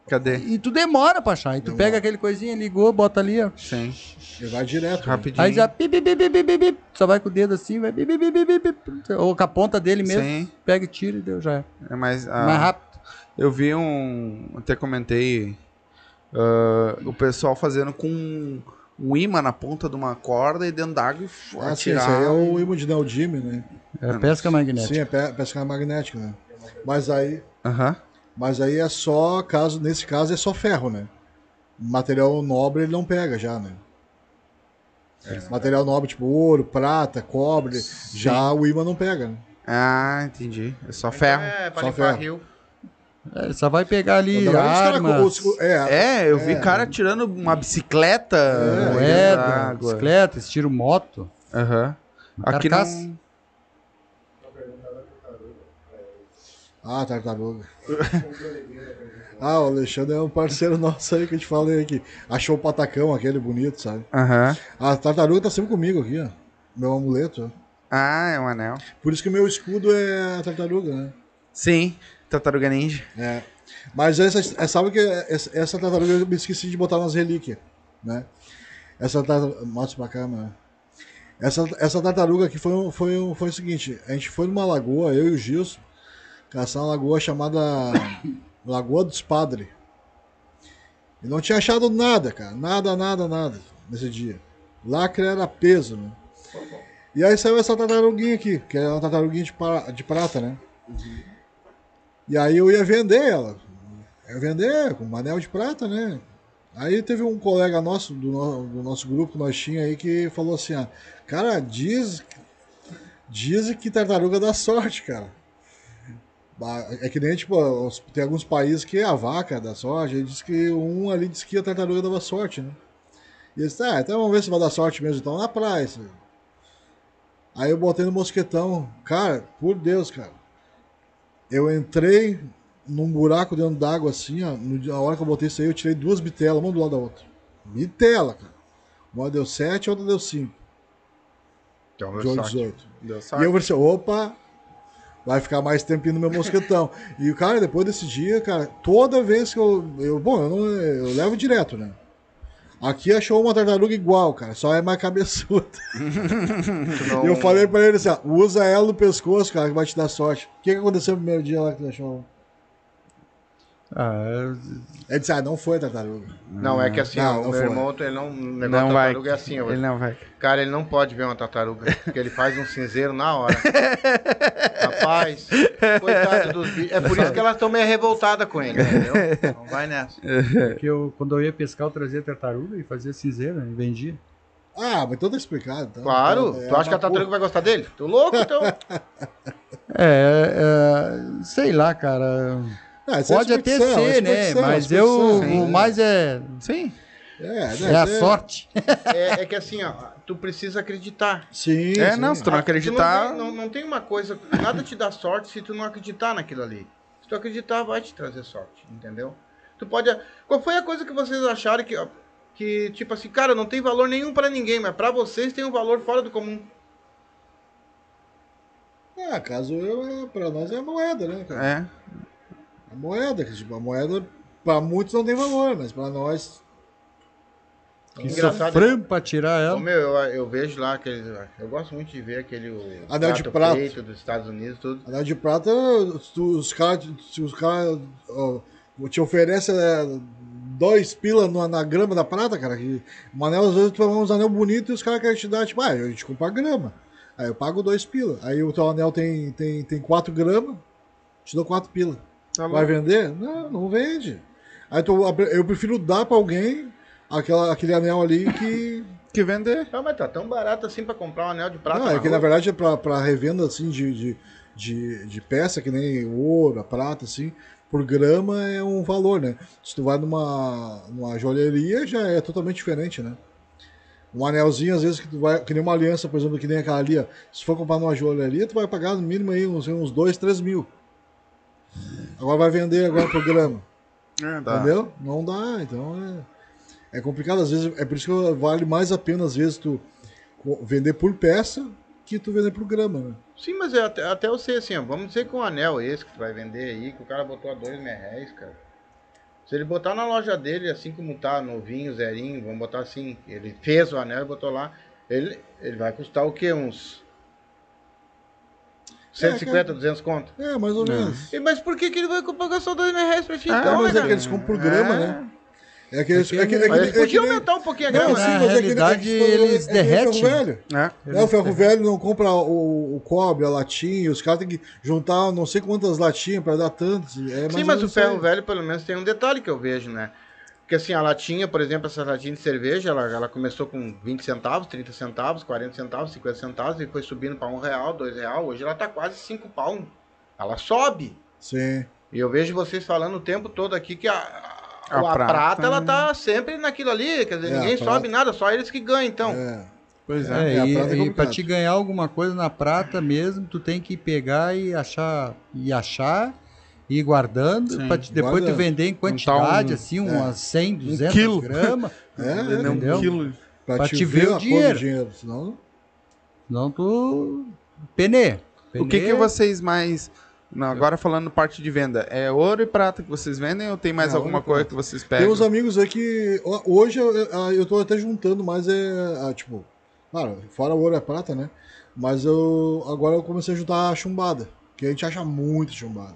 Cadê? E tu demora pra achar. E tu pega aquele coisinha, ligou, bota ali, ó. Sim. Ele vai direto. né? Rapidinho. Aí já pi, pi, pi, pi, pi, pi, pi, só vai com o dedo assim, vai pi, pi, pi, pi, pi, pi, ou com a ponta dele mesmo, Sim. pega e tira e deu já. é. É mais, ah, Mais rápido. Eu vi um. Até comentei. ah, o pessoal fazendo com um imã na ponta de uma corda e dentro d'água e Ah, sim, atirar. esse aí é o imã de neodime, né? É pesca magnética. Sim, é pe- pesca magnética, né? Mas aí, Aham. Mas aí é só caso, nesse caso é só ferro, né? Material nobre ele não pega já, né? Material nobre tipo ouro, prata, cobre, já o imã não pega, né? Ah, entendi. É só ferro. É, pra Só ferro. rio. É, só vai pegar ali cara- armas, os- é, É, eu vi É. cara tirando uma bicicleta. da moeda, água. bicicleta, tiro moto. Aham. Aqui Carcaça. não. Ah, tartaruga. ah, o Alexandre é um parceiro nosso aí que eu te falei aqui. Achou o patacão aquele bonito, sabe? Aham. A tartaruga tá sempre comigo aqui, ó. Meu amuleto. Ah, é um anel. Por isso que o meu escudo é a tartaruga, né? Sim, tartaruga ninja. É. Mas essa, é, sabe que essa, essa tartaruga eu me esqueci de botar nas relíquias, né? Essa tartaruga. Mostra pra cá, mano. Essa, essa tartaruga aqui foi, foi, foi o seguinte: a gente foi numa lagoa, eu e o Gilson, caçar uma lagoa chamada Lagoa dos Padres. E não tinha achado nada, cara. Nada, nada, nada nesse dia. Lacre era peso, né? E aí saiu essa tartaruguinha aqui, que é uma tartaruguinha de, pra- de prata, né? E aí eu ia vender ela. Eu ia vender com um anel de prata, né? Aí teve um colega nosso, do, no- do nosso grupo que nós tinha aí, que falou assim, ó, cara, diz, diz que tartaruga dá sorte, cara. É que nem, tipo, tem alguns países que a vaca dá sorte, disse que um ali disse que a tartaruga dava sorte, né? E ele disse, ah, então vamos ver se vai dar sorte mesmo, então, na praia. aí." Eu botei no mosquetão. Cara, por Deus, cara. Eu entrei num buraco dentro d'água assim, ó. No, dia- a hora que eu botei isso aí, eu tirei duas bitelas, uma do lado da outra. Bitela, cara. Uma deu 7, a outra deu 5. Então, De meu 8, sorte. 18. Deu E eu falei assim, opa, vai ficar mais tempinho no meu mosquetão. e, cara, depois desse dia, cara, toda vez que eu. eu bom, eu, não, eu levo direto, né? Aqui achou uma tartaruga igual, cara, só é mais cabeçuda. E eu falei pra ele assim, ó, usa ela no pescoço, cara, que vai te dar sorte. O que, que aconteceu no primeiro dia lá que tu achou? Ah, Ele disse, ah, não foi tartaruga. Não, é que assim, Não, o meu foi. irmão, ele não, o negócio Não da vai. tartaruga é assim, ó. Ele não vai. Cara, ele não pode ver uma tartaruga, porque ele faz um cinzeiro na hora. Rapaz, coitado dos bichos. É por isso que elas estão meio revoltadas com ele, entendeu? Não vai nessa. que eu, quando eu ia pescar, eu trazia tartaruga e fazia cinzeiro, né? E vendia. Ah, mas tá explicado. Então, Claro, É, tu acha que a tartaruga vai gostar dele? Tu louco, então? É, é, sei lá, cara. Ah, é Pode até é ser, né? é Mas eu, superstição, o né? mais é, Sim. É, né, é a é- sorte. É, é que assim, ó, tu precisa acreditar. Sim, É, sim. não, se tu não Ah, acreditar. Não, tem- não, não tem uma coisa, nada te dá sorte se tu não acreditar naquilo ali. Se tu acreditar, vai te trazer sorte, entendeu? Tu pode. Qual foi a coisa que vocês acharam que, que tipo assim, cara, não tem valor nenhum pra ninguém, mas pra vocês tem um valor fora do comum? Ah, caso eu, é, pra nós é a moeda, né, cara? É. A moeda, que tipo, a moeda pra muitos não tem valor, mas pra nós. Que Engraçado, sofremos pra tirar Ô, ela. meu, eu, eu vejo lá aquele. Eu gosto muito de ver aquele. O Anel de prato prata. feito dos Estados Unidos, tudo. Anel de prata, os, caras. Se os caras. te oferece é, dois pila na, na grama da prata, cara. Que, um anel, às vezes, tu vai uns anel bonito e os caras querem te dar, tipo, ah, a gente compra grama. Aí eu pago dois pila. Aí o teu anel tem, tem, tem quatro gramas, te dou quatro pila. Tá Vai vender? Não, não vende. Aí tu, eu prefiro dar pra alguém aquela, aquele anel ali que. Que vender. Não, mas tá tão barato assim pra comprar um anel de prata. não, é que na verdade é pra, pra revenda assim de, de, de, de peça, que nem ouro, a prata, assim, por grama é um valor, né? Se tu vai numa, numa joalheria, já é totalmente diferente, né? Um anelzinho, às vezes, que tu vai. Que nem uma aliança, por exemplo, que nem aquela ali, ó. Se for comprar numa joalheria, tu vai pagar no mínimo aí uns, uns 2, 3 mil. Agora vai vender agora por grama. É, dá. Entendeu? Não dá, então é, é complicado. Às vezes, é por isso que vale mais a pena, às vezes, tu vender por peça que tu vender por grama, né? Sim, mas é até, até eu sei assim, ó, vamos dizer que um anel esse que tu vai vender aí, que o cara botou a dois mil reais, cara. Se ele botar na loja dele, assim como tá, novinho, zerinho, vamos botar assim, ele fez o anel e botou lá, ele, ele vai custar o quê? Uns 150, 200 conto? É, mais ou menos. E, mas por que, que ele vai pagar só dois mil reais pra ti Ah, então, mas né, é que cara? eles compram por grama, É. né? É que eles. É que- É que, é que, é que nem- aumentar um pouquinho a Não, grama. sim, Na mas é que- realidade, é que- eles é que derretem. ferro velho. É. Né, o ferro velho não compra o, o cobre, a latinha, os caras têm que juntar não sei quantas latinhas para dar tantos. É Sim, mas o ferro velho, pelo menos, tem um detalhe que eu vejo, né? Porque assim, a latinha, por exemplo, essa latinha de cerveja, ela, ela começou com 20 centavos, 30 centavos, 40 centavos, 50 centavos, e foi subindo para um real, dois real. Hoje ela tá quase 5 pau. Ela sobe. Sim. E eu vejo vocês falando o tempo todo aqui que a, a, A a prata, prata, ela né? tá sempre naquilo ali. Quer dizer, É, ninguém prata. sobe nada, só eles que ganham, então. É. Pois é. É, e, é e pra te ganhar alguma coisa na prata mesmo, tu tem que pegar e achar, e achar, ir guardando, te- depois guardando. tu vender em quantidade, um- assim, umas 100, 200 quilo. gramas, É, Vender é. um Entendeu? quilo. Pra, Pra te te ver, ver o dinheiro. dinheiro. Senão, senão tu penê. O que, que vocês mais. Não, agora falando parte de venda, é ouro e prata que vocês vendem ou tem mais Não, alguma e coisa prata. que vocês Tem pegam? uns amigos aí que. Hoje eu, tô até juntando, mas é. ah, Tipo, claro, fora ouro é prata, né? Mas eu. Agora eu comecei a juntar a chumbada. Que a gente acha muito chumbada.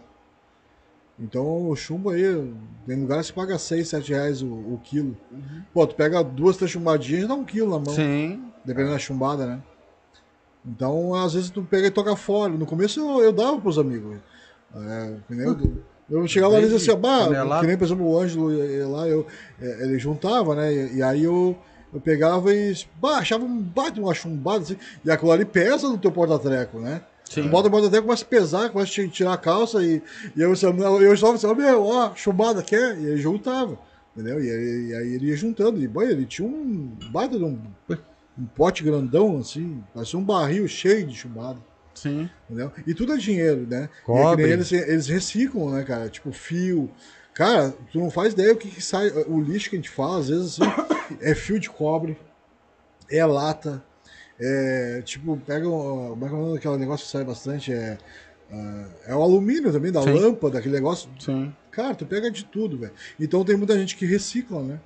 Então o chumbo aí, tem lugares que paga 6, 7 reais o, o quilo. Pô, tu pega duas, três chumbadinhas e dá um quilo na mão. Sim. Dependendo da chumbada, né? Então, às vezes tu pega e toca fora. No começo eu, eu dava pros amigos. É, eu, eu chegava ali e dizia assim, bah, que nem, por exemplo, o Ângelo lá, eu, é, ele juntava, né? E, e aí eu, eu pegava e bah, achava um baita uma chumbada, assim, e aquilo ali pesa no teu porta-treco, né? Sim. Bota o porta-treco, começa a pesar, começa a tirar a calça e, e eu, eu, eu só assim, meu, ó, chumbada quer? E ele juntava, entendeu? E, aí- e aí ele ia juntando, e boy, ele tinha um baita de um, um pote grandão, assim, parecia um barril cheio de chumbada. Sim. Entendeu? E tudo é dinheiro, né? E é Cobre. nem eles, eles reciclam, né, cara? Tipo, fio. Cara, tu não faz ideia o que, que sai. O lixo que a gente fala, às vezes, assim, é fio de cobre, é lata, é. Tipo, pega. um- Como é é daquele negócio que sai bastante? É. ah, é o alumínio também, da Sim. lâmpada, aquele negócio. Sim. Cara, tu pega de tudo, velho. Então tem muita gente que recicla, né?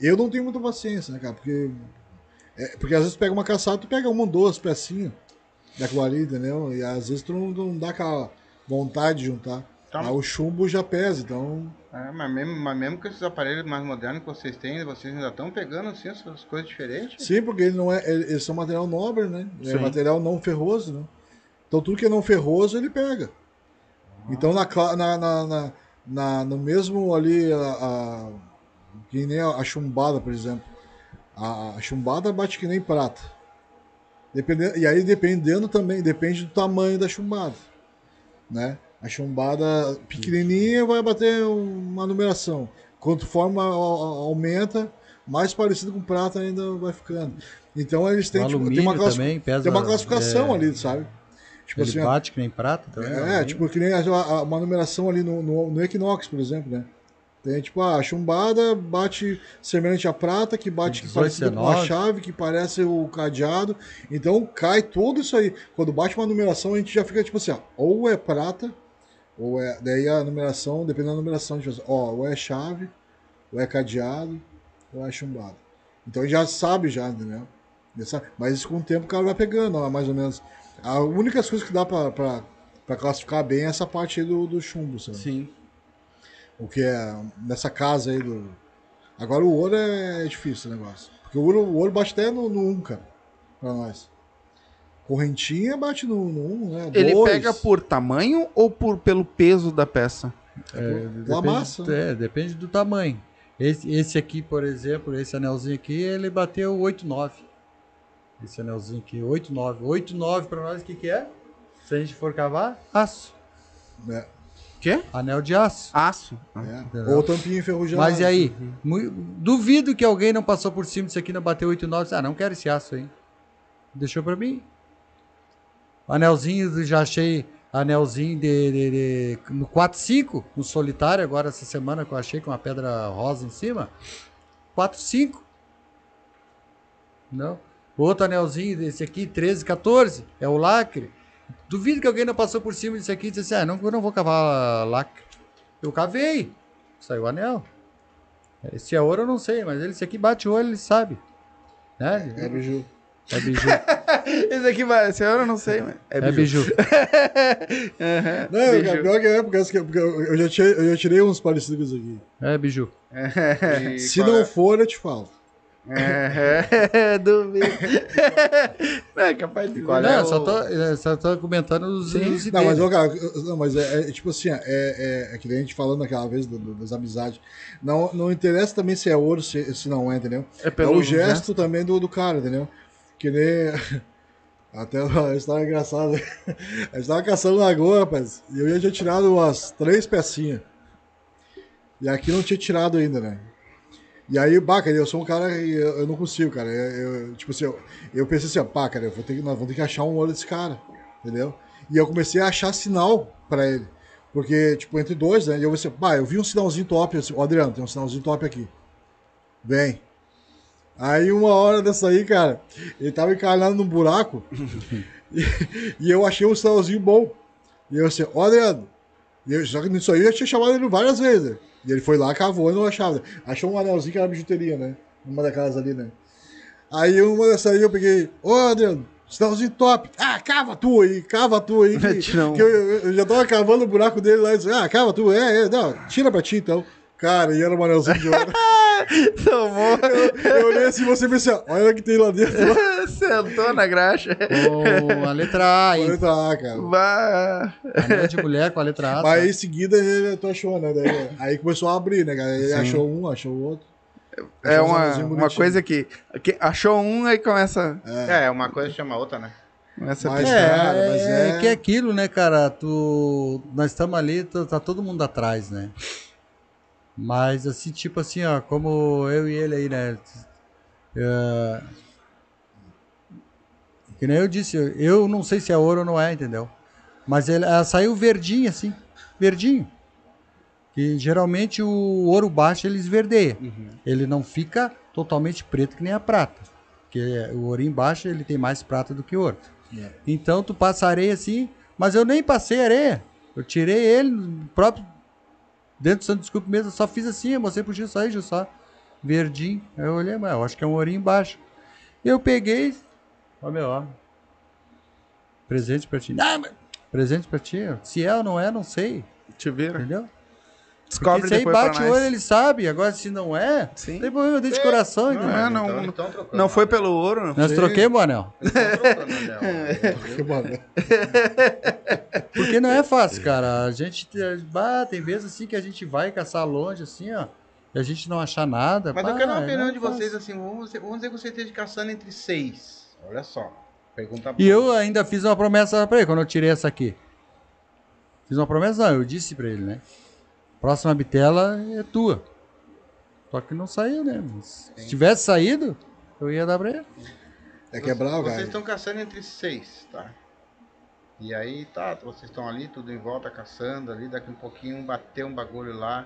Eu não tenho muita paciência, né, cara? Porque. é, porque às vezes tu pega uma caçada, tu pega uma, duas pecinhas daquilo ali, entendeu? E às vezes tu não, não dá aquela vontade de juntar. Tá. Aí o chumbo já pesa, então. É, mas, mesmo, mas mesmo com esses aparelhos mais modernos que vocês têm, vocês ainda estão pegando assim, essas coisas diferentes? Sim, porque ele não é. ele- Eles são material nobre, né? É Sim. material não ferroso, né? Então tudo que é não ferroso ele pega. Então na, na, na, na, na- no mesmo ali, a, a- que nem a, a chumbada, por exemplo. A, a chumbada bate que nem prata. Dependendo, e aí dependendo também, depende do tamanho da chumbada. Né? A chumbada pequenininha vai bater uma numeração. Quanto forma aumenta, mais parecido com prata ainda vai ficando. Então eles têm, tipo, tem, uma também pesa. tem uma classificação é, ali, sabe? Tipo ele assim, bate que nem prata também. é, alumínio. tipo, que nem a- a- uma numeração ali no, no, no Equinox, por exemplo, né? Tem, tipo, a chumbada bate semelhante à prata, que bate que 18, parecido com a 19. chave, que parece o cadeado. Então cai tudo isso aí. Quando bate uma numeração, a gente já fica tipo assim, ó, ou é prata, ou é. Daí a numeração, dependendo da numeração, assim, ó, ou é chave, ou é cadeado, ou é chumbada. Então já sabe já, entendeu? Mas isso com o tempo o cara vai pegando, ó, mais ou menos. A única coisa que dá pra, pra, pra classificar bem é essa parte aí do, do chumbo, sabe? Sim. O que é nessa casa aí do. Agora o ouro é difícil o negócio. Porque o ouro, o ouro bate até no, no 1, cara. Pra nós. Correntinha bate no, no 1, né? Ele Dois. pega por tamanho ou por, pelo peso da peça? É, Pela massa. é, depende do tamanho. Esse, esse aqui, por exemplo, esse anelzinho aqui, ele bateu 8,9. Esse anelzinho aqui, 8,9. 8,9 pra nós, o que, que é? Se a gente for cavar, aço. É, Quê? Anel de aço. Aço. é. Entendeu? Ou tampinha enferrujada. Mas e aí? Mu- Duvido que alguém não passou por cima disso aqui, não bateu 8,9. Ah, não quero esse aço aí. Deixou pra mim. Anelzinho, já achei anelzinho de, de- de- no 4,5, no solitário, agora essa semana que eu achei com uma pedra rosa em cima. 4,5. Não. Outro anelzinho desse aqui, 13, 14, é o lacre. Duvido que alguém não passou por cima disso aqui e disse assim, ah, não, eu não vou cavar lacre. Eu cavei. Saiu o anel. Se é ouro eu não sei, mas ele, esse aqui bate o olho, ele sabe. Né? É biju. É biju. Esse aqui vai, esse eu não sei, mas. É biju. Aham, Não, biju. cara, pior que é, porque eu- porque eu eu já tirei, eu já tirei uns parecidos aqui. É biju. E Se não é? for, eu te falo. É, duvido. Não, é capaz de. Qual não, é eu só o- tô, eu só tô comentando os, Sim. os Não, mas, ô, cara, não, mas é, é tipo assim, ó, é, é, é que a gente falando aquela vez do- do- das amizades. Não, não interessa também se é ouro, se, se não é, entendeu? É É pelo o gesto também do, do cara, entendeu? Que nem. Até uma história engraçada. A gente tava caçando lagoa, rapaz. E eu ia tinha tirado umas três pecinhas. E aqui não tinha tirado ainda, né? E aí, bah, cara, eu sou um cara eu, eu não consigo, cara. Eu, eu- tipo assim, eu, eu pensei assim, pá, cara, eu vou ter que, nós vamos ter que achar um olho desse cara, entendeu? E eu comecei a achar sinal pra ele. Porque, tipo, entre dois, né? E eu pensei, pá, eu vi um sinalzinho top, assim, ó, Adriano, tem um sinalzinho top aqui. Vem. Aí uma hora dessa aí, cara, ele tava encarnado num buraco e, e eu achei um sinalzinho bom. E eu assim, ó, Adriano. E eu, só que nisso aí eu tinha chamado ele várias vezes. E ele foi lá, cavou e não achava. Achou um anelzinho que era bijuteria, né? Uma daquelas ali, né? Aí uma dessa aí eu peguei, ô Adriano, sinalzinho top. Ah, cava tu aí, cava tu aí. Que, que eu, eu- eu já tava cavando o buraco dele lá e disse, ah, cava tu, é, é, não, tira pra ti então. Cara, e era um anelzinho de ouro. Tomou. eu olhei assim e você pensei, olha o que tem lá dentro. Sentou na graxa. Com a letra A, hein? tá, cara. Vá. Anel de mulher com a letra A. Mas tá? aí em seguida ele tu achou, né? Daí- aí começou a abrir, né, cara? Ele achou um, achou o outro. É Achou uma, uma coisa que, que achou um, aí começa. É, uma coisa chama a outra, né? começa a Mas-. É, cara, mas é, é- que é aquilo, né, cara? Tu, nós estamos ali, tá, tá todo mundo atrás, né? Mas assim, tipo assim, ó, como eu e ele aí, né? É, que nem eu disse, eu não sei se é ouro ou não é, entendeu? Mas ele, ela saiu verdinho, assim, verdinho. Que geralmente o ouro baixo ele esverdeia. Ele não fica totalmente preto que nem a prata. Porque o ouro embaixo ele tem mais prata do que ouro. É. Então tu passa areia assim, mas eu nem passei areia. Eu tirei ele próprio dentro do Santo Desculpe mesmo, eu só fiz assim, eu mostrei pro Gil só aí, Gil, só verdinho. Aí eu olhei, mas eu acho que é um ourinho embaixo. Eu peguei, ó meu, ó. Presente pra ti. Não, mas presente pra ti. Se é ou não é, não sei, Te vira. entendeu? Descobre Porque se aí bate o olho, ele sabe. Agora, se não é, Sim. não tem problema, eu dei de coração, entendeu? é, não, então, não- então trocando. Não foi pelo ouro, não. Nós Sim. troquemos o anel. Porque não é fácil, cara. A gente te- bah, tem vezes assim que a gente vai caçar longe, assim, ó. E a gente não achar nada. Mas pá, eu quero uma não opinião é de fácil. vocês, assim, vamos dizer, vamos dizer que você esteja caçando entre seis. Olha só. Pergunta E eu ainda fiz uma promessa pra ele quando eu tirei essa aqui. Fiz uma promessa, não, eu disse pra ele, né? Próxima bitela é tua. Só que não saiu, né? Mas Se tivesse saído, eu ia dar pra ele. É quebrar, Vocês cara. estão caçando entre seis, tá? E aí, tá, vocês estão ali, tudo em volta, caçando ali, daqui um pouquinho bater um bagulho lá.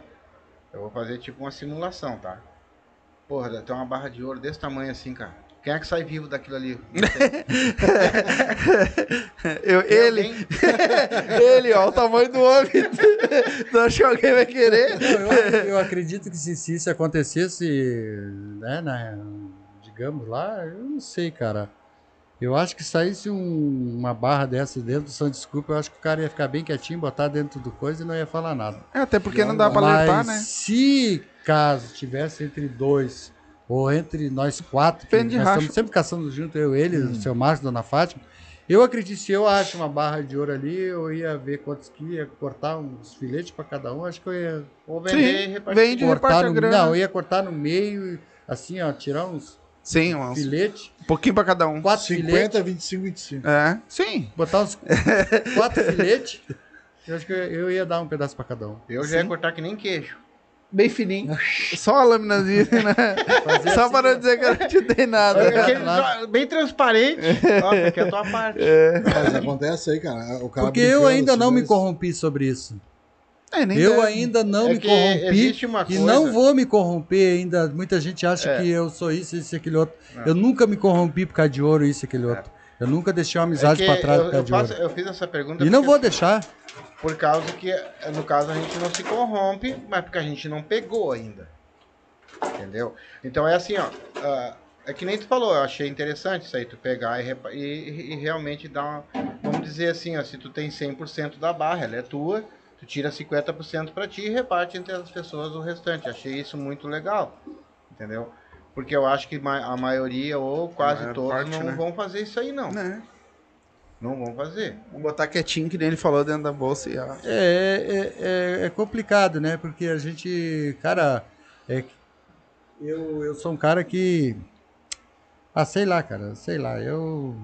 Eu vou fazer tipo uma simulação, tá? Porra, tem uma barra de ouro desse tamanho assim, cara. Quem é que sai vivo daquilo ali? Eu, ele, ele, ó, o tamanho do homem. Tu acha que alguém vai querer? Não, eu, eu acredito que se, se isso acontecesse, né, na- digamos lá, eu não sei, cara. Eu acho que saísse um- uma barra dessa dentro do São Desculpa, eu acho que o cara ia ficar bem quietinho, botar dentro do coisa e não ia falar nada. É, até porque não dá pra alertar, né? se caso tivesse entre dois, ou entre nós quatro, que Depende de nós estamos sempre caçando junto, eu, ele, Hum. o seu Márcio, Dona Fátima, eu acredito, se eu acho uma barra de ouro ali, eu ia ver quantos que ia cortar uns filetes para cada um, acho que eu ia Ou vender e Sim, repartir. vende e cortar a no, grana. não, eu ia cortar no meio, assim, ó, tirar uns Sim, uns- filetes, um pouquinho pra cada um. quatro filetes, 50, 25, 25. É, sim. botar uns quatro filetes, eu acho que eu, eu ia dar um pedaço para cada um. Eu já ia cortar que nem queijo. Bem fininho. Só a lâminazinha, né? Fazer Só assim, para ó. não dizer que eu não te dei nada. Aquele só- bem transparente. Ó, aqui é a tua parte. Mas acontece aí, cara. O cara Porque eu ainda assim, não me corrompi sobre isso. É, nem Eu deve. ainda não É me corrompi e coisa- não vou me corromper ainda. Muita gente acha É. que eu sou isso, isso e aquele outro. É. Eu nunca me corrompi por causa de ouro, isso e aquele outro. Eu nunca deixei uma É amizade pra trás eu, por causa eu, de faço- ouro. eu fiz essa pergunta E não vou deixar. Por causa que, no caso, a gente não se corrompe, mas porque a gente não pegou ainda. Entendeu? Então é assim, ó. ah, é que nem tu falou, eu achei interessante isso aí, tu pegar e, e- e realmente dar uma. Vamos dizer assim, ó, se tu tem 100% da barra, ela é tua, tu tira 50% pra ti e reparte entre as pessoas o restante. Achei isso muito legal. Entendeu? Porque eu acho que a maioria, ou quase maior todos, parte, não né? vão fazer isso aí, não. Né? Não vão fazer. Vamos botar quietinho, que nem ele falou, dentro da bolsa e. É, é, é, é complicado, né? Porque a gente, cara, é, eu, eu sou um cara que. Ah, sei lá, cara, sei lá, eu,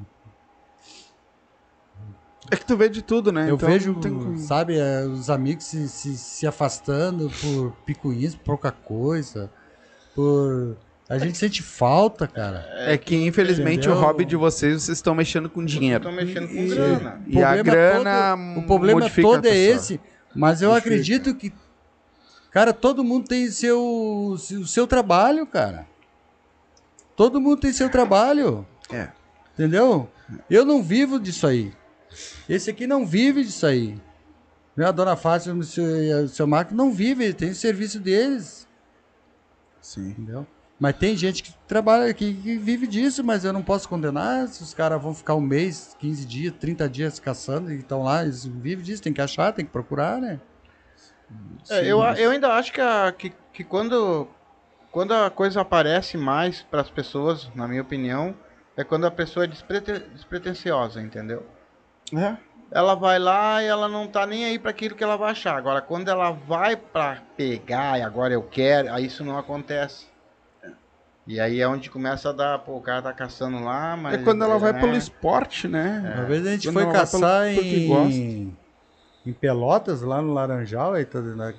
É que tu vê de tudo, né? eu Então, vejo, tem sabe, é, os amigos se, se, se afastando por picuinhas, por pouca coisa, por. A gente sente falta, cara. É que, infelizmente, Entendeu? o hobby de vocês, vocês estão mexendo com dinheiro. Estão mexendo com E- grana. E a problema grana todo- o problema todo é pessoa. esse, mas eu Modifica. acredito que, cara, todo mundo tem seu, o seu trabalho, cara. Todo mundo tem seu trabalho, É. entendeu? Eu não vivo disso aí. Esse aqui não vive disso aí. A dona Fátima e o seu, e o seu Marco não vivem, tem o serviço deles, Sim. entendeu? Mas tem gente que trabalha, que, que vive disso, mas eu não posso condenar se os caras vão ficar um mês, 15 dias, 30 dias caçando e estão lá, eles vivem disso, tem que achar, tem que procurar, né? É, eu, a- eu ainda acho que, a- que, que quando, quando a coisa aparece mais para as pessoas, na minha opinião, é quando a pessoa é desprete- despretensiosa, entendeu? É. Ela vai lá e ela não tá nem aí para aquilo que ela vai achar. Agora, quando ela vai para pegar e agora eu quero, aí isso não acontece. E aí é onde começa a dar, pô, o cara tá caçando lá, mas. É quando ela vai né? pelo esporte, né? Uma vez a gente Quando foi caçar pelo- em, em Pelotas, lá no Laranjal, aí, tá, né?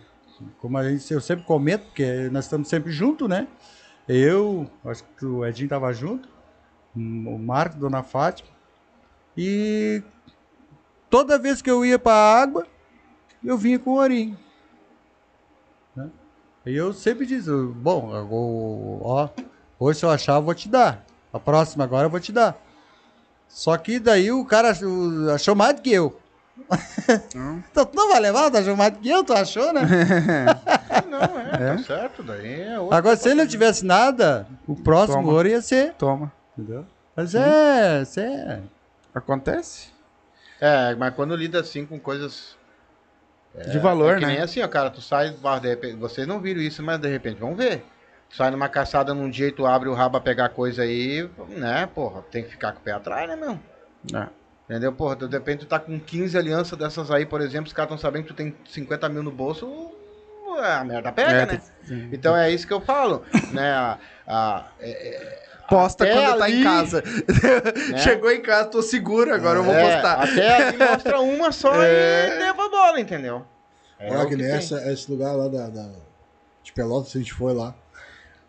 como a gente, eu sempre comento, porque nós estamos sempre juntos, né? Eu, acho que o Edinho tava junto, o Marco, Dona Fátima, e toda vez que eu ia pra água, eu vinha com o ourinho. Né? E eu sempre dizia, bom, ó, hoje se eu achar, eu vou te dar. A próxima agora eu vou te dar. Só que daí o cara achou mais do que eu. Então tu não vai levar, tu achou mais do que eu, tu achou, né? Não, é, tá certo. Daí é outro. Agora, se ele não tivesse nada, o próximo Toma. ouro ia ser. Toma. Entendeu? Mas é, isso é. Acontece? É, mas quando lida assim com coisas. de valor, é que né? nem assim, ó, cara, tu sai, ah, de repente, vocês não viram isso, mas de repente vão ver. Sai numa caçada num dia e tu abre o rabo pra pegar coisa aí, né, porra, tem que ficar com o pé atrás, né, meu? É. Entendeu? Porra, de repente tu tá com 15 alianças dessas aí, por exemplo, os caras estão sabendo que tu tem 50 mil no bolso, é, a merda pega, É, né? tem- Então é isso que eu falo, né? A, a- é- Posta Até quando tá ali- em casa. Chegou em casa, tô seguro, agora eu vou é, postar. Até ali mostra uma só É. e leva a bola, entendeu? É Olha que nessa, esse lugar lá da, da- de Pelotas, a gente foi lá.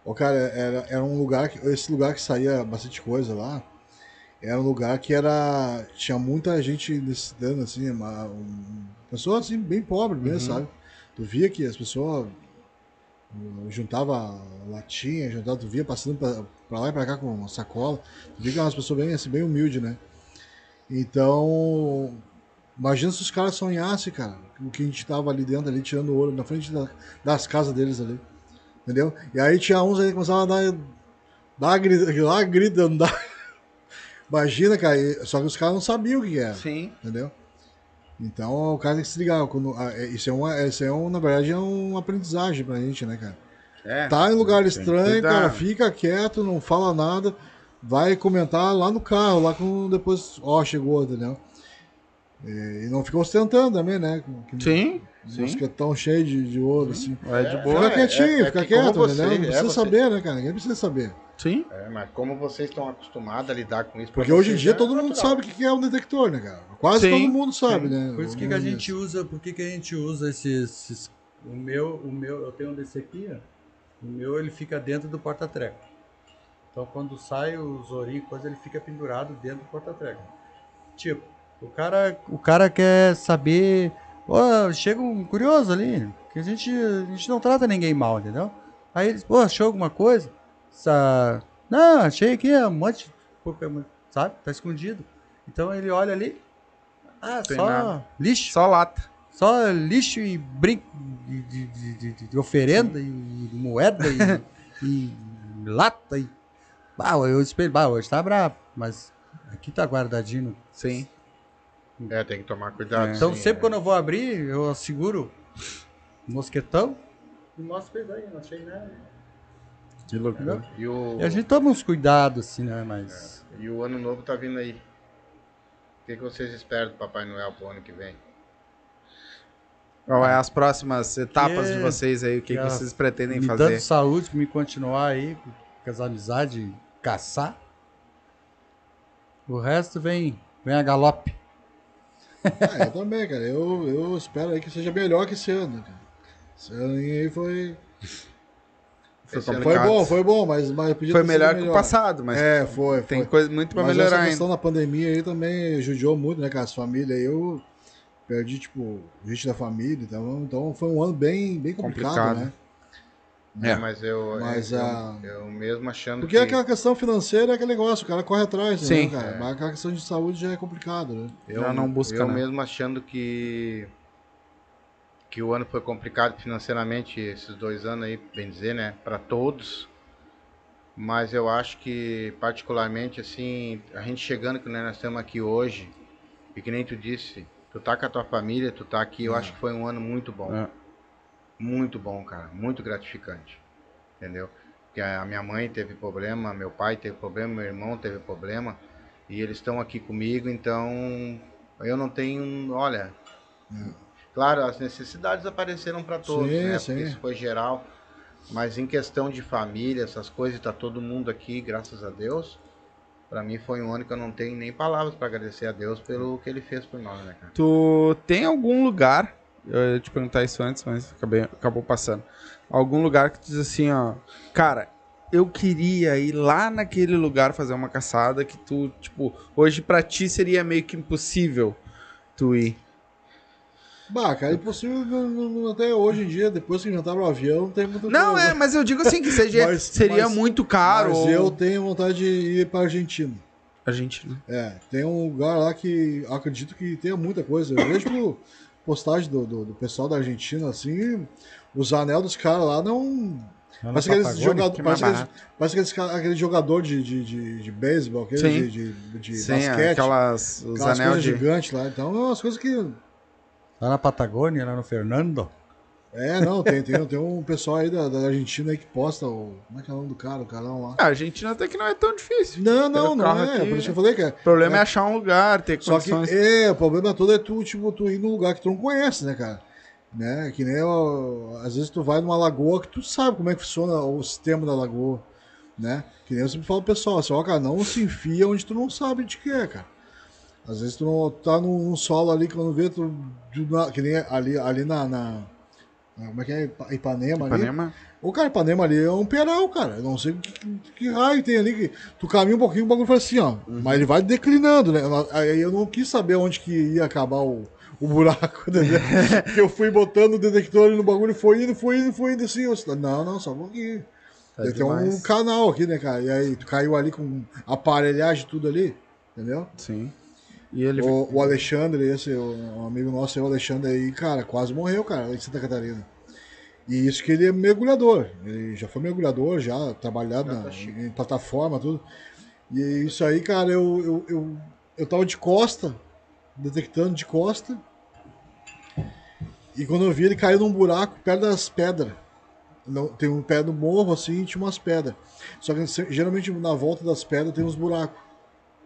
Ô, cara, era, era um lugar que. Esse lugar que saía bastante coisa lá. Era um lugar que era. Tinha muita gente necessitando, assim, uma, um, pessoa assim, bem pobre mesmo, sabe? Tu via que as pessoas uh, juntava latinha, juntava, tu via passando pra, pra lá e pra cá com uma sacola. Tu via que eram umas pessoas bem, assim, bem humildes, né? Então, imagina se os caras sonhassem, cara, o que a gente tava ali dentro, ali, tirando ouro, na frente da- das casas deles ali. Entendeu? E aí tinha uns aí que começavam a dar, dar grita, lá dá. Imagina, cara, só que os caras não sabiam o que era, Sim. entendeu? Então o cara tem que se ligar. Quando, ah, é- isso, é uma, isso é um, na verdade, é uma aprendizagem pra gente, né, cara? É. Tá em lugar estranho, cara, fica quieto, não fala nada, vai comentar lá no carro, lá com depois, ó, chegou, entendeu? E, e não fica ostentando também, né? Que- Sim. Sim. que tão cheio de, de ouro, assim. É de É, boa. Fica quietinho, é fica que como quieto, você- entendeu? Não é, precisa você- saber, né, cara? Ninguém precisa saber. Sim. É, mas como vocês estão acostumados a lidar com isso. Porque hoje em dia é todo mundo natural. sabe o que é um detector, né, cara? Quase Sim, todo mundo sabe, né? Por isso que, que a gente usa, por que, que a gente usa esses, esses- o meu, o meu, eu tenho um desse aqui, ó. O meu ele fica dentro do porta-treco. Então quando sai os ourinhos, coisa, ele fica pendurado dentro do porta-treco. Tipo, o cara, o cara quer saber, ó, chega um curioso ali, que a gente, a gente não trata ninguém mal, entendeu? Aí eles, pô, achou alguma coisa? Essa... Não, achei aqui um monte de Pokémon, sabe? Tá escondido. Então ele olha ali, ah, Tem só nada. lixo. Só lata. Só lixo e brinco de, de- de- de- oferenda e, moeda e, e lata e. Bah, eu espelho, bah, hoje tá brabo, mas aqui tá guardadinho. Sim. É, tem que tomar cuidado. Então sim, sempre é. quando eu vou abrir, eu seguro o mosquetão e eles aí, não achei nada. Que loucura. E o, E a gente toma uns cuidados, assim, né? Mas. e o ano novo tá vindo aí. O que, que vocês esperam do Papai Noel pro ano que vem? Qual é as próximas etapas Que- de vocês aí? O que, que que vocês pretendem me fazer? dando saúde pra me continuar aí com, com as amizades, caçar. O resto vem, vem a galope. Ah, eu também, cara. Eu, eu espero aí que seja melhor que esse ano, cara. Esse ano aí foi. Foi Foi bom, foi bom, mas, mas podia Foi sido melhor que o passado, mas É, foi. tem foi. coisa muito pra Mas melhorar essa ainda. questão da pandemia aí também judiou muito, né, com as famílias. aí. Eu perdi, tipo, gente da família, então, então foi um ano bem, bem complicado, Complicado. né? É. mas eu, Mas, eu, ah, eu mesmo achando Porque que... aquela questão financeira é aquele negócio, o cara corre atrás, Sim. né, cara? Mas aquela questão de saúde já é complicado, né? Eu, Já não busca, eu né? mesmo achando que que o ano foi complicado financeiramente esses dois anos aí, bem dizer, né, para todos. Mas eu acho que particularmente assim, a gente chegando que nós estamos aqui hoje, e que nem tu disse, tu tá com a tua família, tu tá aqui, eu É. acho que foi um ano muito bom. É. Muito bom, cara, muito gratificante. Entendeu? Porque a minha mãe teve problema, meu pai teve problema, meu irmão teve problema, e eles estão aqui comigo, então eu não tenho, olha, claro, as necessidades apareceram para todos, Sim, né? sim. Porque isso foi geral, mas em questão de família, essas coisas, tá todo mundo aqui, graças a Deus. Para mim foi um ano que eu não tenho nem palavras para agradecer a Deus pelo que ele fez por nós, né, cara? Tu tem algum lugar, eu ia te perguntar isso antes, mas acabei, acabou passando. Algum lugar que tu diz assim, ó, cara, eu queria ir lá naquele lugar fazer uma caçada que tu, tipo, hoje pra ti seria meio que impossível tu ir. Bah, cara, impossível até hoje em dia, depois que inventaram o avião, não tem muito Não, é, mas eu digo assim que seja, Mas- seria mas- muito caro. Mas ou- eu tenho vontade de ir pra Argentina. Argentina. É, tem um lugar lá que acredito que tenha muita coisa. Eu vejo postagem do, do, do pessoal da Argentina, assim, os anel dos caras lá não. Parece aqueles Patagônia, jogador, que parece, aqueles, parece aqueles, aquele jogador de, de, de, de beisebol, aquele Sim. de, de, de Sim, basquete, aquelas, os aquelas anel coisas de... gigantes lá. Então, é umas coisas que. Lá na Patagônia, lá no Fernando. É, não, tem, tem, tem um pessoal aí da, da Argentina aí que posta o. Como é que é o nome do cara? O canal lá. Ah, A Argentina até que não é tão difícil. Não, não, não é. aqui- Por isso que eu falei que é. O problema é, É. achar um lugar, ter Só que, condições. é, o problema todo é tu, tipo, tu ir num lugar que tu não conhece, né, cara? Né? Que nem, ó, às vezes tu vai numa lagoa que tu sabe como é que funciona o sistema da lagoa, né? Que nem eu sempre falo pro pessoal, assim, ó, cara, não se enfia onde tu não sabe de que é, cara. Às vezes tu não tá num, num solo ali que quando vê, tu, tu que nem ali, ali na- na- Como é que é? Ipa- Ipanema, ali. Ipanema? O cara, Ipanema ali é um peral, cara. Eu não sei que, que, que raio tem ali. Que tu caminha um pouquinho, o bagulho faz assim, ó. Mas ele vai declinando, né? Aí eu não quis saber onde que ia acabar o, o buraco, entendeu? Porque eu fui botando o detector ali no bagulho, foi indo, foi indo, foi indo assim. Eu, não, não, só um pouquinho. Tá Tem um canal aqui, né, cara? E aí, tu caiu ali com aparelhagem tudo ali, entendeu? Sim. E ele... O, o Alexandre, esse, o, um amigo nosso, o Alexandre aí, cara, quase morreu, cara, lá em Santa Catarina. E isso que ele é mergulhador. Ele já foi mergulhador, já trabalhado Já na- tá em plataforma, tudo. E isso aí, cara, eu, eu, eu, eu tava de costa, detectando de costa. E quando eu vi, ele caiu num buraco perto das pedras. Não, tem um pé no morro assim e tinha umas pedras. Só que geralmente na volta das pedras tem uns buracos,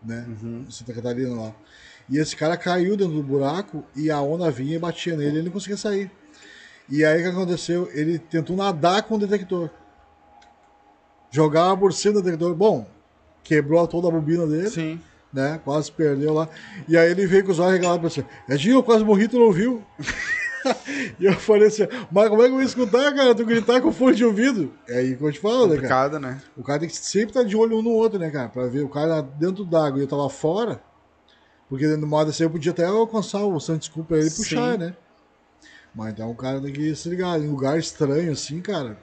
né? Em Santa Catarina lá. E esse cara caiu dentro do buraco e a onda vinha e batia nele e ele não conseguia sair. E aí o que aconteceu? Ele tentou nadar com o detector. Jogava por cima do detector. Bom, quebrou toda a bobina dele, Sim. né? Quase perdeu lá. E aí ele veio com os olhos regalados pra você. Edinho, eu quase morri, tu não viu? e eu falei assim, mas como é que eu vou escutar, cara? Tu gritar com fone de ouvido? É aí que eu te falo, né, cara? Né? O cara tem que sempre estar de olho um no outro, né, cara? Pra ver o cara dentro d'água e eu tava fora. Porque no modo assim eu podia até alcançar o Santos Desculpa ele Sim. puxar, né? Mas então o cara tem que se ligar. Em lugar estranho assim, cara,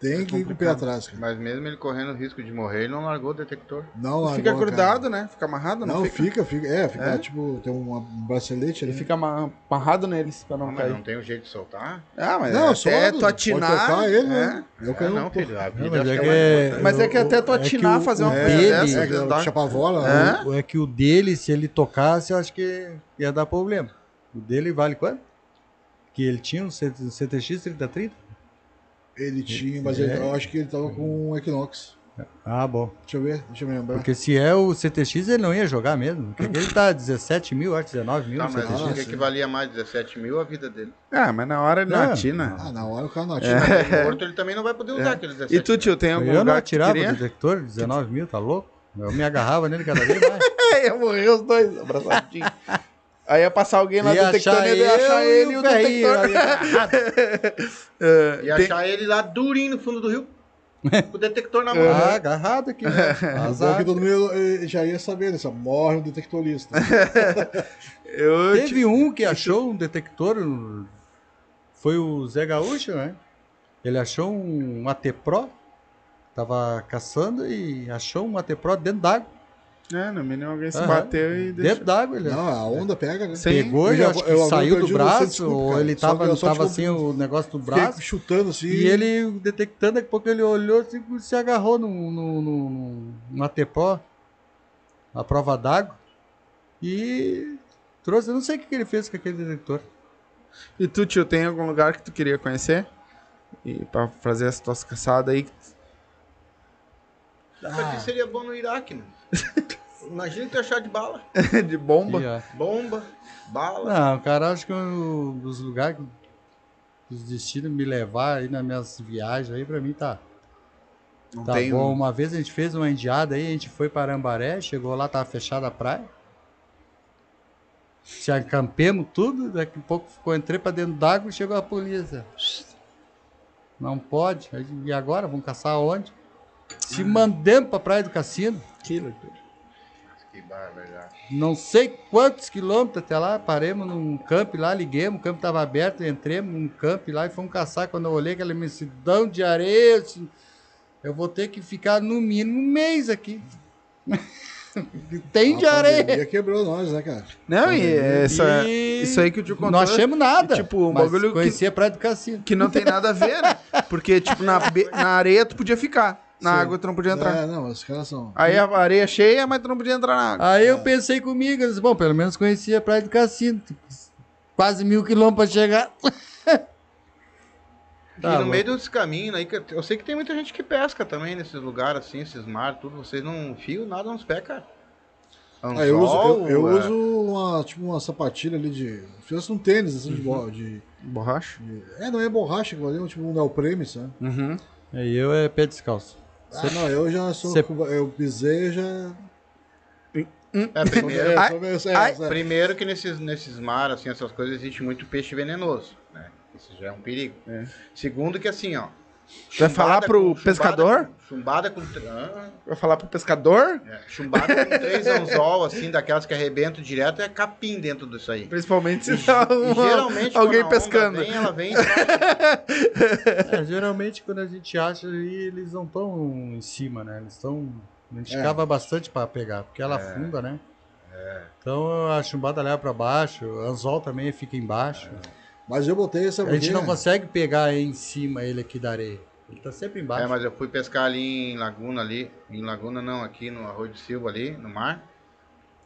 tem que ir com o pé atrás, cara. Mas mesmo ele correndo o risco de morrer, ele não largou o detector. Não, largou, fica cara. grudado, né? Fica amarrado, não, Não, fica? fica, fica. É, fica É? tipo, tem um bracelete ali. Ele fica ama- amarrado neles pra não Não, mas cair. não tem um jeito de soltar? Ah, mas Não, até só tu pode atinar. tocar ele, é. né? Eu É, quero não, filho. A Não, vida mas é que é é-. Mas é que até tu É atinar, o- fazer uma coisa dele- dessa. É, que chapavola. É? O- É que o dele, se ele tocasse, eu acho que ia dar problema. O dele vale quanto? Que ele tinha um CTX 3030? Ele tinha, mas ele- É. eu acho que ele tava com um Equinox. Ah, bom. Deixa eu ver, deixa eu me lembrar. Porque se é o CTX, ele não ia jogar mesmo. Porque ele tá 17 mil, acho 19 mil. O mas CTX. acho que equivalia mais 17 mil a vida dele. Ah, mas na hora ele não Não. atina. Ah, na hora o cara não É. atira. Mas morto ele também não vai poder usar aqueles 17 E tu, tio, tem algum Eu não que atirava o queria? detector, 19 mil, tá louco? Eu me agarrava nele cada vez mais. É, ia morrer os dois abraçadinhos. Aí ia passar alguém lá Ia detectando achar ele ia achar ele e o detector. ali agarrado. É, E tem- achar ele lá durinho no fundo do rio. com o detector na mão. Ah, agarrado aqui. né? Azar. que todo mundo já ia saber, né? Só morre um detectorista. eu te- Teve um que achou um detector, foi o Zé Gaúcho, né? Ele achou um AT Pro, tava caçando e achou um AT Pro dentro d'água. É, no mínimo alguém se Aham. bateu e deixou. Dentro d'água, ele Não, a onda pega, né? Sim. pegou Eu e já- acho que eu agora saiu do o braço, desculpa, ou cara. ele Só tava, que eu só tava assim o negócio do Fiquei braço. chutando assim. E ele detectando, daqui a pouco ele olhou assim, se agarrou num, num, num, Pro, a prova d'água, e trouxe, eu não sei o que que ele fez com aquele detector. E tu, tio, tem algum lugar que tu queria conhecer? E pra fazer essa tuas caçadas aí? Isso aqui seria bom no Iraque, né? Imagina tu achar de bala. de bomba? Ó, Bomba, bala. Não, cara, acho que um dos lugares que os destinos me levar aí nas minhas viagens aí, pra mim tá, Não tá tem bom. um- Uma vez a gente fez uma indiada aí, a gente foi para Arambaré, chegou lá, tava fechada a praia. Se acampemos tudo, daqui a pouco ficou, entrei pra dentro d'água e chegou a polícia. Não pode. E agora? Vamos caçar onde? Se mandemos pra praia do cassino. Que loucura. Que barbaridade. não sei quantos quilômetros até lá, paremos num camp lá, liguemos, o campo estava aberto, entremos num camp lá e fomos caçar. Quando eu olhei aquela imensidão de areia, eu disse, eu vou ter que ficar no mínimo um mês aqui. Tem de A areia. quebrou nós, né, cara? Não, e essa, E isso aí que o tio contou. Não achamos nada. e, tipo, um mas bagulho que- conhecia a Praia do Cassino. Que não tem nada a ver, né? Porque, tipo, na, na areia tu podia ficar. Na Sim. água tu não podia entrar. É, não, os caras são. Aí a areia cheia, mas tu não podia entrar na água. Aí eu pensei comigo, eu disse, bom, pelo menos conhecia a Praia do Cassino. Quase mil quilômetros para chegar. Tá e no louco. meio desse caminho aí, eu sei que tem muita gente que pesca também nesses lugares assim, esses mares, tudo. Vocês não fiam nada nos pés, cara. Ah, eu uso, eu, eu é, uso uma, tipo, uma sapatilha ali de. Fizesse um tênis, assim, de, bo- de, Borracha? de- É, não é borracha, aquilo ali, é tipo um neoprene, sabe? Uhum. Aí eu é pé descalço. Ah, não, eu já sou. Cê- Eu pisei já. É, primeiro, É, Ai, meio- é, ai, é. primeiro que nesses, nesses mares, assim, essas coisas, existe muito peixe venenoso, né? Isso já é um perigo. É. Segundo que assim, ó. Vai falar pro com- pescador? Chumbada com. ah, Vai falar pro pescador? é, chumbada com três anzol, assim, daquelas que arrebentam direto, é capim dentro disso aí. Principalmente se E, tá uma- geralmente alguém pescando. Vem, ela vem É, geralmente quando a gente acha aí, eles não estão em cima, né? Eles estão. A gente É. cava bastante para pegar, porque ela afunda, né? Então a chumbada leva para baixo, o anzol também fica embaixo. Mas eu botei essa A gente não consegue pegar em cima ele aqui da areia. Ele tá sempre É, embaixo. mas eu fui pescar ali em Laguna ali. Em Laguna não, aqui no Arroio de Silva ali, no mar.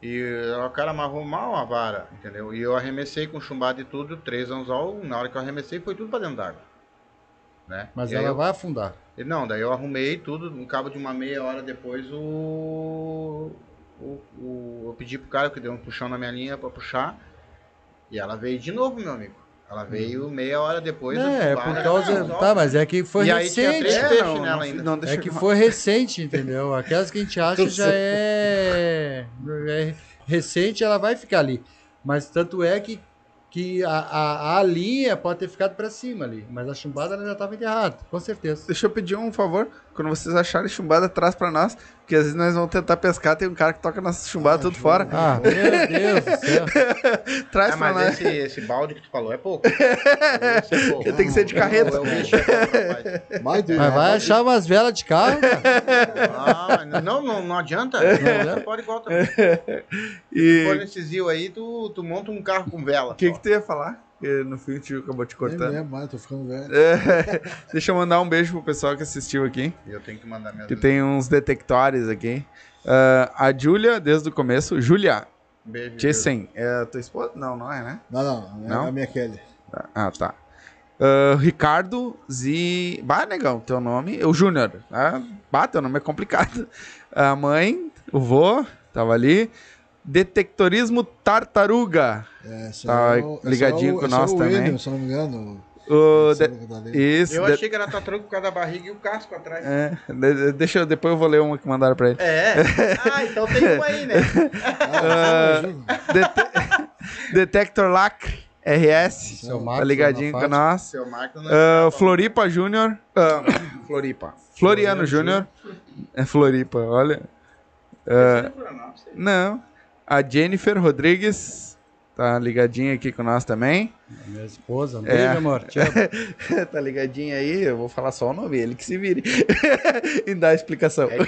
E o cara amarrou mal a vara, entendeu? E eu arremessei com chumbado e tudo, três anzol. Na hora que eu arremessei, foi tudo pra dentro d'água. Né? Mas E ela eu- vai afundar. Não, daí eu arrumei tudo, no cabo de uma meia hora depois o. o, o- eu pedi pro cara que deu um puxão na minha linha pra puxar. E ela veio de novo, meu amigo. Ela veio meia hora depois. Hum. É, é por chumbado, causa. Tá, mas é que foi E aí tinha recente. três É, não, ainda. não É que eu- foi recente, entendeu? Aquelas que a gente acha já é, é recente, ela vai ficar ali. Mas tanto é que, que a, a, a linha pode ter ficado pra cima ali, mas a chumbada ela já estava enterrada, com certeza. Deixa eu pedir um favor. Quando vocês acharem chumbada, traz pra nós. Porque às vezes nós vamos tentar pescar, tem um cara que toca nossa chumbada tudo fora. Ah, meu Deus do céu. Traz É, pra mas nós. esse, esse balde que tu falou é pouco. É pouco. Tem que ser de carreta. Mais de- Mas vai achar umas velas de carro, cara. Ah, mas não, não, não adianta. adianta. Pode igual também. E Pô, nesse zio aí, tu, tu monta um carro com vela. o que, só. que tu ia falar? No fim o tio acabou te Nem cortando. lembro mais, tô ficando velho. É, deixa eu mandar um beijo pro pessoal que assistiu aqui. Eu tenho que mandar minha Que tem uns detectores aqui. Ah, a Júlia, desde o começo. Júlia Beijo. Jessen. É a tua esposa? Não, não é, né? Não, não, é Não? a minha Kelly. Ah, tá. Ah, Ricardo Zi... Bah, negão, teu nome. O Júnior. Ah, bah, teu nome é complicado. A mãe, o vô, tava ali. Detectorismo Tartaruga. É, esse Tá é o- esse ligadinho é o- com esse é nós o também. William, se eu não me engano. O o de-. Isso. Eu de- achei que era tatruco por causa da barriga e o casco atrás. é, de- deixa eu, depois eu vou ler uma que mandaram pra ele. É. Ah, então tem um aí, né? Ah, Detector Lacre RS. Seu Tá Marcos, ligadinho Ana com nós. Seu Marco não Ah, é. Floripa Júnior. Ah, Floripa. Floriano Júnior. É Floripa, olha. Ah, não. A Jennifer Rodrigues. Tá ligadinha aqui com nós também. Minha esposa, um É. amor. Tá ligadinho aí, eu vou falar só o nome, ele que se vire. e dá a explicação. É ele,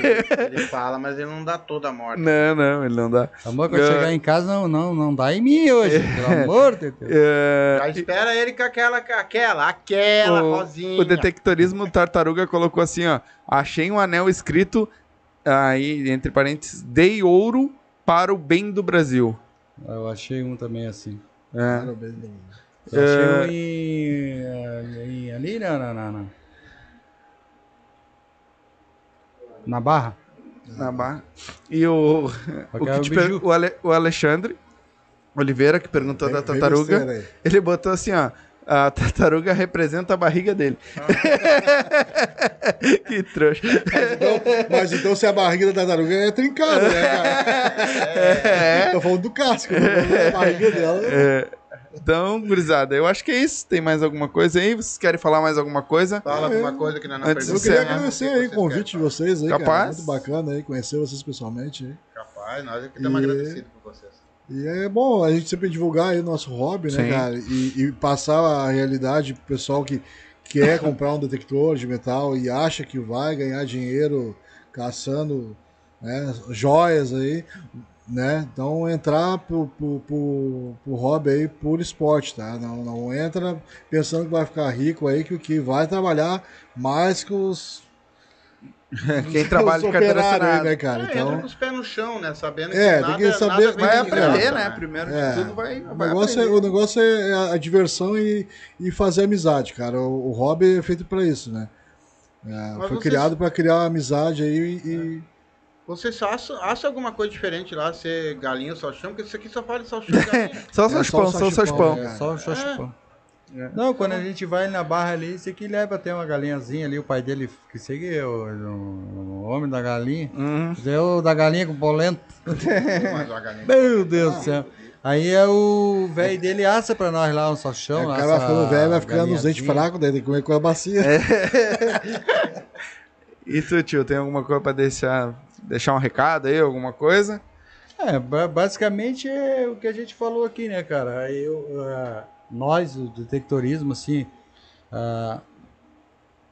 ele fala, mas ele não dá toda a morte. Não, não, ele não dá. Amor, quando chegar em casa, não, não, não dá em mim hoje. Pelo amor de Deus. É, Já espera ele com aquela, aquela, aquela o, rosinha. o detectorismo tartaruga colocou assim, ó. Achei um anel escrito aí, entre parênteses, dei ouro para o bem do Brasil. Eu achei um também assim. É, Parabéns, menino. Eu achei um em, eh, em- ali na, na, na, na- na barra. na barra. E o, o, é o per- o Ale- o Alexandre Oliveira, que perguntou da Vem- vem tartaruga, ele botou assim, ó. A tartaruga representa a barriga dele. que trouxa. Então, mas então se a barriga da tartaruga é trincada, né, cara? Tô falando do casco, falando da barriga dela. É, então, gurizada, eu acho que é isso. Tem mais alguma coisa aí? Vocês querem falar mais alguma coisa? Fala alguma coisa que nós não Antes Eu de queria agradecer aí o convite de vocês aí, Capaz. cara. Muito bacana aí conhecer vocês pessoalmente aí. Capaz, nós aqui estamos E- agradecidos por vocês. E é bom a gente sempre divulgar aí o nosso hobby, né, Sim. cara? E, e passar a realidade pro pessoal que quer comprar um detector de metal e acha que vai ganhar dinheiro caçando né, joias aí, né? Então entrar pro, pro, pro, pro hobby aí por esporte, tá? Não, não entra pensando que vai ficar rico aí, que o que vai trabalhar mais que os, Quem trabalha de carteira assinada. né, cara? É, entra Então, com os pés no chão, né? Sabendo É, que tem nada, que saber- nada Vai de aprender, graça, né? Primeiro É. de tudo, vai, O vai negócio, é, aprender. o negócio é a, a diversão e, e fazer amizade, cara. O, o hobby é feito pra isso, né? É, foi vocês- criado pra criar amizade aí e. Você só acha, acha alguma coisa diferente lá, ser galinha ou salsichão? Porque isso aqui só fala de salsichão e galinha. Só o É, só salchipão, o só o salchipão, salchipão. né? É, o. É. Não, quando a gente vai na barra ali, esse aqui leva até uma galinhazinha ali, o pai dele, que segue o, o, o homem da galinha. Uhum. Eu da galinha com polenta. Meu Deus do céu. Aí é o velho dele assa pra nós lá um salchão. o cara vai ficando velho, vai ficando os dentes fracos, daí tem que comer com a bacia. E tu, tio, tem alguma coisa pra deixar, deixar um recado aí, alguma coisa? É, ba- basicamente é o que a gente falou aqui, né, cara? Aí Eu, ah, nós, o detectorismo, assim, ah,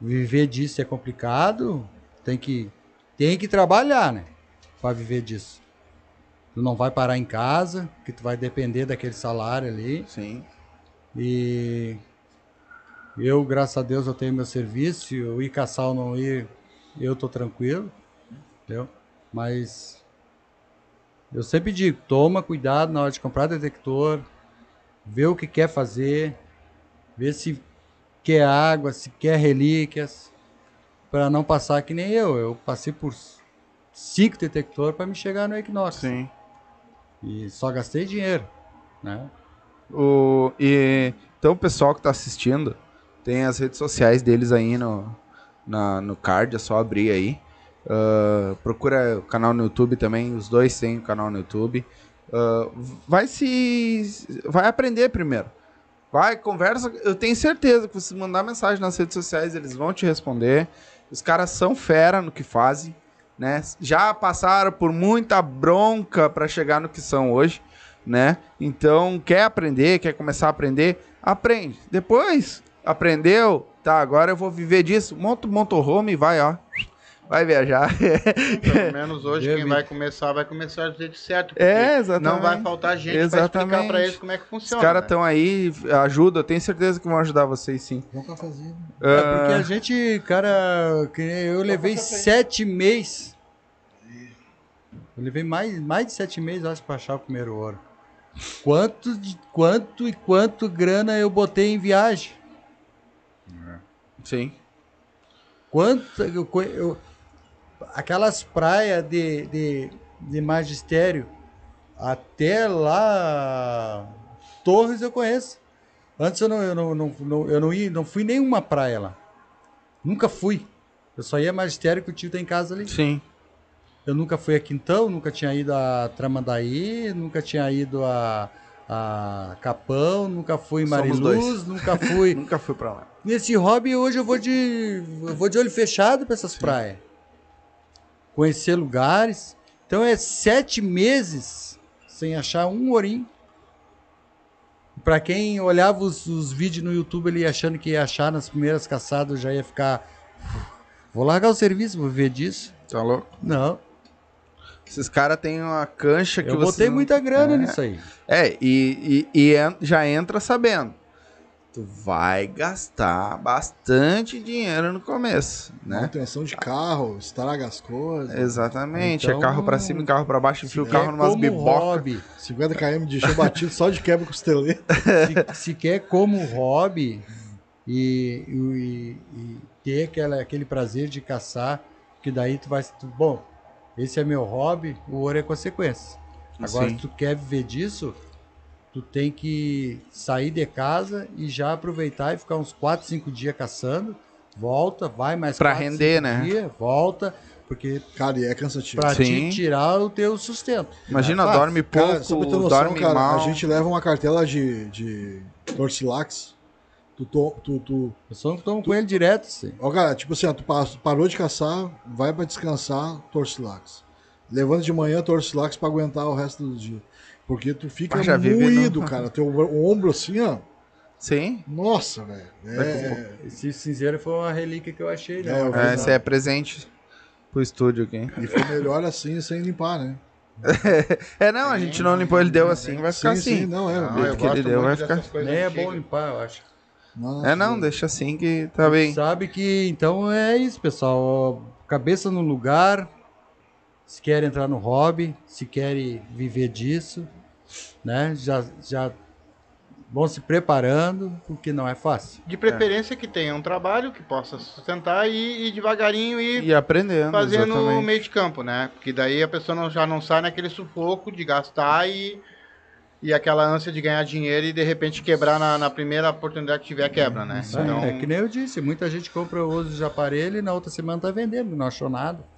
viver disso é complicado, tem que, tem que trabalhar, né, para viver disso. Tu não vai parar em casa, que tu vai depender daquele salário ali, Sim. e Eu, graças a Deus, eu tenho meu serviço. Se eu ir caçar ou não ir, eu tô tranquilo. Entendeu? Mas eu sempre digo, toma cuidado na hora de comprar detector, vê o que quer fazer, vê se quer água, se quer relíquias, para não passar que nem eu. Eu passei por cinco detectores para me chegar no Equinox. Sim. E só gastei dinheiro, né? O, e, então, o pessoal que tá assistindo, tem as redes sociais deles aí no, na, no card, é só abrir aí. Ah, procura o canal no YouTube também, os dois têm o canal no YouTube. Ah, vai se. Vai aprender primeiro. Vai, conversa. Eu tenho certeza que você mandar mensagem nas redes sociais, eles vão te responder. Os caras são fera no que fazem, né? Já passaram por muita bronca para chegar no que são hoje, né? Então, quer aprender, quer começar a aprender, aprende. Depois, aprendeu, tá, agora eu vou viver disso. Monta o motorhome e vai, ó. Vai viajar. Pelo menos hoje Deve. quem vai começar, vai começar do jeito certo. É, exatamente. Não vai faltar gente pra explicar Exatamente. pra eles como é que Os funciona. caras né? estão aí, ajuda, eu tenho certeza que vão ajudar vocês sim. Vamos um cafezinho. É porque Ah, a gente, cara, eu levei sete meses. Eu levei mais, mais de sete meses, acho, pra achar o primeiro ouro. Quanto, de, quanto e quanto grana eu botei em viagem? sim. Quanto eu, eu- aquelas praias de, de, de magistério até lá Torres eu conheço. Antes eu não, eu não, não, não- eu não, ia, não fui nenhuma praia lá. Nunca fui. Eu só ia magistério que o tio tem em casa ali. Sim. Eu nunca fui a Quintão, nunca tinha ido a Tramandaí, nunca tinha ido a, a Capão, nunca fui em Mariluz, nunca fui. Nunca fui pra lá. Nesse hobby hoje eu vou de eu vou de olho fechado para essas praias. Conhecer lugares. Então é sete meses sem achar um ourinho. Para quem olhava os, os vídeos no YouTube ali achando que ia achar nas primeiras caçadas, já ia ficar. Vou largar o serviço, vou ver disso. Tá louco? Não. Esses caras têm uma cancha que Eu você botei não- muita grana É. nisso aí. É, e, e, e já entra sabendo. Tu vai gastar bastante dinheiro no começo, né? Manutenção de carro, estraga as coisas. Exatamente. Então, é carro pra cima e carro pra baixo, enfia o É carro numas como bibocas. hobby. 50 km de chão batido só de quebra costeleira. se, se quer como hobby e, e- e ter aquela, aquele prazer de caçar, que daí tu vai. tu- bom, esse é meu hobby, o ouro é consequência. Agora, Sim. se tu quer viver disso, tu tem que sair de casa e já aproveitar e ficar uns 4, 5 dias caçando, volta, vai mais Pra quatro, render, cinco né? dias, volta, porque Cara, e é cansativo. pra Sim. te tirar o teu sustento. Imagina, Ah, dorme pouco, Cara, só pra ter noção, dorme cara, mal. a gente leva uma cartela de, de Torcilax. Tu, to- tu, tu, Eu só tomo com ele direto, assim. Ó, cara, tipo assim, ó, tu pa- parou de caçar, vai pra descansar, Torcilax. Levanta de manhã, Torcilax pra aguentar o resto do dia. Porque tu fica Ah, já moído, no- cara. Teu o ombro assim, ó. Sim. Nossa, velho. É, Esse cinzeiro foi uma relíquia que eu achei, né? É. É, esse é presente pro estúdio aqui. e foi melhor assim, sem limpar, né? É, não, a gente não limpou, ele deu assim, vai ficar sim, assim. sim, não, é. Não, jeito eu que ele deu, vai ficar- Nem é bom limpar, eu acho. Nossa, É, não, deixa assim que tá bem. Sabe que, então é isso, pessoal. Cabeça no lugar. Se quer entrar no hobby, se querem viver disso, né? Já, já vão se preparando, porque não é fácil. De preferência que tenha um trabalho que possa sustentar e, e devagarinho ir E aprendendo, fazendo o meio de campo, né? Porque daí a pessoa não- já não sai naquele sufoco de gastar e, e aquela ânsia de ganhar dinheiro e de repente quebrar na, na primeira oportunidade que tiver quebra, né? É, Então, é que nem eu disse, muita gente compra o uso de aparelho e na outra semana tá vendendo, não achou nada.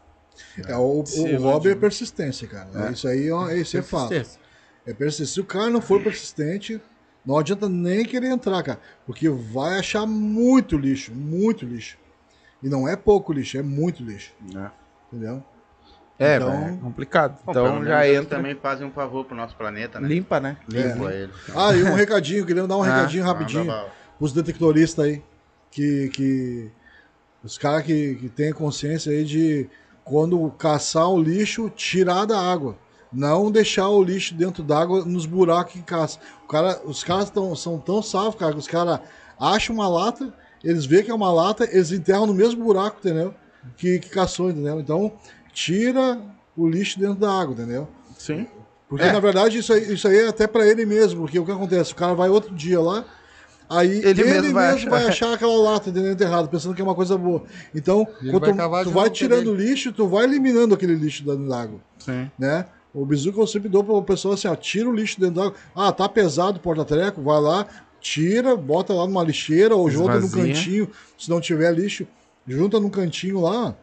É, o, o, o hobby é persistência, cara. Isso aí é, isso é fato. É persistência. Se o cara não for persistente, não adianta nem querer entrar, cara. Porque vai achar muito lixo, muito lixo. E não é pouco lixo, é muito lixo. É. Entendeu? É, Então- é complicado. bom, Então já eles entra. também fazem um favor pro nosso planeta, né? Limpa, né? Limpa ele. Ah, e um recadinho, querendo dar um Ah, recadinho rapidinho. Manda bala. os detectoristas aí. Que. que os caras que, que têm consciência aí de quando caçar o lixo, tirar da água. Não deixar o lixo dentro d'água nos buracos que caça. O cara, os caras tão, são tão salvos, cara, que os caras acham uma lata eles veem que é uma lata, eles enterram no mesmo buraco, entendeu? Que, que caçou, entendeu? Então, tira o lixo dentro da água, entendeu? Sim. Porque, É. na verdade, isso aí, isso aí é até pra ele mesmo, porque o que acontece? O cara vai outro dia lá, aí Ele ele, mesmo mesmo, vai vai, achar. achar. aquela lata dentro enterrado, pensando que é uma coisa boa. Então, vai tu, vai tirando o lixo, tu vai eliminando aquele lixo dentro da água, Sim. né? O bizu que eu sempre dou pra pessoa assim, ó, tira o lixo dentro da água. Ah, tá pesado o porta-treco, vai lá, tira, bota lá numa lixeira ou junta num Esvazia. cantinho, se não tiver lixo, junta num cantinho lá.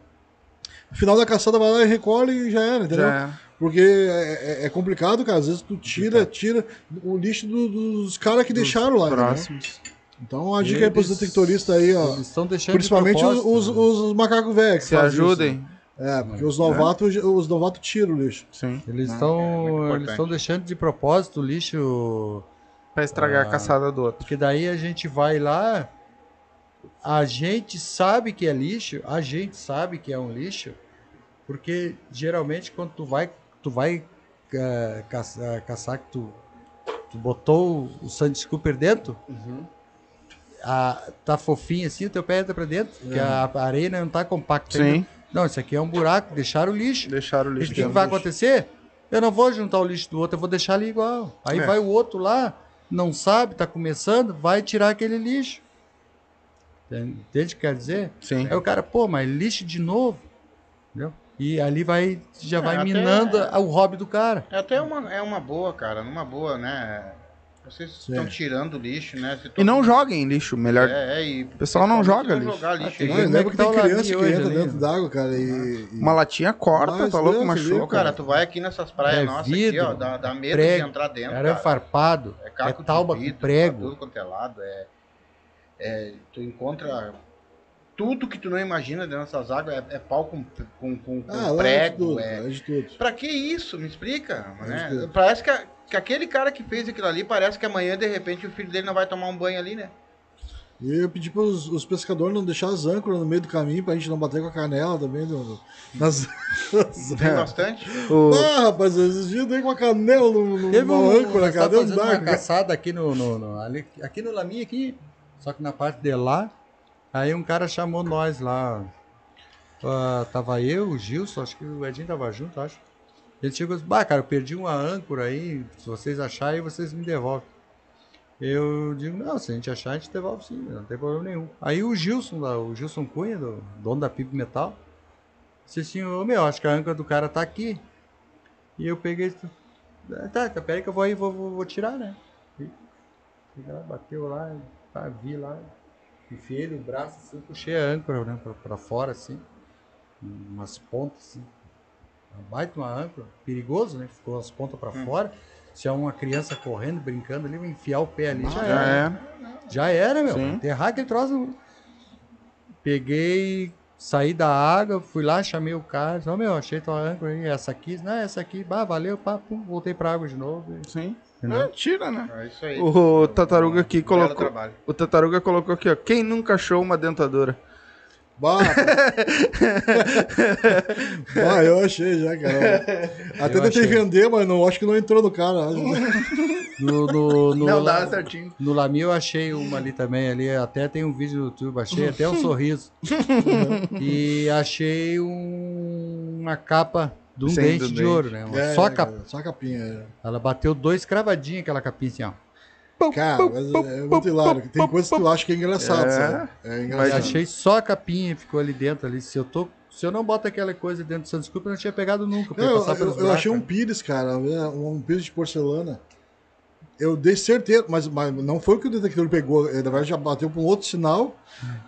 No final da caçada vai lá e recolhe e já era, entendeu? Já é. Porque é, é- é complicado, cara. Às vezes tu tira, tira o lixo do- dos caras que deixaram lá. Próximos. Então a dica aí pros Eles- detectoristas aí, ó. Eles estão deixando Principalmente de os, propósito, os, né? os macacos velhos. que Se fazem isso, ajudem. né? É, porque os novatos, os novatos tiram o lixo. Sim. Eles é estão muito eles importante. estão deixando de propósito o lixo, Pra estragar Ah. a caçada do outro. porque daí a gente vai lá, a gente sabe que é lixo, a gente sabe que é um lixo, porque geralmente quando tu vai, tu vai eh, caçar, caçar que tu, tu botou o Sandy Cooper dentro, a- tá fofinho assim, o teu pé entra pra dentro, porque a, a areia não tá compacta. Sim. ainda. Não, isso aqui é um buraco, deixaram o lixo. Deixaram o O lixo que, que dentro vai lixo. acontecer? Eu não vou juntar o lixo do outro, eu vou deixar ali igual. Aí É. vai o outro lá, não sabe, tá começando, vai tirar aquele lixo. Entende entende o que quer dizer? Sim. Aí o cara, pô, mas lixo de novo. E ali vai, já É, vai até- minando o hobby do cara. É até uma, é uma boa, cara. Numa boa, né? Vocês estão tirando lixo, né? E não joguem lixo, melhor. É, é, e O pessoal não joga lixo. jogar Ah, lixo. né? Não, lembra é que tá tem o criança que entra ali, dentro né? d'água, cara, e... e- Uma latinha corta, Mas tá louco, Deus, machuca. Cara, tu vai aqui nessas praias É nossas vidro, aqui, ó, dá, dá medo prego, de entrar dentro, cara. farpado, É é tauba de com vidro, prego. Tá tudo quanto é lado, é, é- tu encontra tudo que tu não imagina dentro dessas águas, é, é pau com, com, com, com Ah, é de prego, tudo, é... é de tudo. Pra que isso? Me explica, né? tudo. Parece que, a- que aquele cara que fez aquilo ali, parece que amanhã, de repente, o filho dele não vai tomar um banho ali, né? E eu pedi para os pescadores não deixar as âncoras no meio do caminho pra gente não bater com a canela também. No, nas... Tem bastante. O- Ah, rapaz, esses dias eu dei com a canela no, no, Teve um, âncora, cara, uma caçada aqui no, no, no- ali, aqui no Laminha aqui, só que na parte de lá, aí um cara chamou nós lá, Ah, tava eu, o Gilson, acho que o Edinho tava junto, acho. Ele chegou e disse, bah, cara, eu perdi uma âncora aí, se vocês acharem, vocês me devolvem. Eu digo, não, se a gente achar, a gente devolve sim, não tem problema nenhum. Aí o Gilson, o Gilson Cunha, do, dono da Pipe Metal, disse assim, ô meu, acho que a âncora do cara tá aqui. E eu peguei "Ah, Tá, tá, peraí que eu vou aí, vou, vou, vou tirar, né? E, lá, bateu lá, tá, vi lá, enfiei ele o braço assim, puxei a âncora, né, pra fora, assim, umas pontas, assim. Uma baita uma âncora, perigoso, né? Ficou as pontas pra fora. Se é uma criança correndo, brincando ali, vai enfiar o pé ali, já Já era. é. Já era, meu. Sim. Enterrar aquele troço. Peguei, saí da água, fui lá, chamei o cara. Disse, Ó, meu, achei tua âncora aí. Essa aqui, não, essa aqui, bah, valeu, pá, pum, voltei pra água de novo. e- Sim. Entendeu? É, tira, né? É isso aí. O Tataruga aqui Um colocou. trabalho. O Tataruga colocou aqui, ó. Quem nunca achou uma dentadura? Bah, bah, eu achei já, cara. Até Eu tentei achei. vender, mas não, acho que não entrou no cara. No, no, no, Não lá- dá certinho. no Lami eu achei uma ali também, ali até tem um vídeo no YouTube, achei até um sorriso. e achei um- uma capa de um dente do de ouro, né? É, só, é, cap... cara, só a capinha. é. Ela bateu dois cravadinhos aquela capinha assim, ó. Cara, mas é muito hilário. Tem coisas que tu acha que é engraçado, É. sabe? É Eu engraçado. achei só a capinha ficou ali dentro ali. Se eu tô. Se eu não boto aquela coisa dentro do Santos Desculpa, eu não tinha pegado nunca. Não, eu, eu- eu achei um pires, cara, um, pires de porcelana. Eu dei certeza, mas, mas não foi o que o detector pegou. Na verdade, já bateu pra um outro sinal.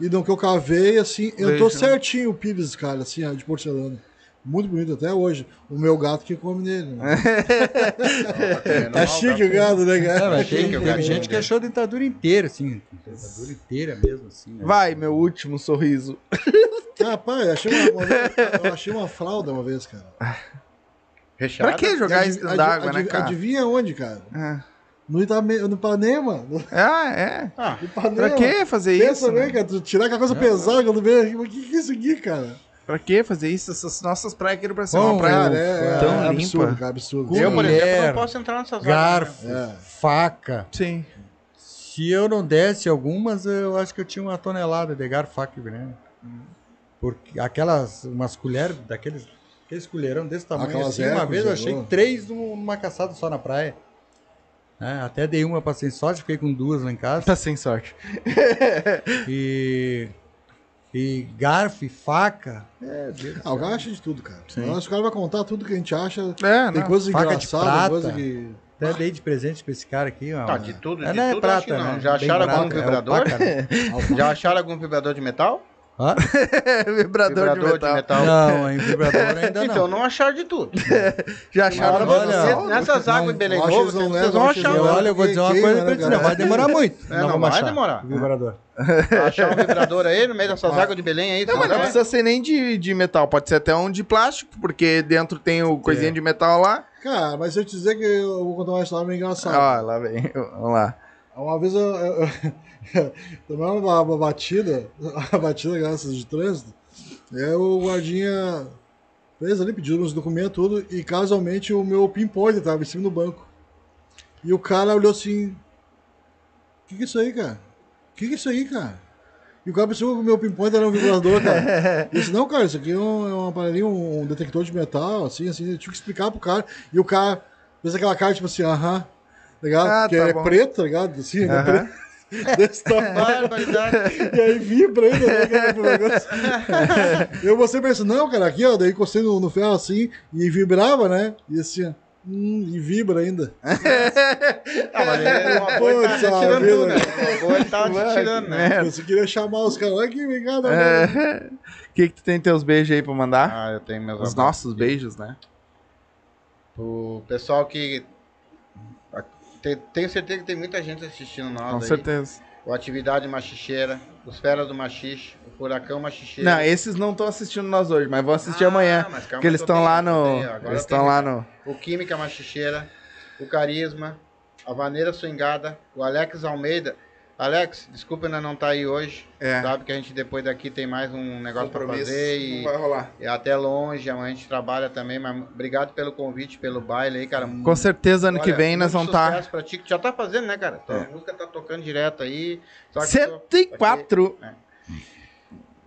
E no que eu cavei, assim, entrou Veja. certinho o pires, cara, assim, ó, de porcelana. Muito bonito até hoje. O meu gato que come nele. Né? Tá chique o gato, né, É, cara? tem, teve quero gente que achou a dentadura inteira, assim. Dentadura inteira mesmo, assim. né? Vai, meu último sorriso. Rapaz, eu achei uma, uma vez- eu achei uma fralda uma vez, cara. Recheado. Pra que jogar isso dentro d'água, né, cara? Adivinha onde, cara? É. No, Itame, no Ipanema. Ah, é. Ah, Ipanema. Pra que fazer Pensa isso? bem, né? cara, tu tirar aquela coisa pesada quando vê, o que, que é isso aqui, cara? Pra que fazer isso? Essas nossas praias aqui no Brasil. Bom, uma praia é, tão é limpa. absurdo, cara, absurdo. Com- eu, por exemplo, Colher, não posso entrar nessas. Garfo, né? É. faca, Sim. Se eu não desse algumas, eu acho que eu tinha uma tonelada de garfo, faca e veneno. Porque aquelas, umas colheres, daqueles, aqueles colherão desse tamanho Aquelas assim, uma vez eu né? achei três num- numa caçada só na praia. É, até dei uma pra sem sorte, fiquei com duas lá em casa. Tá sem sorte. E, e garfo e faca. Ah, o cara acha de tudo, cara. Os caras vão contar tudo que a gente acha. É, Tem não. coisas Faca de prata. coisa que. Até dei de presente pra esse cara aqui. Ó, Tá, de tudo, É, de não é tudo acho que prata, não. né? Já Bem acharam algum prata, é vibrador? né? Já acharam algum vibrador de metal? Hã? vibrador, de metal. Não, em vibrador ainda então não. não acharam de tudo. Já acharam Olha, você? olha, Nessas águas em Belém Novo, não vocês levam, vão achar. E não olha, eu vou dizer uma coisa né, pra não cara? vai demorar muito. É, não vai achar demorar. Vibrador. Achar um vibrador aí no meio dessas águas de Belém aí. Não, mas não né? precisa ser nem de, de metal, pode ser até um de plástico, porque dentro tem o coisinha de metal lá. Cara, mas se eu te dizer que eu vou contar uma história meio engraçada. Ó, lá vem. Vamos lá. Uma vez eu, eu, eu tomei uma, uma batida, uma batida graças de trânsito, aí o guardinha fez ali, pediu meus documentos, tudo, e casualmente o meu pinpoint tava em cima do banco. E o cara olhou assim, o que que é isso aí, cara? O que que é isso aí, cara? E o cara pensou que o meu pinpoint era um vibrador, cara. Eu disse, não, cara, isso aqui é um, é um aparelhinho, um detector de metal, assim, assim, eu tive que explicar pro cara. E o cara fez aquela cara, tipo assim, aham, tá ligado? Ah, Porque tá é bom. preto, tá ligado? Assim, ele é Aham. Desse tamanho. Barbaridade. E aí vibra ainda, né, cara, negócio. Eu você pensa, não, cara, aqui, ó, daí encostei no, no ferro assim, e vibrava, né? E assim, ó, hum, e vibra ainda. Ah, mas ele, uma boa ele tava tirando vida. né? Uma boa ele tava te tirando, né? Você queria chamar os caras, olha aqui, vem cá, É. O que, que tu tem teus beijos aí pra mandar? Ah, eu tenho meus Os nossos beijos, né? O pessoal que. Te- Tenho certeza que tem muita gente assistindo nós Com aí. certeza. O Atividade Machicheira, os Feras do Machixe, o Furacão Machicheiro. Não, esses não estão assistindo nós hoje, mas vão assistir Ah, amanhã. mas calma Porque eles estão lá no. agora Eles estão lá no. O Química Machicheira, o Carisma, a Vaneira Swingada, o Alex Almeida. Alex, desculpa ainda não estar aí hoje. É. Sabe que a gente depois daqui tem mais um negócio para fazer e vai rolar. é até longe, amanhã a gente trabalha também, mas obrigado pelo convite, pelo baile aí, cara. Com certeza ano que Olha, vem nós vamos tá estar. pra ti, que já tá fazendo, né, cara? Tua É. música tá tocando direto aí. só que tu- 104.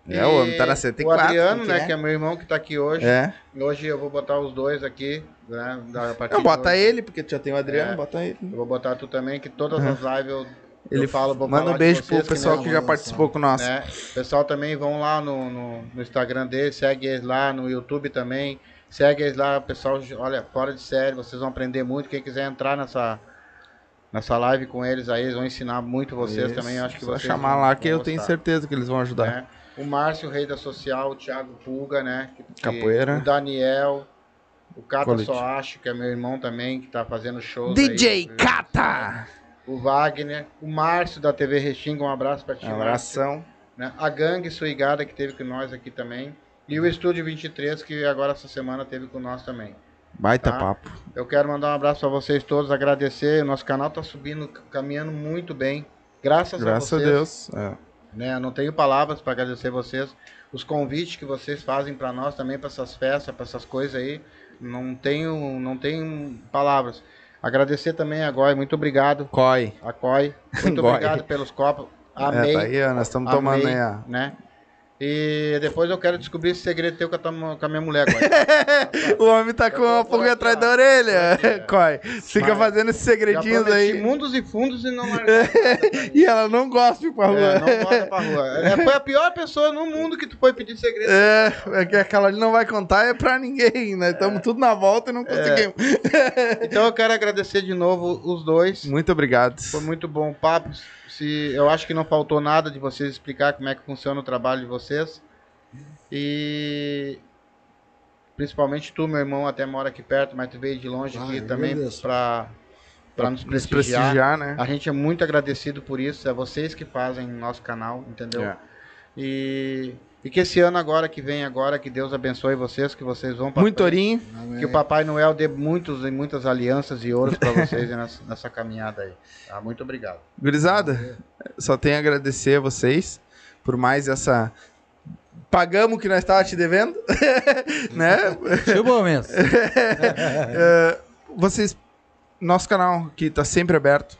É, o homem tá na E 104. O Adriano, que né, é? que é meu irmão que tá aqui hoje. É. Hoje eu vou botar os dois aqui, né? Da, Não, bota ele, porque já tem o Adriano, É. bota ele. Eu vou botar tu também, que todas as lives eu, Ele eu falo, Manda um beijo vocês, pro pessoal nem- que já participou com nós. né? Pessoal também vão lá no, no, no Instagram dele, segue eles lá, no YouTube também. Segue eles lá, pessoal, olha, fora de série, vocês vão aprender muito. Quem quiser entrar nessa, nessa live com eles aí, eles vão ensinar muito vocês Isso. também. Acho que Só vocês chamar vão- lá que eu tenho certeza que eles vão ajudar. né? O Márcio, rei da social, o Thiago Pulga, né? que- que- Capoeira. O Daniel, o Cata Colete. Só Acho, que é meu irmão também, que tá fazendo shows DJ aí. Cata! O Wagner, o Márcio da TV Restinga, um abraço pra ti, Um abração. né? A Gangue Suigada, que teve com nós aqui também. E o Estúdio 23, que agora essa semana teve com nós também. Baita Tá. papo. Eu quero mandar um abraço para vocês todos, agradecer. O nosso canal tá subindo, caminhando muito bem. Graças, Graças a a vocês. Deus. É. Né? Não tenho palavras para agradecer vocês. Os convites que vocês fazem para nós também, para essas festas, para essas coisas aí. Não tenho, não tenho palavras. Agradecer também a Goi, muito obrigado. Coi. A Coi, muito Goi. obrigado pelos copos. É, Amei. tá aí, nós estamos tomando aí, né? E depois eu quero descobrir esse segredo teu com a, tua- com a minha mulher agora. O homem tá com Eu uma tô pulga atrás da orelha. Aqui, Coi. Fica Mas fazendo esses segredinhos aí. mundos e fundos e não. E ela não gosta de ir pra rua. É, não bota pra rua. É, foi a pior pessoa no mundo que tu foi pedir segredo. É, é que aquela ali não vai contar, é pra ninguém, né? Estamos tudo na volta e não conseguimos. Então eu quero agradecer de novo os dois. Muito obrigado. Foi muito bom o papo. Se, eu acho que não faltou nada de vocês explicar como é que funciona o trabalho de vocês. E principalmente tu, meu irmão, até mora aqui perto, mas tu veio de longe Ah, aqui também para para nos Nos prestigiar. prestigiar, né? A gente é muito agradecido por isso. É vocês que fazem nosso canal, entendeu? É. E, e que esse ano agora que vem agora, que Deus abençoe vocês, que vocês vão pra Muito orinho. Que o Papai Noel dê muitos e muitas alianças e ouros para vocês nessa, nessa caminhada aí. Tá? Muito obrigado. Gurizada, só tenho a agradecer a vocês por mais essa. Pagamos o que nós estávamos te devendo, né? Chegou mesmo. É, vocês, nosso canal aqui tá sempre aberto.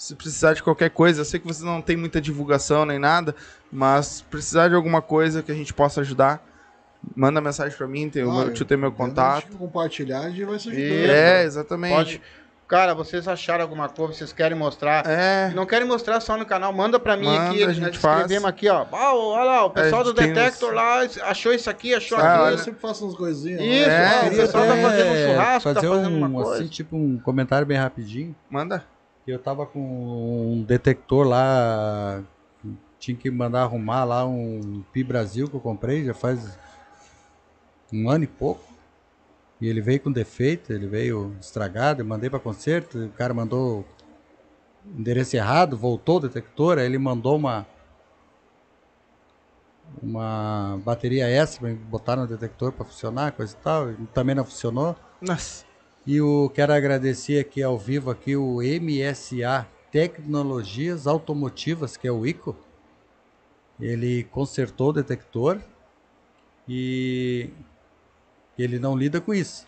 Se precisar de qualquer coisa, eu sei que você não tem muita divulgação nem nada, mas precisar de alguma coisa que a gente possa ajudar, manda mensagem pra mim, tem, o meu, tio tem meu contato. Compartilhar, a gente vai se Isso. ajudando. É, exatamente. Pode. Cara, vocês acharam alguma coisa, vocês querem mostrar? É, Não querem mostrar só no canal, manda pra mim Manda, aqui, a nós gente escrevemos faz. aqui, ó. Ah, olha lá, o pessoal A do Detector uns- lá achou isso aqui, achou Ah, aquilo. Eu sempre faço umas coisinhas. Isso, É, ó, o pessoal tá até fazendo um churrasco, fazer tá fazendo um, uma coisa. assim, tipo um comentário bem rapidinho. manda. Eu tava com um detector lá, tinha que mandar arrumar lá um Pi Brasil que eu comprei, já faz um ano e pouco. E ele veio com defeito, ele veio estragado, eu mandei para conserto, o cara mandou endereço errado, voltou o detector, aí ele mandou uma uma bateria extra para botar no detector para funcionar, coisa e tal, e também não funcionou. Nossa. E eu quero agradecer aqui ao vivo aqui o MSA Tecnologias Automotivas, que é o ICO. Ele consertou o detector e ele não lida com isso.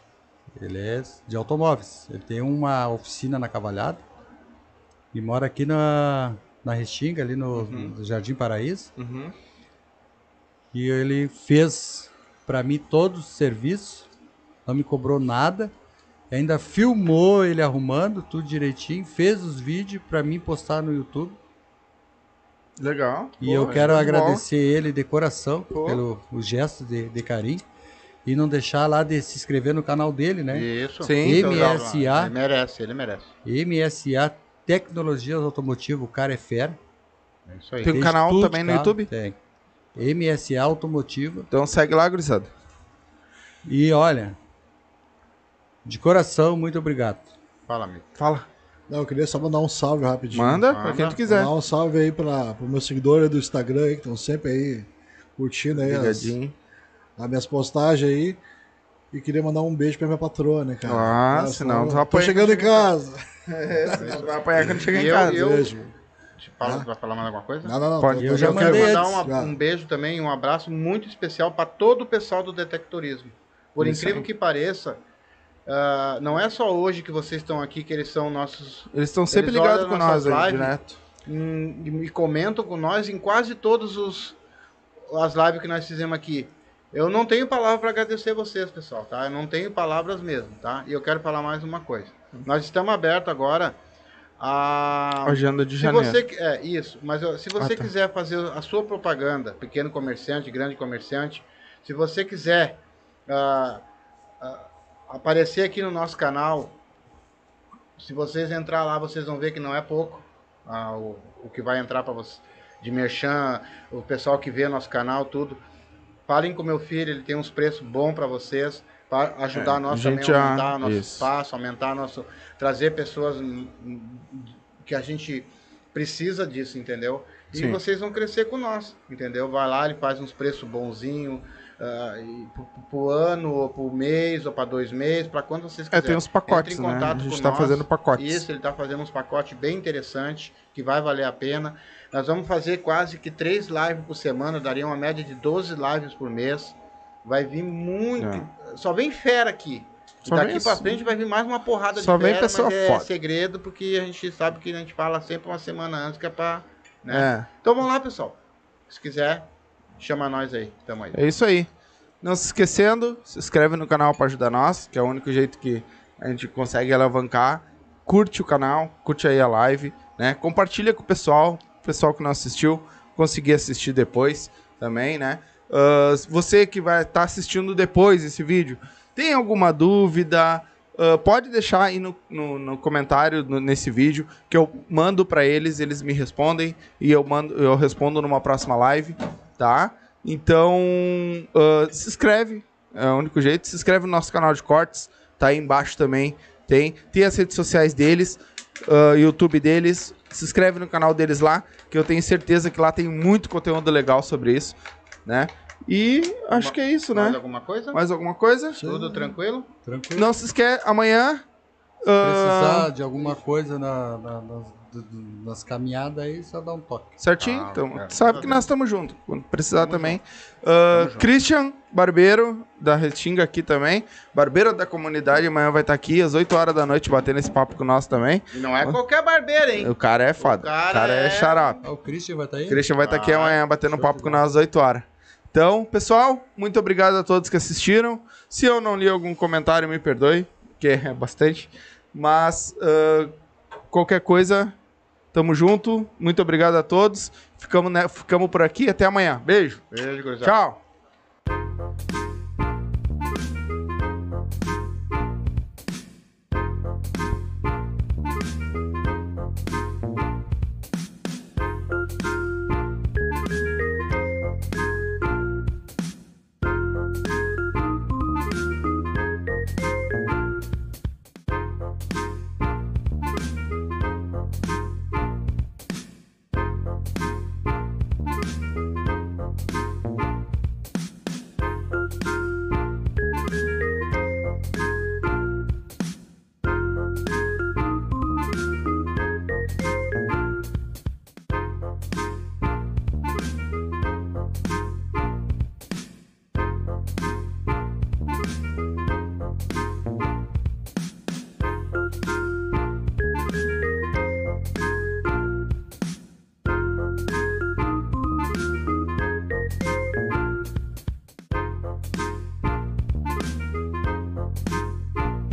Ele é de automóveis. Ele tem uma oficina na Cavalhada e mora aqui na, na Restinga, ali no, no Jardim Paraíso. Uhum. E ele fez para mim todos os serviços, não me cobrou nada. Ainda filmou ele arrumando tudo direitinho, fez os vídeos para mim postar no YouTube. Legal. E Pô, eu quero agradecer ele de coração Pô. pelo o gesto de, de carinho e não deixar lá de se inscrever no canal dele, né? Isso. Sim, Então, MSA. Ele merece, ele merece. MSA Tecnologias Automotivo, o cara é fera. É isso aí. Tem um canal tudo também no carro, YouTube? Tem. MSA Automotivo. Então segue lá, gurizada. E olha, de coração, muito obrigado. Fala, amigo. Fala. Não, eu queria só mandar um salve rapidinho. Manda, Manda. pra quem tu quiser. Mandar um salve aí para o meu seguidor aí do Instagram aí, que estão sempre aí curtindo aí as, as minhas postagens aí. E queria mandar um beijo pra minha patroa, né, cara? Ah, Cara, senão tu tô apanha chegando em quando chegar casa. Vai apanhar quando chegar em eu- casa. eu- Beijo. Fala, Vai falar mais alguma coisa? Não, não, não. Pode. tô- Eu tô- já Eu quero mandar uma- um beijo também, um abraço muito especial para todo o pessoal do Detectorismo. Por Isso incrível aí. que pareça, ah, não é só hoje que vocês estão aqui que eles são nossos Eles estão sempre Eles ligados com nós aí, direto. hum, e comentam com nós em quase todos os as lives que nós fizemos aqui. Eu não tenho palavra para agradecer vocês, pessoal, tá? Eu não tenho palavras mesmo, tá? E eu quero falar mais uma coisa. Nós estamos abertos agora a Agenda de se janeiro. você é isso, mas ó, se você Ah, tá. quiser fazer a sua propaganda, pequeno comerciante, grande comerciante, se você quiser ah, ah, aparecer aqui no nosso canal, se vocês entrar lá, vocês vão ver que não é pouco ah, o, o que vai entrar para você de merchan, o pessoal que vê nosso canal, tudo. Falem com meu filho, ele tem uns preços bons para vocês, para ajudar É, nós também a aumentar nosso isso. espaço, aumentar nosso, trazer pessoas que a gente precisa disso, entendeu? E Sim. vocês vão crescer com nós, entendeu? Vai lá, ele faz uns preços bonzinhos, e pro, pro ano, ou pro mês, ou para dois meses, para quando vocês É, quiserem. tem uns pacotes, né? A gente tá nós. fazendo pacotes. Isso, ele está fazendo uns pacotes bem interessantes, que vai valer a pena. Nós vamos fazer quase que três lives por semana, daria uma média de 12 lives por mês. Vai vir muito. Só vem fera aqui. É. Só daqui pra frente vai vir mais uma porrada Só de fera, mas é foda. segredo, porque a gente sabe que a gente fala sempre uma semana antes, que é pra... Né? É. Então vamos lá, pessoal. Se quiser, chama nós aí. Tamo aí. É isso aí. Não se esquecendo, se inscreve no canal para ajudar nós, que é o único jeito que a gente consegue alavancar. Curte o canal, curte aí a live, né? Compartilha com o pessoal, o pessoal que não assistiu, conseguir assistir depois também, né? Ah, você que vai estar assistindo depois esse vídeo, tem alguma dúvida? ah, pode deixar aí no, no, no comentário no- nesse vídeo que eu mando para eles, eles me respondem e eu mando, eu respondo numa próxima live, tá? Então, ah, se inscreve, é o único jeito. Se inscreve no nosso canal de cortes, tá aí embaixo também. Tem, tem as redes sociais deles, ah, YouTube deles. Se inscreve no canal deles lá, que eu tenho certeza que lá tem muito conteúdo legal sobre isso, né? E acho que é isso, Mais né? alguma coisa? Mais alguma coisa? Tudo tranquilo? Tranquilo? Não se esquece, amanhã Precisar de alguma coisa na, na- nas, nas caminhadas aí, só dá um toque. Certinho? Ah, então, é. sabe que nós estamos juntos. Quando precisar também. Ah, Christian Barbeiro, da Restinga aqui também. Barbeiro da comunidade, amanhã vai estar aqui às 8 horas da noite batendo esse papo com nós também. E não é qualquer barbeiro, hein? O cara é foda. O cara cara, é é- xarope. Ah, o Christian vai estar aí? Christian vai estar aqui Vai. amanhã batendo um Show papo com nós às 8 horas. Então, pessoal, muito obrigado a todos que assistiram. Se eu não li algum comentário, me perdoe, que é bastante. Mas ah, qualquer coisa, tamo junto. Muito obrigado a todos. Ficamos, né, ficamos por aqui. Até amanhã. Beijo. Beijo, gurizada. Tchau.